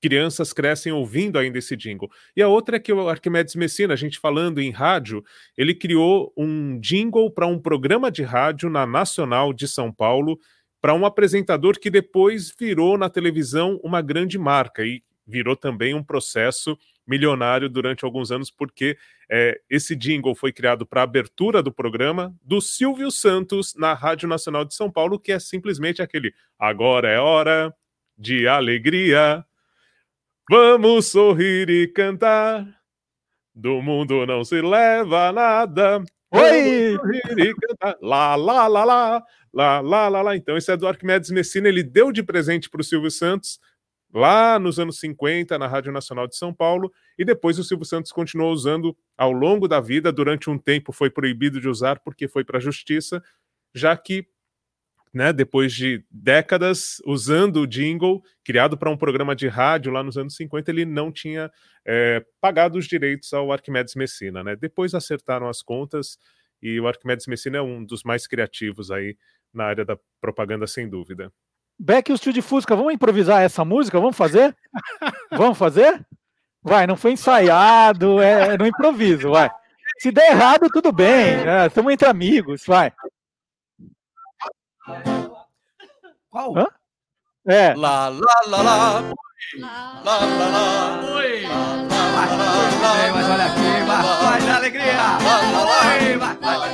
crianças crescem ouvindo ainda esse jingle. E a outra é que o Arquimedes Messina, a gente falando em rádio, ele criou um jingle para um programa de rádio na Nacional de São Paulo, para um apresentador que depois virou na televisão uma grande marca e virou também um processo milionário durante alguns anos, porque é, esse jingle foi criado para a abertura do programa do Silvio Santos na Rádio Nacional de São Paulo, que é simplesmente aquele agora é hora de alegria, Vamos sorrir e cantar. Do mundo não se leva nada. Oi! sorrir e cantar. Lá, lá, lá, lá, lá, lá, lá, lá. Então, esse é do Arquimedes Messina. Ele deu de presente para o Silvio Santos lá nos anos 50 na Rádio Nacional de São Paulo. E depois o Silvio Santos continuou usando ao longo da vida. Durante um tempo foi proibido de usar porque foi para a justiça, já que né, depois de décadas usando o jingle, criado para um programa de rádio lá nos anos 50, ele não tinha é, pagado os direitos ao Arquimedes Messina. Né? Depois acertaram as contas e o Arquimedes Messina é um dos mais criativos aí na área da propaganda, sem dúvida. Beck e o Tio de Fusca, vamos improvisar essa música? Vamos fazer? vamos fazer? Vai, não foi ensaiado, é, no improviso, vai. Se der errado, tudo bem, é, estamos entre amigos, vai. Qual? Hã? É. Lá, lá, lá, lá. Lá, lá, lá. Oi. Mas olha aqui, vai, vai alegria. Oi, vai, vai, vai,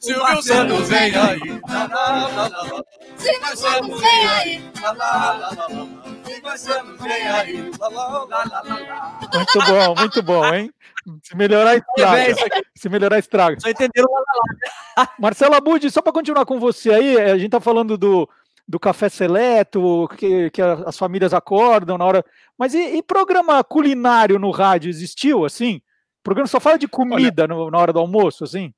Silvio Santos vem aí. Santos vem aí. Vem. Muito bom, muito bom, hein? Se melhorar, estraga. Se melhorar, estraga. Só entenderam Marcelo Abud, só para continuar com você aí, a gente tá falando do, do café seleto, que, que as famílias acordam na hora. Mas e, e programa culinário no rádio existiu, assim? O programa só fala de comida Olha, no, na hora do almoço, assim?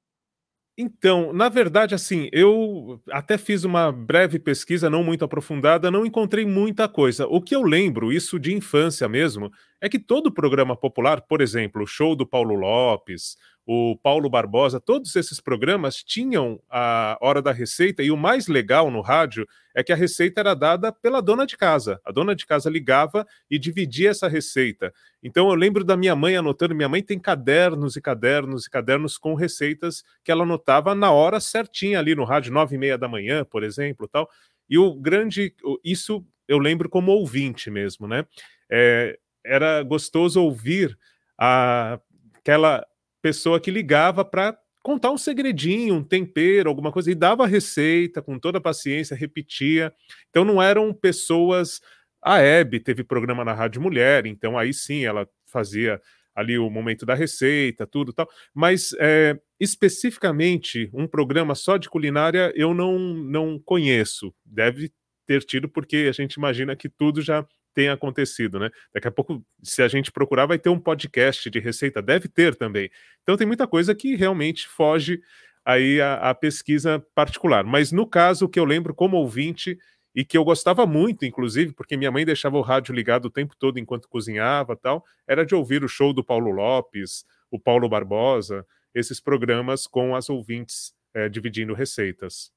Então, na verdade, assim, eu até fiz uma breve pesquisa, não muito aprofundada, não encontrei muita coisa. O que eu lembro, isso de infância mesmo, é que todo programa popular, por exemplo, o show do Paulo Lopes, o Paulo Barbosa, todos esses programas tinham a hora da receita, e o mais legal no rádio é que a receita era dada pela dona de casa. A dona de casa ligava e dividia essa receita. Então eu lembro da minha mãe anotando, minha mãe tem cadernos e cadernos e cadernos com receitas que ela anotava na hora certinha ali no rádio, nove e meia da manhã, por exemplo, tal. E o grande, isso eu lembro como ouvinte mesmo, né? É, era gostoso ouvir a, aquela pessoa que ligava para contar um segredinho, um tempero, alguma coisa, e dava a receita com toda a paciência, repetia. Então não eram pessoas. A Hebe teve programa na Rádio Mulher, então aí sim ela fazia ali o momento da receita, tudo tal. Mas é, especificamente um programa só de culinária eu não, não conheço. Deve ter tido, porque a gente imagina que tudo já tenha acontecido, né? Daqui a pouco, se a gente procurar, vai ter um podcast de receita, deve ter também. Então tem muita coisa que realmente foge aí a, a pesquisa particular. Mas no caso que eu lembro como ouvinte e que eu gostava muito, inclusive, porque minha mãe deixava o rádio ligado o tempo todo enquanto cozinhava, tal, era de ouvir o show do Paulo Lopes, o Paulo Barbosa, esses programas com as ouvintes é, dividindo receitas.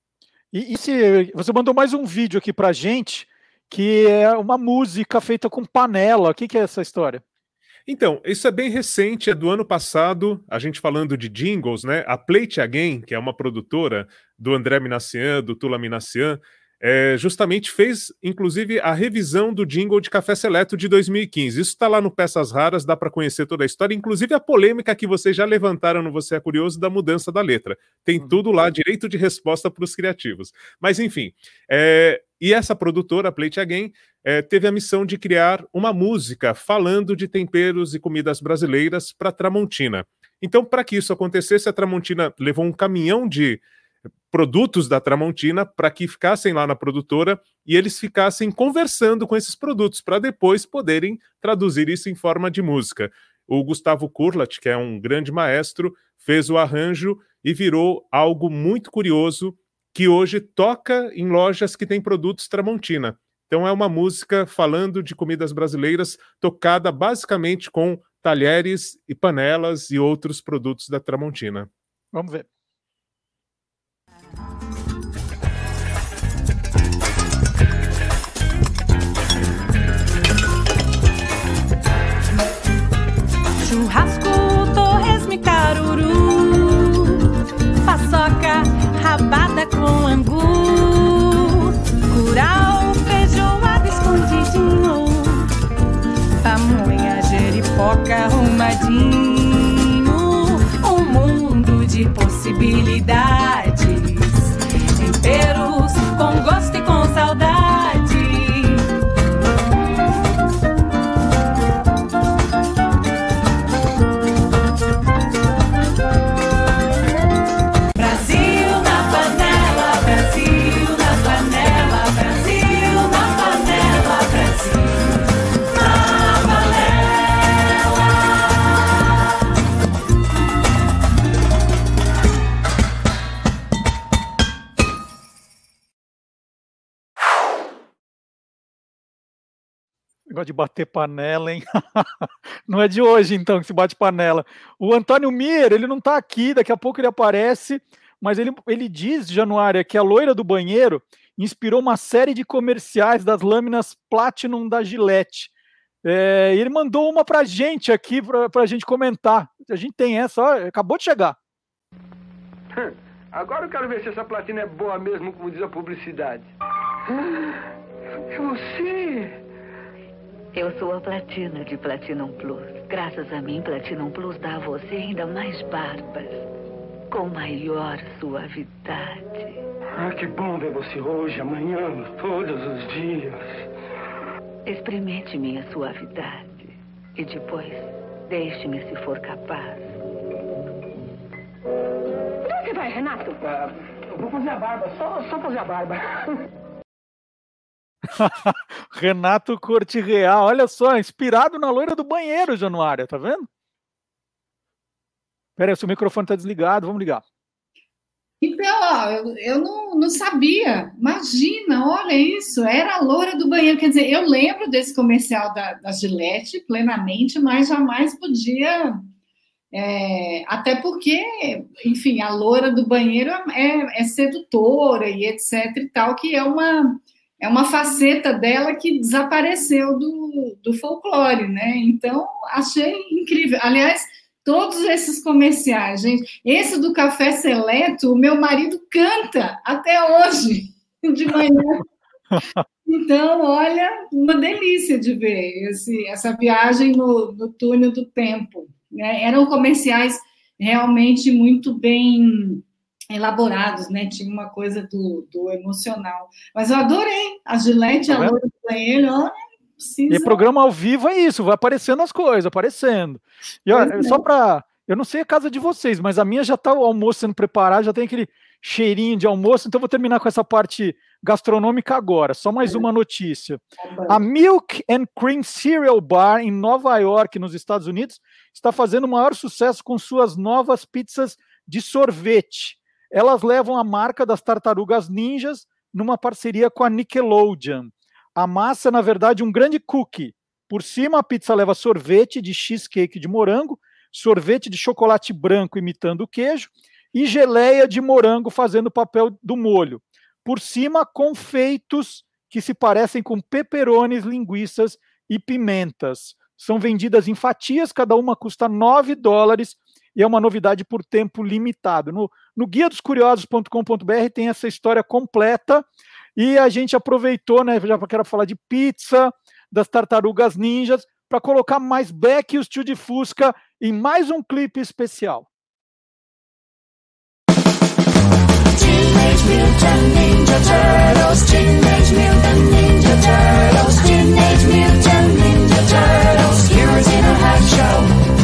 E, e se você mandou mais um vídeo aqui para gente? Que é uma música feita com panela. O que, que é essa história? Então, isso é bem recente, é do ano passado, a gente falando de jingles, né? A Plate Again, que é uma produtora do André Minassian, do Tula Minassian, é, justamente fez, inclusive, a revisão do jingle de Café Seleto de 2015. Isso está lá no Peças Raras, dá para conhecer toda a história, inclusive a polêmica que vocês já levantaram no Você é Curioso da mudança da letra. Tem uhum. tudo lá, direito de resposta para os criativos. Mas, enfim, é, e essa produtora, Plate Again, é, teve a missão de criar uma música falando de temperos e comidas brasileiras para Tramontina. Então, para que isso acontecesse, a Tramontina levou um caminhão de produtos da Tramontina para que ficassem lá na produtora e eles ficassem conversando com esses produtos para depois poderem traduzir isso em forma de música. O Gustavo Kurlat, que é um grande maestro, fez o arranjo e virou algo muito curioso que hoje toca em lojas que têm produtos Tramontina. Então é uma música falando de comidas brasileiras, tocada basicamente com talheres e panelas e outros produtos da Tramontina. Vamos ver. Angu Curau, feijoada escondidinho. Pamonha, jeripoca, arrumadinho. Um mundo de possibilidades. Temperos com gosto Negócio de bater panela, hein? não é de hoje, então, que se bate panela. O Antônio Mier, ele não está aqui, daqui a pouco ele aparece, mas ele, ele diz, Januária, que a loira do banheiro inspirou uma série de comerciais das lâminas Platinum da Gillette. É, e ele mandou uma pra gente aqui, pra, pra gente comentar. A gente tem essa, ó, acabou de chegar. Agora eu quero ver se essa platina é boa mesmo, como diz a publicidade. É você! Eu sou a Platina de Platinum Plus. Graças a mim, Platinum Plus dá a você ainda mais barbas. Com maior suavidade. Ah, que bom ver você hoje, amanhã, todos os dias. Experimente minha suavidade. E depois, deixe-me se for capaz. Onde você vai, Renato? eu vou fazer a barba, só, só fazer a barba. Renato Corte Real, olha só, inspirado na loira do banheiro, Januária, tá vendo? Pera aí, seu microfone tá desligado, vamos ligar. Então, ó, eu, eu não, não sabia. Imagina, olha isso. Era a loura do banheiro. Quer dizer, eu lembro desse comercial da, da Gillette plenamente, mas jamais podia. é, até porque, enfim, a loura do banheiro é, é sedutora e etc e tal, que é uma, é uma faceta dela que desapareceu do, do folclore, né? Então, achei incrível. Aliás, todos esses comerciais, gente. Esse do Café Seleto, o meu marido canta até hoje, de manhã. Então, olha, uma delícia de ver esse, essa viagem no, no túnel do tempo. né? Eram comerciais realmente muito bem elaborados, né? Tinha uma coisa do, do emocional. Mas eu adorei a Gillette, a Tá vendo? loura do banheiro, olha, precisa... E programa ao vivo é isso, vai aparecendo as coisas, aparecendo. E olha, é. só para. Eu não sei a casa de vocês, mas a minha já tá o almoço sendo preparado, já tem aquele cheirinho de almoço, então vou terminar com essa parte gastronômica agora. Só mais uma notícia. A Milk and Cream Cereal Bar em Nova York, nos Estados Unidos, está fazendo o maior sucesso com suas novas pizzas de sorvete. Elas levam a marca das tartarugas ninjas numa parceria com a Nickelodeon. A massa, na verdade, um grande cookie. Por cima, a pizza leva sorvete de cheesecake de morango, sorvete de chocolate branco imitando o queijo e geleia de morango fazendo o papel do molho. Por cima, confeitos que se parecem com peperones, linguiças e pimentas. São vendidas em fatias, cada uma custa 9 dólares e é uma novidade por tempo limitado. No, no guia dos curiosos.com.br tem essa história completa e a gente aproveitou, né, já que era falar de pizza, das tartarugas ninjas, para colocar mais Beck e os tio de Fusca em mais um clipe especial. Teenage Mutant Ninja Turtles. Teenage Mutant Ninja Turtles. Teenage Mutant Ninja Turtles. Heroes in a hot show.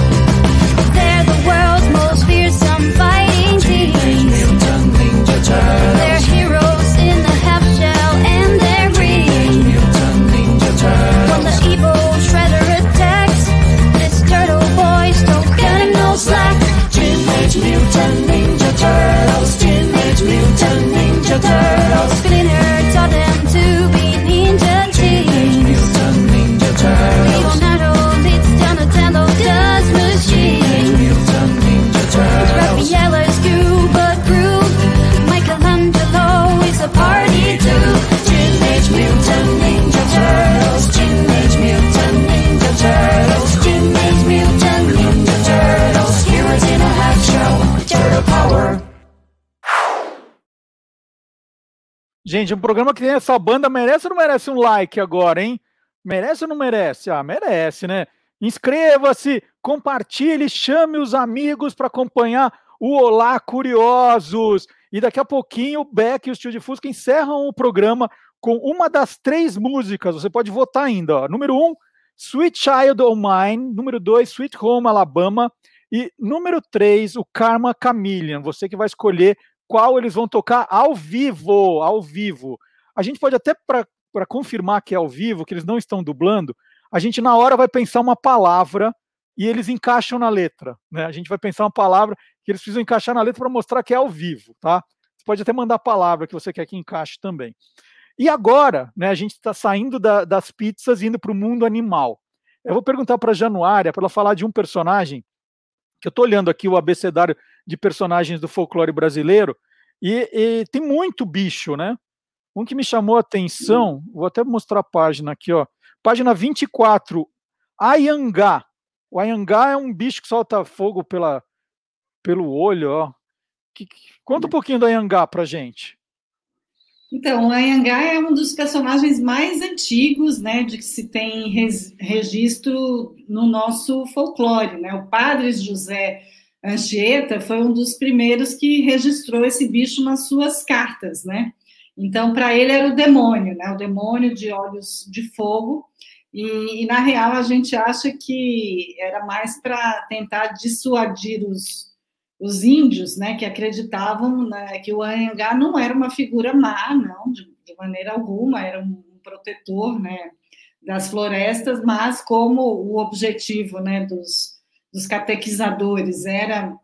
Gente, um programa que tem essa banda merece ou não merece um like agora, hein? Merece ou não merece? Ah, merece, né? Inscreva-se, compartilhe, chame os amigos para acompanhar o Olá Curiosos. E daqui a pouquinho o Beck e o Tio de Fusca encerram o programa com uma das três músicas. Você pode votar ainda. Ó. Número um, Sweet Child O' Mine. Número dois, Sweet Home Alabama. E número três, o Karma Chameleon. Você que vai escolher qual eles vão tocar ao vivo, ao vivo. A gente pode até, para confirmar que é ao vivo, que eles não estão dublando, a gente na hora vai pensar uma palavra e eles encaixam na letra. Né? A gente vai pensar uma palavra que eles precisam encaixar na letra para mostrar que é ao vivo, tá? Você pode até mandar a palavra que você quer que encaixe também. E agora, né, a gente está saindo da, das pizzas e indo para o mundo animal. Eu vou perguntar para a Januária para ela falar de um personagem que eu estou olhando aqui o abecedário de personagens do folclore brasileiro e, e, tem muito bicho, né? Um que me chamou a atenção, vou até mostrar a página aqui, ó. Página 24, Ayangá. O Ayangá é um bicho que solta fogo pela, pelo olho, ó. Que, que, conta um pouquinho do Ayangá pra gente. Então, o Anhangá é um dos personagens mais antigos, né, de que se tem res, registro no nosso folclore, né? O padre José Anchieta foi um dos primeiros que registrou esse bicho nas suas cartas, né? Então, para ele era o demônio, né? O demônio de olhos de fogo. E, e na real a gente acha que era mais para tentar dissuadir os, os índios, né, que acreditavam né, que o Anhangá não era uma figura má, não, de, de, maneira alguma, era um protetor, né, das florestas, mas como o objetivo, né, dos, dos catequizadores era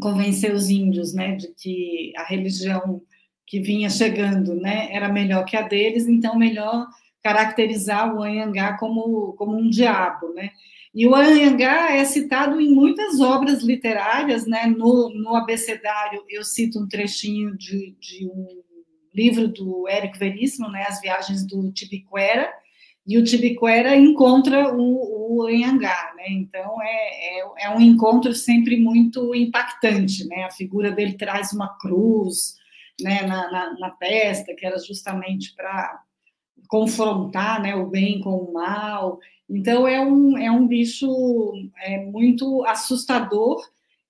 convencer os índios, né, de que a religião que vinha chegando, né, era melhor que a deles, então melhor caracterizar o Anhangá como, como um diabo, né, e o Anhangá é citado em muitas obras literárias, né? No, no abecedário eu cito um trechinho de, de um livro do Érico Veríssimo, né? As Viagens do Tibiquera, e o Tibiquera encontra o, o Anhangá, né? Então é, é, é, um encontro sempre muito impactante, né? A figura dele traz uma cruz, né? Na, na, na testa, que era justamente para confrontar, né? O bem com o mal. Então, é um, é um bicho é, muito assustador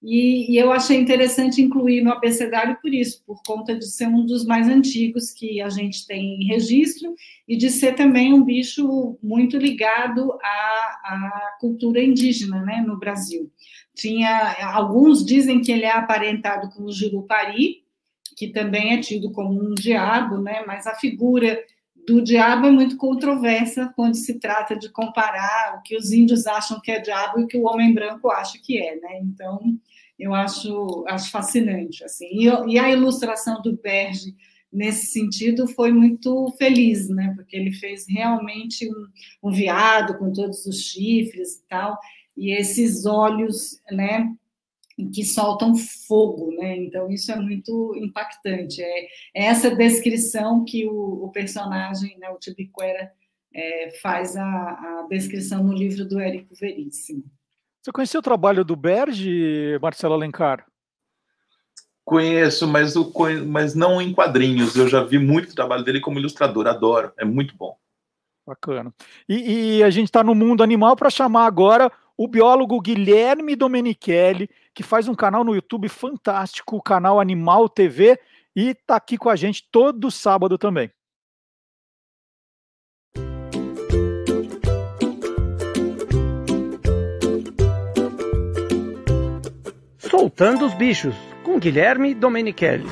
e, e, eu achei interessante incluir no abecedário por isso, por conta de ser um dos mais antigos que a gente tem em registro e de ser também um bicho muito ligado à, à cultura indígena né, no Brasil. Tinha, alguns dizem que ele é aparentado com o jurupari, que também é tido como um diabo, né, mas a figura do diabo é muito controversa quando se trata de comparar o que os índios acham que é diabo e o que o homem branco acha que é, né? Então, eu acho, acho fascinante, assim. E, e a ilustração do Berge, nesse sentido, foi muito feliz, né? Porque ele fez realmente um, um veado com todos os chifres e tal, e esses olhos, né? que soltam fogo, né? Então isso é muito impactante. É, é essa descrição que o, o personagem, né, o Tibiquera, é, faz a, a, descrição no livro do Érico Veríssimo. Você conheceu o trabalho do Berge, Marcelo Alencar? Conheço, mas, o, mas não em quadrinhos. Eu já vi muito trabalho dele como ilustrador, adoro, é muito bom. Bacana. E, e a gente está no mundo animal para chamar agora o biólogo Guilherme Domenichelli, que faz um canal no YouTube fantástico, o canal Animal TV, e está aqui com a gente todo sábado também. Soltando os bichos, com Guilherme Domenichelli.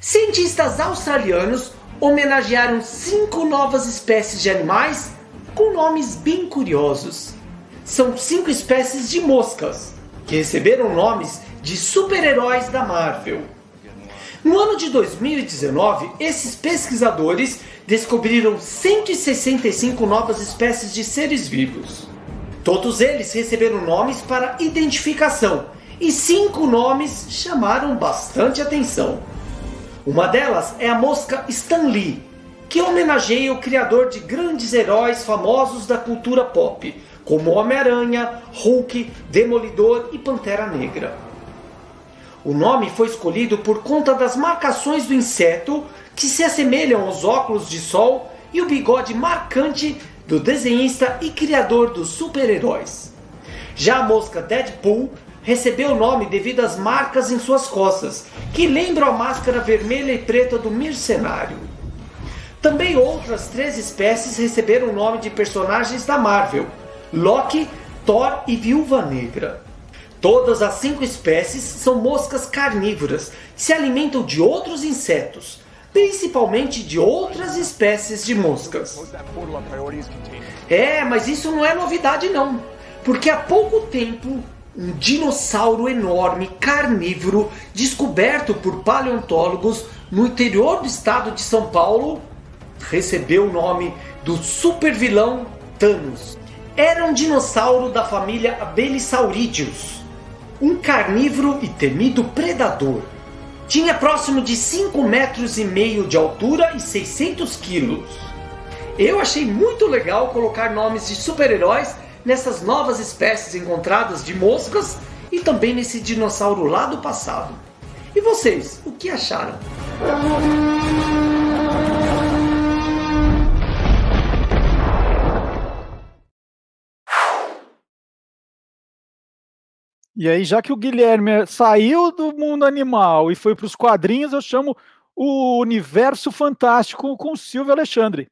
Cientistas australianos homenagearam cinco novas espécies de animais com nomes bem curiosos. São cinco espécies de moscas, que receberam nomes de super-heróis da Marvel. No ano de 2019, esses pesquisadores descobriram 165 novas espécies de seres vivos. Todos eles receberam nomes para identificação e cinco nomes chamaram bastante atenção. Uma delas é a mosca Stan Lee, que homenageia o criador de grandes heróis famosos da cultura pop, como Homem-Aranha, Hulk, Demolidor e Pantera Negra. O nome foi escolhido por conta das marcações do inseto que se assemelham aos óculos de sol e o bigode marcante do desenhista e criador dos super-heróis. Já a mosca Deadpool recebeu o nome devido às marcas em suas costas, que lembram a máscara vermelha e preta do mercenário. Também outras três espécies receberam o nome de personagens da Marvel: Loki, Thor e Viúva Negra. Todas as cinco espécies são moscas carnívoras que se alimentam de outros insetos, principalmente de outras espécies de moscas. É, mas isso não é novidade não, porque há pouco tempo um dinossauro enorme carnívoro descoberto por paleontólogos no interior do estado de São Paulo recebeu o nome do supervilão Thanos. Era um dinossauro da família Belissaurideus, um carnívoro e temido predador. Tinha próximo de 5 metros e meio de altura e 600 quilos. Eu achei muito legal colocar nomes de super-heróis nessas novas espécies encontradas de moscas e também nesse dinossauro lá do passado. E vocês, o que acharam? E aí, já que o Guilherme saiu do mundo animal e foi para os quadrinhos, eu chamo o Universo Fantástico com o Silvio Alexandre.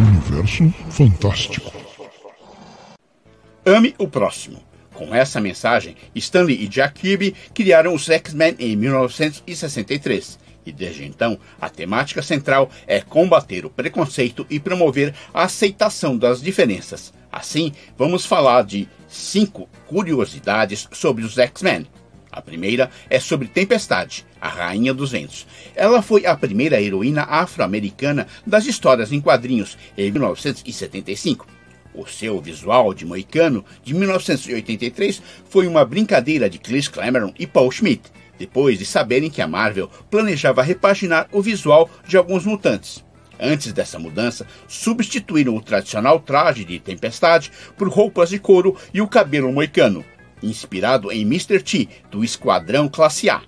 Universo Fantástico. Ame o próximo. Com essa mensagem, Stanley e Jack Kirby criaram os X-Men em 1963. E desde então, a temática central é combater o preconceito e promover a aceitação das diferenças. Assim, vamos falar de cinco curiosidades sobre os X-Men. A primeira é sobre Tempestade, a Rainha dos Ventos. Ela foi a primeira heroína afro-americana das histórias em quadrinhos em 1975. O seu visual de moicano de 1983 foi uma brincadeira de Chris Cameron e Paul Schmidt, depois de saberem que a Marvel planejava repaginar o visual de alguns mutantes. Antes dessa mudança, substituíram o tradicional traje de Tempestade por roupas de couro e o cabelo moicano, inspirado em Mr. T do Esquadrão Classe A.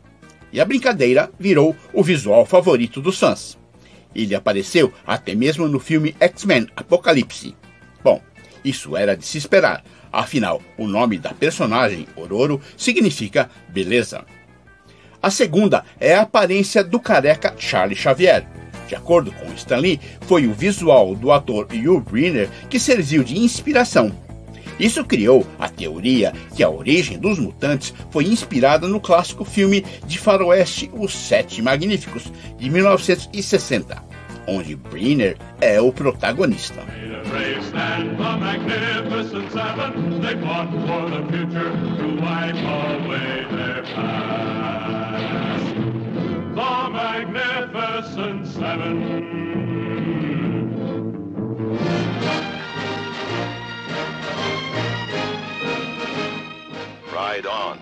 E a brincadeira virou o visual favorito dos fãs. Ele apareceu até mesmo no filme X-Men Apocalipse. Bom, isso era de se esperar, afinal, o nome da personagem, Ororo, significa beleza. A segunda é a aparência do careca Charlie Xavier. De acordo com Stan Lee, foi o visual do ator Hugh Brynner que serviu de inspiração. Isso criou a teoria que a origem dos mutantes foi inspirada no clássico filme de faroeste Os Sete Magníficos, de 1960, onde Brynner é o protagonista. The magnificent seven. Ride on.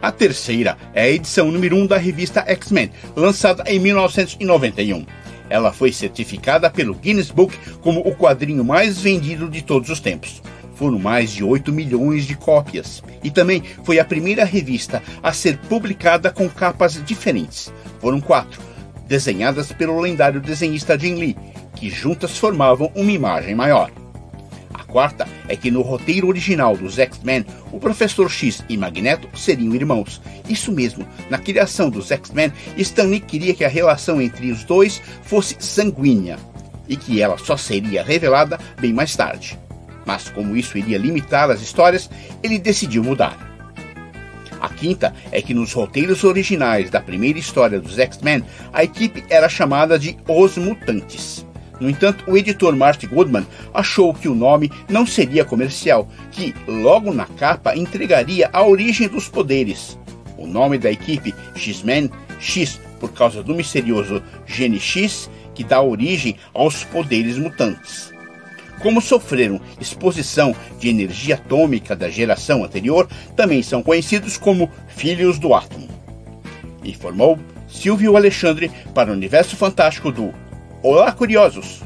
A terceira é a edição número 1 um da revista X-Men, lançada em 1991. Ela foi certificada pelo Guinness Book como o quadrinho mais vendido de todos os tempos. Foram mais de 8 milhões de cópias. E também foi a primeira revista a ser publicada com capas diferentes. Foram quatro, desenhadas pelo lendário desenhista Jim Lee, que juntas formavam uma imagem maior. A quarta é que no roteiro original dos X-Men, o Professor X e Magneto seriam irmãos. Isso mesmo, na criação dos X-Men, Stanley queria que a relação entre os dois fosse sanguínea e que ela só seria revelada bem mais tarde. Mas como isso iria limitar as histórias, ele decidiu mudar. A quinta é que nos roteiros originais da primeira história dos X-Men, a equipe era chamada de Os Mutantes. No entanto, o editor Marty Goodman achou que o nome não seria comercial, que logo na capa entregaria a origem dos poderes. O nome da equipe X-Men, X por causa do misterioso gene X, que dá origem aos poderes mutantes como sofreram exposição de energia atômica da geração anterior, também são conhecidos como filhos do átomo. Informou Silvio Alexandre para o Universo Fantástico do Olá Curiosos.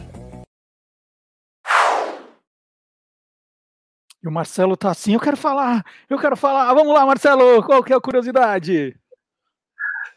E o Marcelo tá assim, eu quero falar, eu quero falar. Vamos lá, Marcelo, qual que é a curiosidade?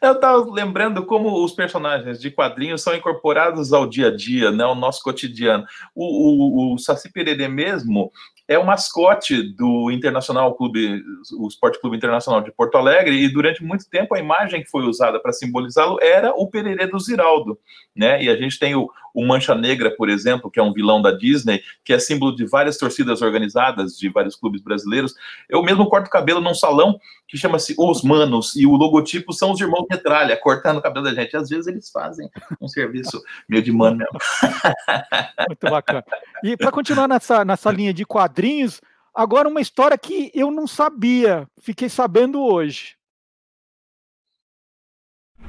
Eu estava lembrando como os personagens de quadrinhos são incorporados ao dia a dia, né, ao nosso cotidiano. O, o, o Saci Pererê mesmo é o mascote do Internacional Clube, o Esporte Clube Internacional de Porto Alegre, e durante muito tempo a imagem que foi usada para simbolizá-lo era o Pererê do Ziraldo, né? E a gente tem o, o Mancha Negra, por exemplo, que é um vilão da Disney, que é símbolo de várias torcidas organizadas de vários clubes brasileiros. Eu mesmo corto cabelo num salão que chama-se Os Manos, e o logotipo são os irmãos Metralha, cortando o cabelo da gente. Às vezes eles fazem um serviço meio de mano mesmo. Muito bacana. E para continuar nessa, nessa linha de quadrinhos, agora uma história que eu não sabia, fiquei sabendo hoje.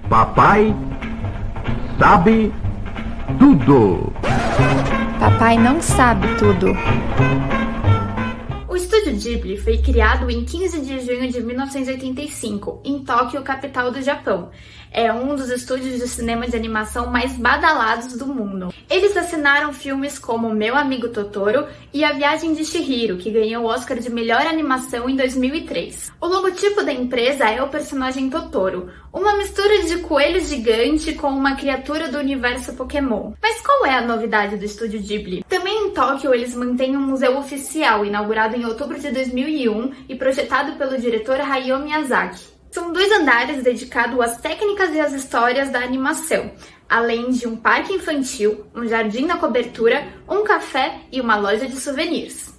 Papai sabe tudo. Papai não sabe tudo. O estúdio Ghibli foi criado em 15 de junho de 1985, em Tóquio, capital do Japão. É um dos estúdios de cinema de animação mais badalados do mundo. Eles assinaram filmes como Meu Amigo Totoro e A Viagem de Chihiro, que ganhou o Oscar de melhor animação em 2003. O logotipo da empresa é o personagem Totoro, uma mistura de coelho gigante com uma criatura do universo Pokémon. Mas qual é a novidade do estúdio Ghibli? Também em Tóquio, eles mantêm um museu oficial, inaugurado em outubro de 2001 e projetado pelo diretor Hayao Miyazaki. São dois andares dedicados às técnicas e às histórias da animação, além de um parque infantil, um jardim na cobertura, um café e uma loja de souvenirs.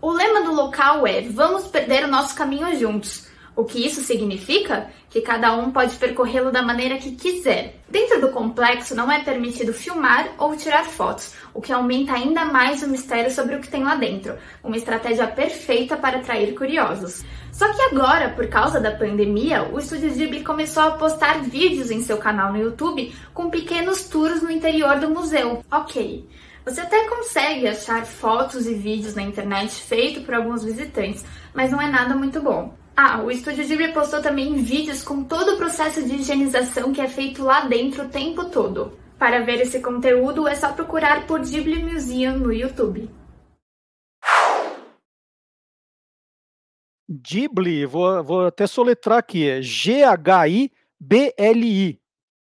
O lema do local é Vamos perder o nosso caminho juntos. O que isso significa? Que cada um pode percorrê-lo da maneira que quiser. Dentro do complexo não é permitido filmar ou tirar fotos, o que aumenta ainda mais o mistério sobre o que tem lá dentro. Uma estratégia perfeita para atrair curiosos. Só que agora, por causa da pandemia, o Estúdio Ghibli começou a postar vídeos em seu canal no YouTube com pequenos tours no interior do museu. Ok. Você até consegue achar fotos e vídeos na internet feito por alguns visitantes, mas não é nada muito bom. Ah, o Estúdio Ghibli postou também vídeos com todo o processo de higienização que é feito lá dentro o tempo todo. Para ver esse conteúdo é só procurar por Ghibli Museum no YouTube. Ghibli, vou, vou até soletrar aqui, é G-H-I-B-L-I.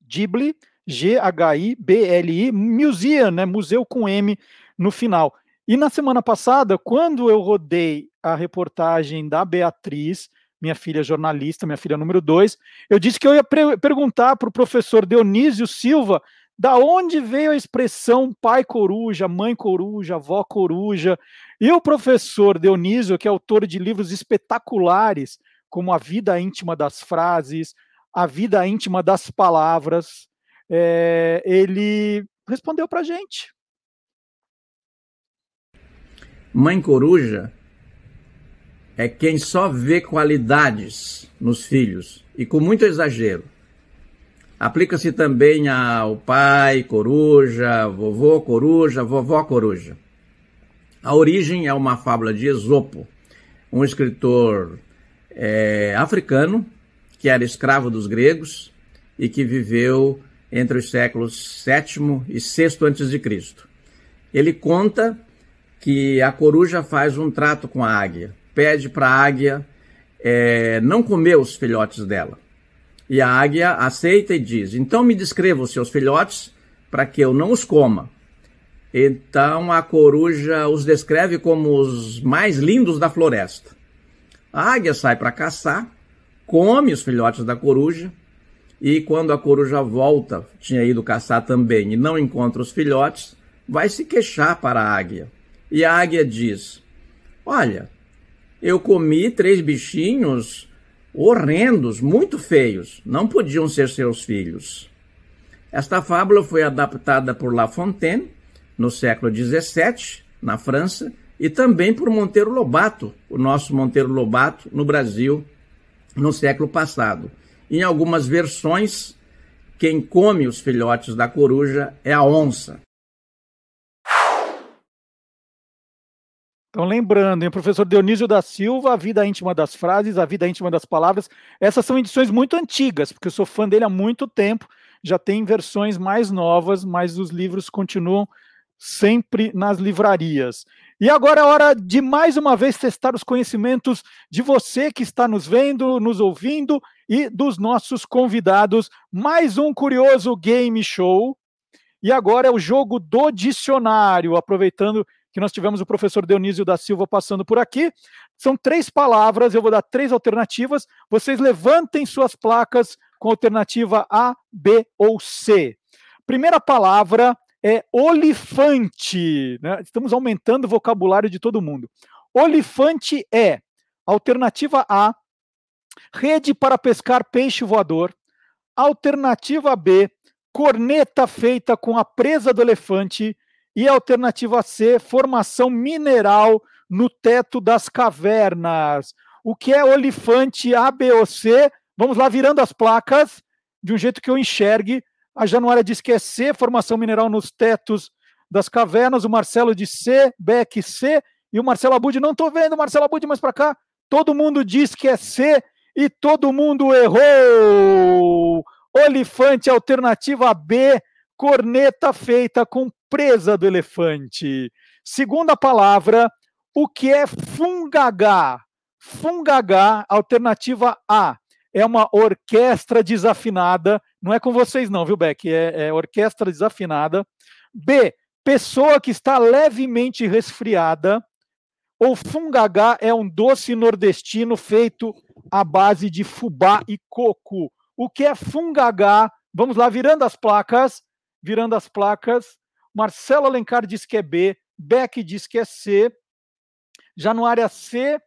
Ghibli, G-H-I-B-L-I, Museum, né? Museu com M no final. E na semana passada, quando eu rodei a reportagem da Beatriz, minha filha jornalista, minha filha número dois, eu disse que eu ia perguntar para o professor Dionísio Silva da onde veio a expressão pai coruja, mãe coruja, avó coruja. E o professor Dionísio, que é autor de livros espetaculares, como A Vida Íntima das Frases, A Vida Íntima das Palavras, é, ele respondeu para gente. Mãe coruja é quem só vê qualidades nos filhos e com muito exagero. Aplica-se também ao pai coruja, vovô coruja, vovó coruja. A origem é uma fábula de Esopo, um escritor é, africano que era escravo dos gregos e que viveu entre os séculos VII e VI a.C. Ele conta que a coruja faz um trato com a águia, pede para a águia é, não comer os filhotes dela. E a águia aceita e diz: Então me descreva os seus filhotes para que eu não os coma. Então a coruja os descreve como os mais lindos da floresta. A águia sai para caçar, come os filhotes da coruja, e quando a coruja volta, tinha ido caçar também e não encontra os filhotes, vai se queixar para a águia. E a águia diz: Olha, eu comi três bichinhos horrendos, muito feios, não podiam ser seus filhos. Esta fábula foi adaptada por La Fontaine no século XVII, na França, e também por Monteiro Lobato, o nosso Monteiro Lobato, no Brasil, no século passado. Em algumas versões, quem come os filhotes da coruja é a onça. Então, lembrando, hein, professor Dionísio da Silva, A Vida Íntima das Frases, A Vida Íntima das Palavras. Essas são edições muito antigas, porque eu sou fã dele há muito tempo. Já tem versões mais novas, mas os livros continuam sempre nas livrarias. E agora é hora de mais uma vez testar os conhecimentos de você que está nos vendo, nos ouvindo e dos nossos convidados. Mais um curioso game show. E agora é o jogo do dicionário, aproveitando que nós tivemos o professor Dionísio da Silva passando por aqui. São três palavras, eu vou dar três alternativas. Vocês levantem suas placas com alternativa A, B ou C. Primeira palavra é olifante. Né? Estamos aumentando o vocabulário de todo mundo. Olifante é alternativa A, rede para pescar peixe voador. Alternativa B, corneta feita com a presa do elefante. E alternativa C, formação mineral no teto das cavernas. O que é olifante A, B ou C? Vamos lá, virando as placas, de um jeito que eu enxergue. A Januária diz que é C, formação mineral nos tetos das cavernas. O Marcelo diz C, Beck C. E o Marcelo Abud, não estou vendo, Marcelo Abud, mais para cá. Todo mundo diz que é C e todo mundo errou. Olifante, alternativa B, corneta feita com presa do elefante. Segunda palavra, o que é fungagá? Fungagá, alternativa A, é uma orquestra desafinada. Não é com vocês, não, viu, Beck? É, é orquestra desafinada. B, pessoa que está levemente resfriada. Ou fungagá é um doce nordestino feito à base de fubá e coco. O que é fungagá? Vamos lá, virando as placas. Virando as placas. Marcelo Alencar diz que é B. Beck diz que é C. Januária C.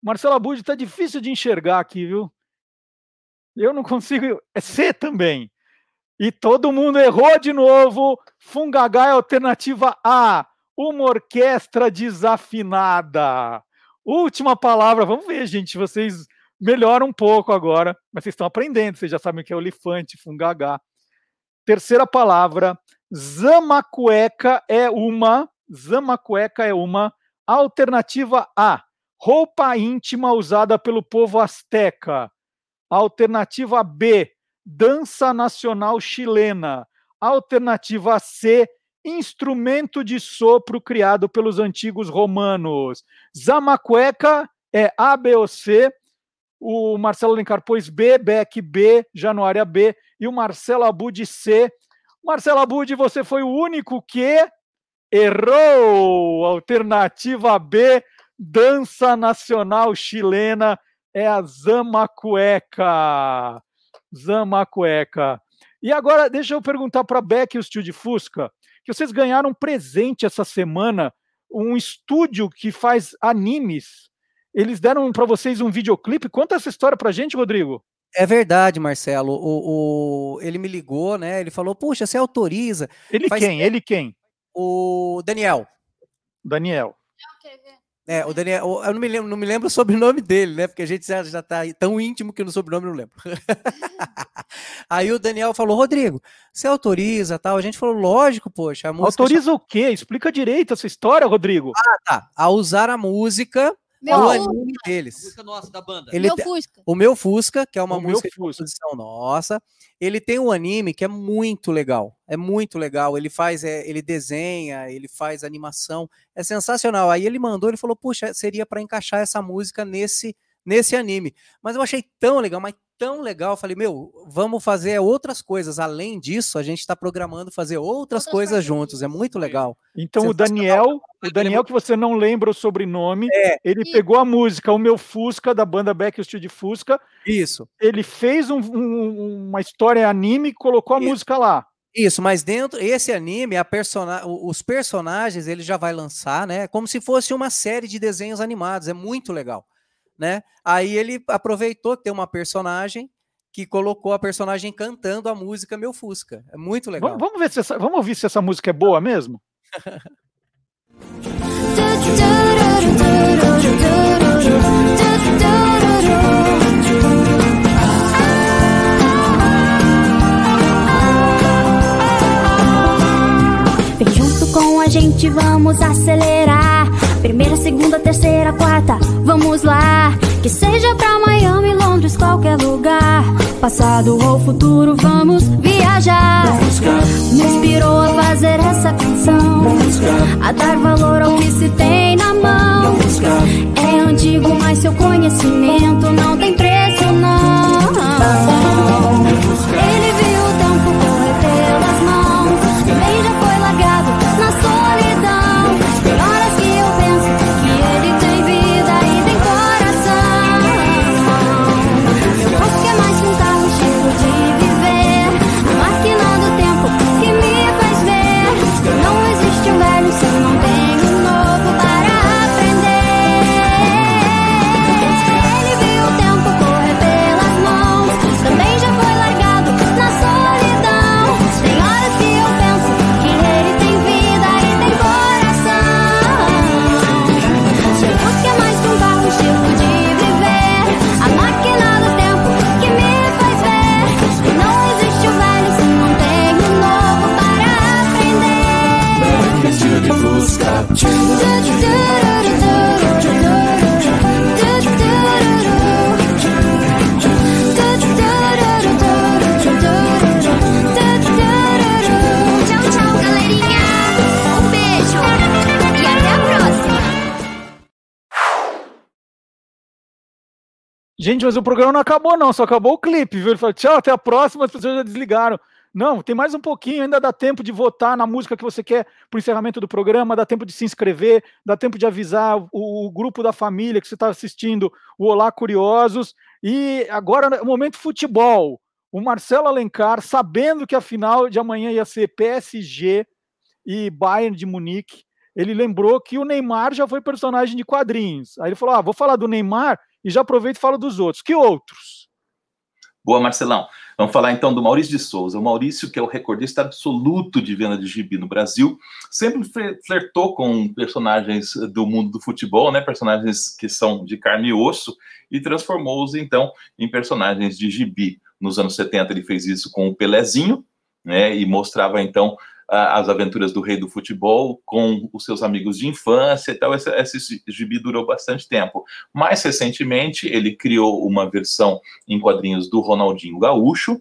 Marcelo Abud está difícil de enxergar aqui, viu? Eu não consigo. É C também. E todo mundo errou de novo. Fungagá é alternativa A. Uma orquestra desafinada. Última palavra. Vamos ver, gente. Vocês melhoram um pouco agora, mas vocês estão aprendendo. Vocês já sabem o que é olifante, fungagá. Terceira palavra. Zamacueca é uma. Zamacueca é uma. Alternativa A. Roupa íntima usada pelo povo asteca. Alternativa B, dança nacional chilena. Alternativa C, instrumento de sopro criado pelos antigos romanos. Zamacueca é A, B ou C. O Marcelo Alencar pôs B, Beck B, Januária B e o Marcelo Abud C. Marcelo Abud, você foi o único que errou. Alternativa B, dança nacional chilena é a Zamacueca. Zamacueca. E agora, deixa eu perguntar para Beck e o de Fusca, que vocês ganharam um presente essa semana, um estúdio que faz animes. Eles deram para vocês um videoclipe. Conta essa história para gente, Rodrigo. É verdade, Marcelo. O, o- ele me ligou, né? Ele falou: Puxa, você autoriza. Ele Faz quem? Ele quem? O Daniel. Daniel. É, o Daniel, eu não me lembro, não me lembro o sobrenome dele, né? Porque a gente já, já tá tão íntimo que no sobrenome eu não lembro. Aí o Daniel falou: Rodrigo, você autoriza tal? A gente falou: lógico, poxa. Autoriza o quê? Explica direito essa história, Rodrigo. Ah, tá. A usar a música Meu Fusca. anime deles. Música nossa da banda. Ele Meu te- Fusca. O meu Fusca, que é uma O música de composição nossa, ele tem um anime que é muito legal. É muito legal. Ele faz, é, ele desenha, ele faz animação. É sensacional. Aí ele mandou, ele falou: "Puxa, seria para encaixar essa música nesse nesse anime". Mas eu achei tão legal, mas tão legal. Eu falei: "Meu, vamos fazer outras coisas. Além disso, a gente está programando fazer outras coisas juntos. É muito legal". Então o Sensacional. Daniel, o Daniel que você não lembra o sobrenome, É. ele pegou a música O Meu Fusca da banda de Fusca. Isso. Ele fez um- um- uma história anime e colocou a música lá. Isso, mas dentro esse anime, a persona, os personagens ele já vai lançar, né? Como se fosse uma série de desenhos animados. É muito legal, né? Aí ele aproveitou que tem uma personagem que colocou a personagem cantando a música Meu Fusca. É muito legal. Vamos, vamos ver se essa, vamos ouvir se essa música é boa mesmo? Vem junto com a gente, vamos acelerar. Primeira, segunda, terceira, quarta, vamos lá. Que seja pra Miami, Londres, qualquer lugar. Passado ou futuro, vamos viajar. Me inspirou a fazer essa canção. A dar valor ao que se tem na mão. É antigo, mas seu conhecimento não tem preço, não. Gente, mas o programa não acabou, não, só acabou o clipe, viu? Ele falou, tchau, até a próxima, as pessoas já desligaram. Não, tem mais um pouquinho, ainda dá tempo de votar na música que você quer para o encerramento do programa, dá tempo de se inscrever, dá tempo de avisar o, o grupo da família que você está assistindo, o Olá Curiosos. E agora, o momento futebol. O Marcelo Alencar, sabendo que a final de amanhã ia ser PSG e Bayern de Munique, ele lembrou que o Neymar já foi personagem de quadrinhos. Aí ele falou: ah, vou falar do Neymar e já aproveito e falo dos outros. Que outros? Boa, Marcelão. Vamos falar então do Maurício de Souza. O Maurício, que é o recordista absoluto de venda de gibi no Brasil, sempre fle- flertou com personagens do mundo do futebol, né? Personagens que são de carne e osso, e transformou-os então em personagens de gibi. Nos anos 70 ele fez isso com o Pelezinho, né? E mostrava então as aventuras do rei do futebol com os seus amigos de infância e tal. Esse, esse gibi durou bastante tempo. Mais recentemente, ele criou uma versão em quadrinhos do Ronaldinho Gaúcho,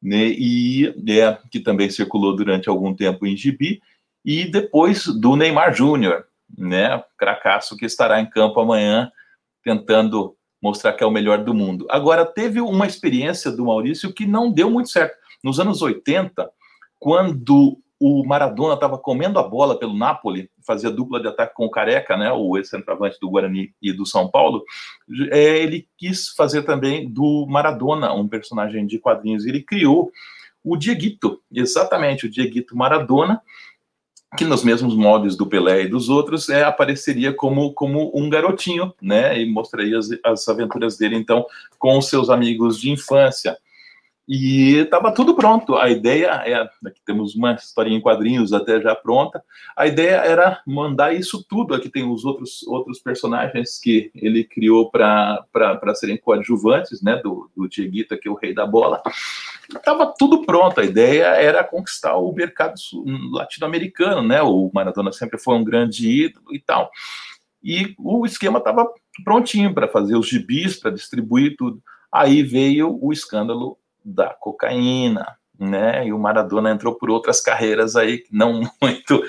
né, e é, que também circulou durante algum tempo em gibi, e depois do Neymar Júnior, né, cracaço que estará em campo amanhã tentando mostrar que é o melhor do mundo. Agora, teve uma experiência do Maurício que não deu muito certo. Nos anos 80, quando o Maradona estava comendo a bola pelo Napoli, fazia dupla de ataque com o Careca, né, o ex-centroavante do Guarani e do São Paulo, é, ele quis fazer também do Maradona um personagem de quadrinhos. Ele criou o Dieguito, exatamente, o Dieguito Maradona, que nos mesmos moldes do Pelé e dos outros é, apareceria como, como um garotinho, né, e mostraria as, as aventuras dele, então, com os seus amigos de infância. E estava tudo pronto. A ideia é. Aqui temos uma historinha em quadrinhos até já pronta. A ideia era mandar isso tudo. Aqui tem os outros, outros personagens que ele criou para serem coadjuvantes, né? Do, do Dieguito, que é o rei da bola. Estava tudo pronto. A ideia era conquistar o mercado latino-americano, né? O Maradona sempre foi um grande ídolo e tal. E o esquema estava prontinho para fazer os gibis, para distribuir tudo. Aí veio o escândalo da cocaína, né? E o Maradona entrou por outras carreiras aí não muito,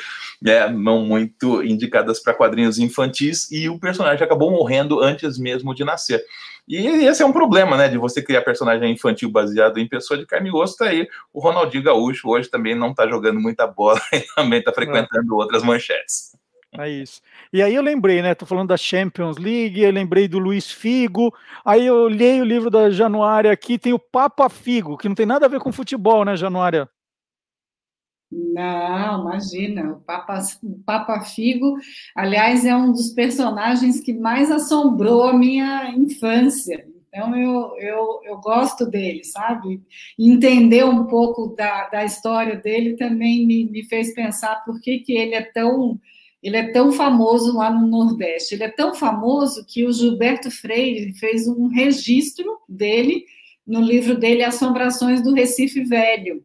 é, não muito indicadas para quadrinhos infantis e o personagem acabou morrendo antes mesmo de nascer. E esse é um problema, né? De você criar personagem infantil baseado em pessoa de carne e osso. Tá aí o Ronaldinho Gaúcho hoje também não está jogando muita bola e também está frequentando outras manchetes. É isso. E aí eu lembrei, né? Tô falando da Champions League, eu lembrei do Luiz Figo. Aí eu olhei o livro da Januária aqui, tem o Papa Figo, que não tem nada a ver com futebol, né, Januária? Não, imagina, o Papa, o Papa Figo, aliás, é um dos personagens que mais assombrou a minha infância. Então, eu, eu, eu gosto dele, sabe? Entender um pouco da, da história dele também me, me fez pensar por que, que ele é tão ele é tão famoso lá no Nordeste. Ele é tão famoso que o Gilberto Freire fez um registro dele no livro dele Assombrações do Recife Velho.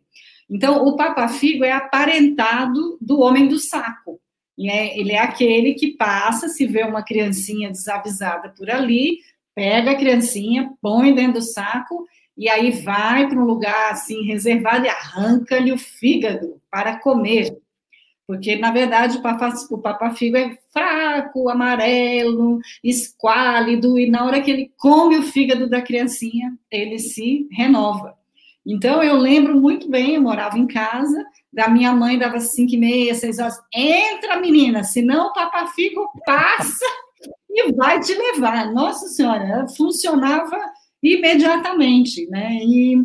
Então, o Papa Figo é aparentado do homem do saco. né? Ele é aquele que passa, se vê uma criancinha desavisada por ali, pega a criancinha, põe dentro do saco e aí vai para um lugar assim reservado e arranca-lhe o fígado para comer. Porque, na verdade, o papa, o papa figo é fraco, amarelo, esquálido, e na hora que ele come o fígado da criancinha, ele se renova. Então, eu lembro muito bem, eu morava em casa, da minha mãe dava cinco e meia, seis horas, entra, menina, senão o papa figo passa e vai te levar. Nossa Senhora, funcionava imediatamente, né? E,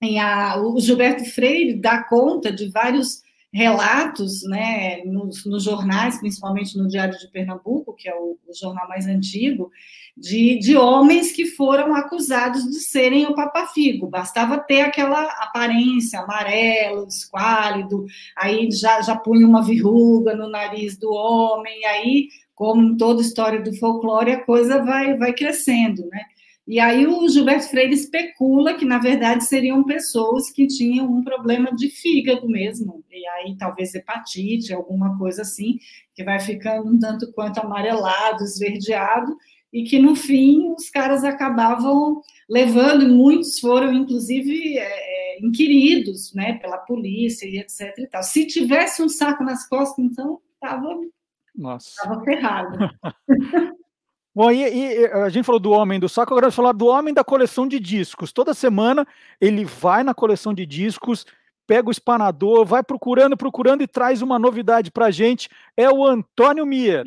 e a, o Gilberto Freire dá conta de vários relatos, né, nos, nos, jornais, principalmente no Diário de Pernambuco, que é o, o jornal mais antigo, de, de, homens que foram acusados de serem o papafigo. Bastava ter aquela aparência amarelo, esquálido, aí já, já punha uma verruga no nariz do homem, aí, como em toda história do folclore, a coisa vai, vai crescendo, né? E aí o Gilberto Freire especula que, na verdade, seriam pessoas que tinham um problema de fígado mesmo, e aí talvez hepatite, alguma coisa assim, que vai ficando um tanto quanto amarelado, esverdeado, e que, no fim, os caras acabavam levando, e muitos foram, inclusive, é, inquiridos né, pela polícia e etc. E tal. Se tivesse um saco nas costas, então, estava ferrado. Bom, e, e, a gente falou do homem do saco, agora vamos falar do homem da coleção de discos. Toda semana ele vai na coleção de discos, pega o espanador, vai procurando, procurando e traz uma novidade pra gente. É o Antônio Mier.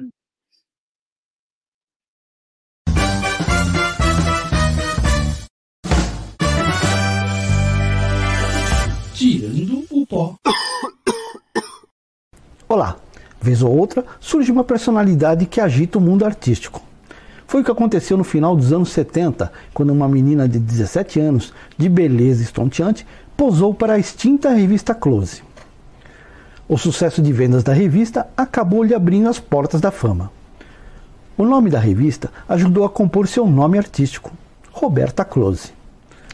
Tirando o pó. Olá, vez ou outra surge uma personalidade que agita o mundo artístico. Foi o que aconteceu no final dos anos 70, quando uma menina de 17 anos, de beleza estonteante, posou para a extinta revista Close. O sucesso de vendas da revista acabou lhe abrindo as portas da fama. O nome da revista ajudou a compor seu nome artístico, Roberta Close.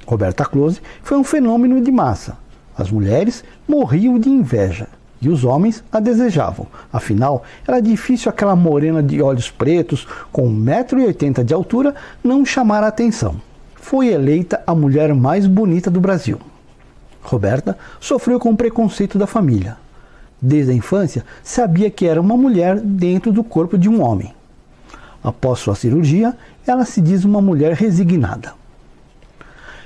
Roberta Close foi um fenômeno de massa. As mulheres morriam de inveja e os homens a desejavam. Afinal, era difícil aquela morena de olhos pretos, com 1,80m de altura, não chamar a atenção. Foi eleita a mulher mais bonita do Brasil. Roberta sofreu com o preconceito da família. Desde a infância, sabia que era uma mulher dentro do corpo de um homem. Após sua cirurgia, ela se diz uma mulher resignada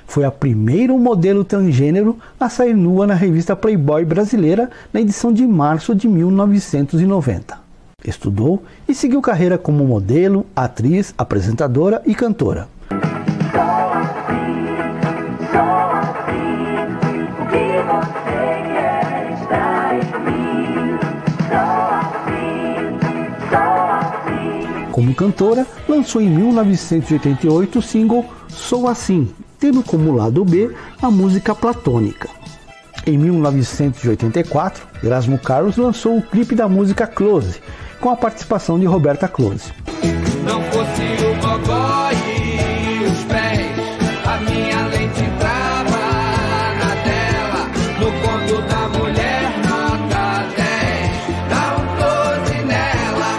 foi a primeira modelo transgênero a sair nua na revista Playboy brasileira na edição de março de 1990. Estudou e seguiu carreira como modelo, atriz, apresentadora e cantora. Como cantora, lançou em 1988 o single Sou Assim, tendo como lado B a música platônica. Em 1984, Erasmo Carlos lançou o clipe da música Close, com a participação de Roberta Close. Não fosse o gogó e os pés, a minha lente na tela, no conto da mulher, nota 10, dá um close nela.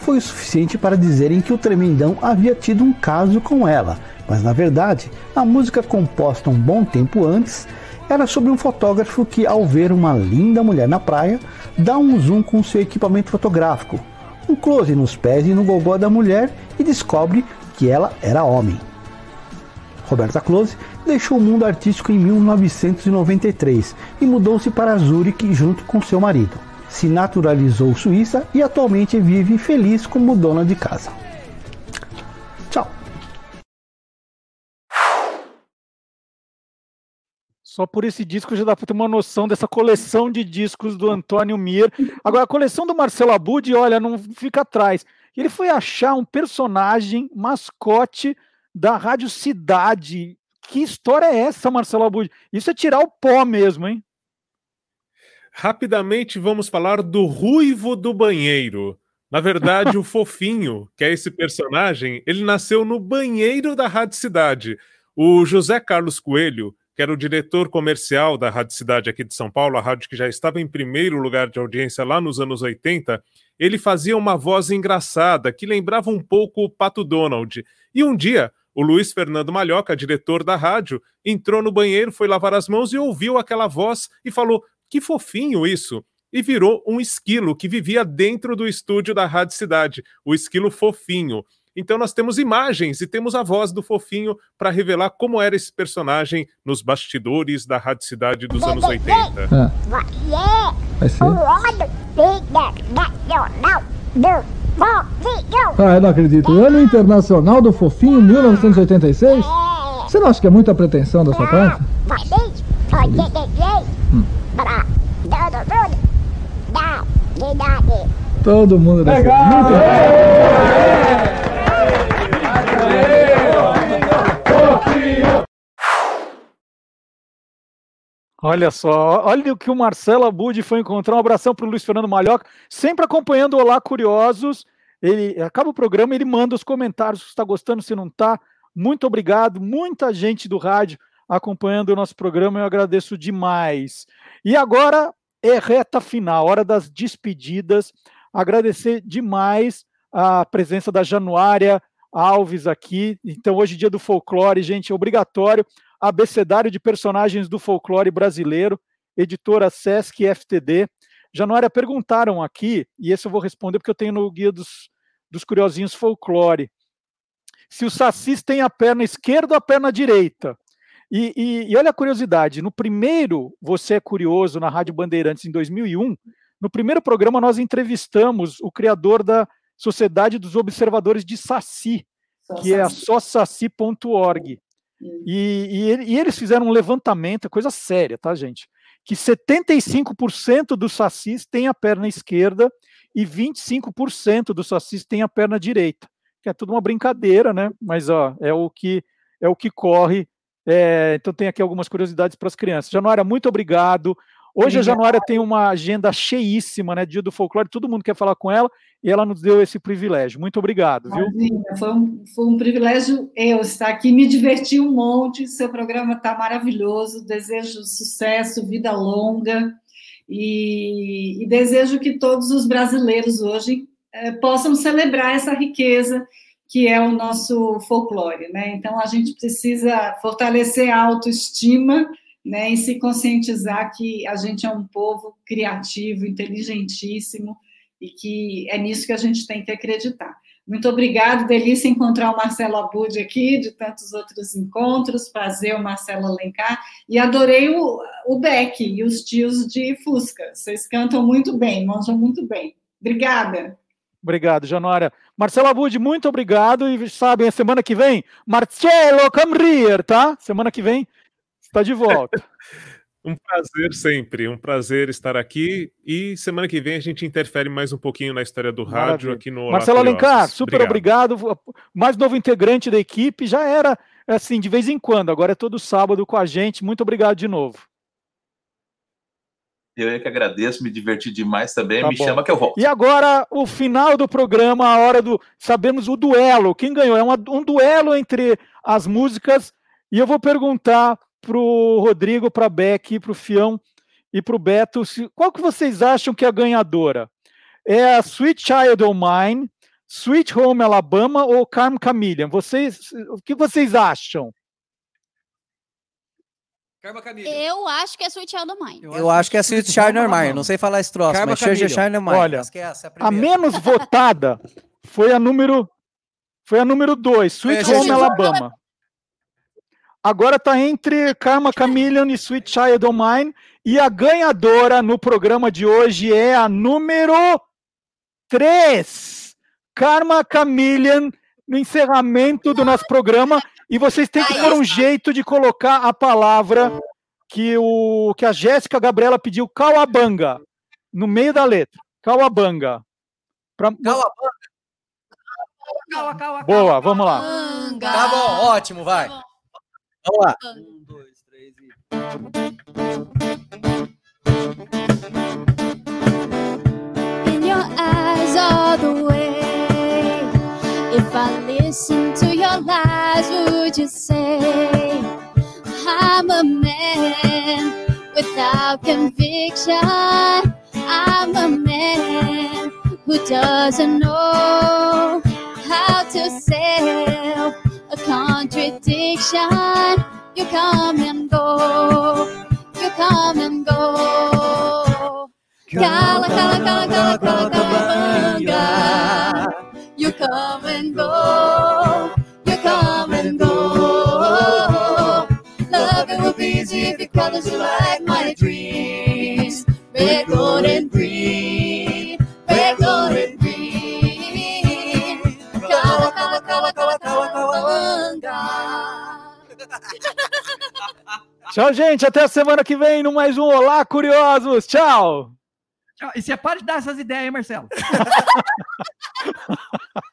Foi o suficiente para dizerem que o Tremendão havia tido um caso com ela, mas na verdade, a música composta um bom tempo antes era sobre um fotógrafo que, ao ver uma linda mulher na praia, dá um zoom com seu equipamento fotográfico, um close nos pés e no gogó da mulher e descobre que ela era homem. Roberta Close deixou o mundo artístico em 1993 e mudou-se para Zurique junto com seu marido. Se naturalizou suíça e atualmente vive feliz como dona de casa. Só por esse disco já dá para ter uma noção dessa coleção de discos do Antônio Mir. Agora, a coleção do Marcelo Abud, olha, não fica atrás. Ele foi achar um personagem mascote da Rádio Cidade. Que história é essa, Marcelo Abud? Isso é tirar o pó mesmo, hein? Rapidamente vamos falar do Ruivo do Banheiro. Na verdade, o Fofinho, que é esse personagem, ele nasceu no banheiro da Rádio Cidade. O José Carlos Coelho que era o diretor comercial da Rádio Cidade aqui de São Paulo, a rádio que já estava em primeiro lugar de audiência lá nos anos 80, ele fazia uma voz engraçada que lembrava um pouco o Pato Donald. E um dia, O Luiz Fernando Malhoca, diretor da rádio, entrou no banheiro, foi lavar as mãos e ouviu aquela voz e falou: Que fofinho isso! E virou um esquilo que vivia dentro do estúdio da Rádio Cidade, o esquilo fofinho. Então nós temos imagens e temos a voz do fofinho para revelar como era esse personagem nos bastidores da Rádio Cidade dos anos 80. Ah, vai ser. Ah, eu não acredito. Ano Internacional do Fofinho 1986? Você não acha que é muita pretensão da sua parte? Todo mundo deve ser muito Olha só, olha o que o Marcelo Abud foi encontrar. Um abração para o Luiz Fernando Malhoca, sempre acompanhando Olá Curiosos. Ele acaba o programa, ele manda os comentários se está gostando, se não está. Muito obrigado, muita gente do rádio acompanhando o nosso programa, eu agradeço demais. E agora é reta final, hora das despedidas. Agradecer demais a presença da Januária Alves aqui. Então, hoje, dia do folclore, gente, é obrigatório. Abecedário de Personagens do Folclore Brasileiro, editora Sesc FTD. Januária, perguntaram aqui, e esse eu vou responder porque eu tenho no Guia dos, dos Curiosinhos Folclore, se o Sacis tem a perna esquerda ou a perna direita. E, e, e olha a curiosidade, no primeiro Você é Curioso, na Rádio Bandeirantes, em 2001, no primeiro programa nós entrevistamos o criador da Sociedade dos Observadores de Saci, que é a sósaci.org. E, e, ele- e eles fizeram um levantamento, é coisa séria, tá, gente? Que 75% dos sacis têm a perna esquerda e 25% dos sacis têm a perna direita. Que é tudo uma brincadeira, né? Mas ó, é o que é o que corre. É, então tem aqui algumas curiosidades para as crianças. Januária, muito obrigado. Hoje a. Januária tem uma agenda cheíssima, né? Dia do folclore, todo mundo quer falar com ela e ela nos deu esse privilégio. Muito obrigado, viu? Foi um, foi um privilégio eu estar aqui, me diverti um monte, seu programa está maravilhoso, desejo sucesso, vida longa, e, e desejo que todos os brasileiros hoje eh, possam celebrar essa riqueza que é o nosso folclore, né? Então a gente precisa fortalecer a autoestima, né, e se conscientizar que a gente é um povo criativo, inteligentíssimo e que é nisso que a gente tem que acreditar. Muito obrigado, delícia encontrar o Marcelo Abud aqui, de tantos outros encontros, fazer o Marcelo Alencar, e adorei o, o Beck e os tios de Fusca. Vocês cantam muito bem, manjam muito bem. Obrigada. Obrigado, Januária. Marcelo Abud, muito obrigado. E sabem, a semana que vem, Marcelo, come here, tá? Semana que vem, está de volta. Um prazer sempre, um prazer estar aqui. E semana que vem a gente interfere mais um pouquinho na história do rádio Maravilha. aqui no Olá Marcelo. Alencar, super obrigado. Mais novo integrante da equipe, já era assim, de vez em quando, agora é todo sábado com a gente. Muito obrigado de novo. Eu é que agradeço, me diverti demais também. Tá me bom. chama que eu volto. E agora, o final do programa, a hora do. Sabemos o duelo. Quem ganhou? É uma- um duelo entre as músicas. E eu vou perguntar pro Rodrigo, para Beck, pro Fião e pro Beto, se- qual que vocês acham que é a ganhadora? É a Sweet Child O' Mine, Sweet Home Alabama ou Carmen Chameleon? Vocês, o que vocês acham? Eu acho que é Sweet Child O' Mine. Eu acho que é Sweet Shiner Meyer, não sei falar esse troço, Karma mas Church Chameleon. Shiner Meyer. Olha, é essa, é A menos votada foi a número foi a número 2, Sweet a Home gente- Alabama. Agora tá entre Karma Chameleon e Sweet Child O' Mine e a ganhadora no programa de hoje é a número 3. Karma Chameleon no encerramento do nosso programa e vocês têm que pôr um jeito de colocar a palavra que o que a Jéssica Gabriela pediu, Kawabanga, no meio da letra. Kawabanga. Pra... Boa, vamos lá. Tá bom, ótimo, vai. Vamos lá. Um, in your eyes all the way. If I listen to your lies, would you say I'm a man without conviction? I'm a man who doesn't know how to sail addiction. You come and go. You come and go. Cala, cala, cala, cala, cala, calabanga. You come and go. You come and go. Love it will be easy if you colors you like my dreams. Red, gold, and green. Tchau, gente. Até a semana que vem no mais um Olá Curiosos. Tchau. Tchau. E você para de dar essas ideias aí, Marcelo.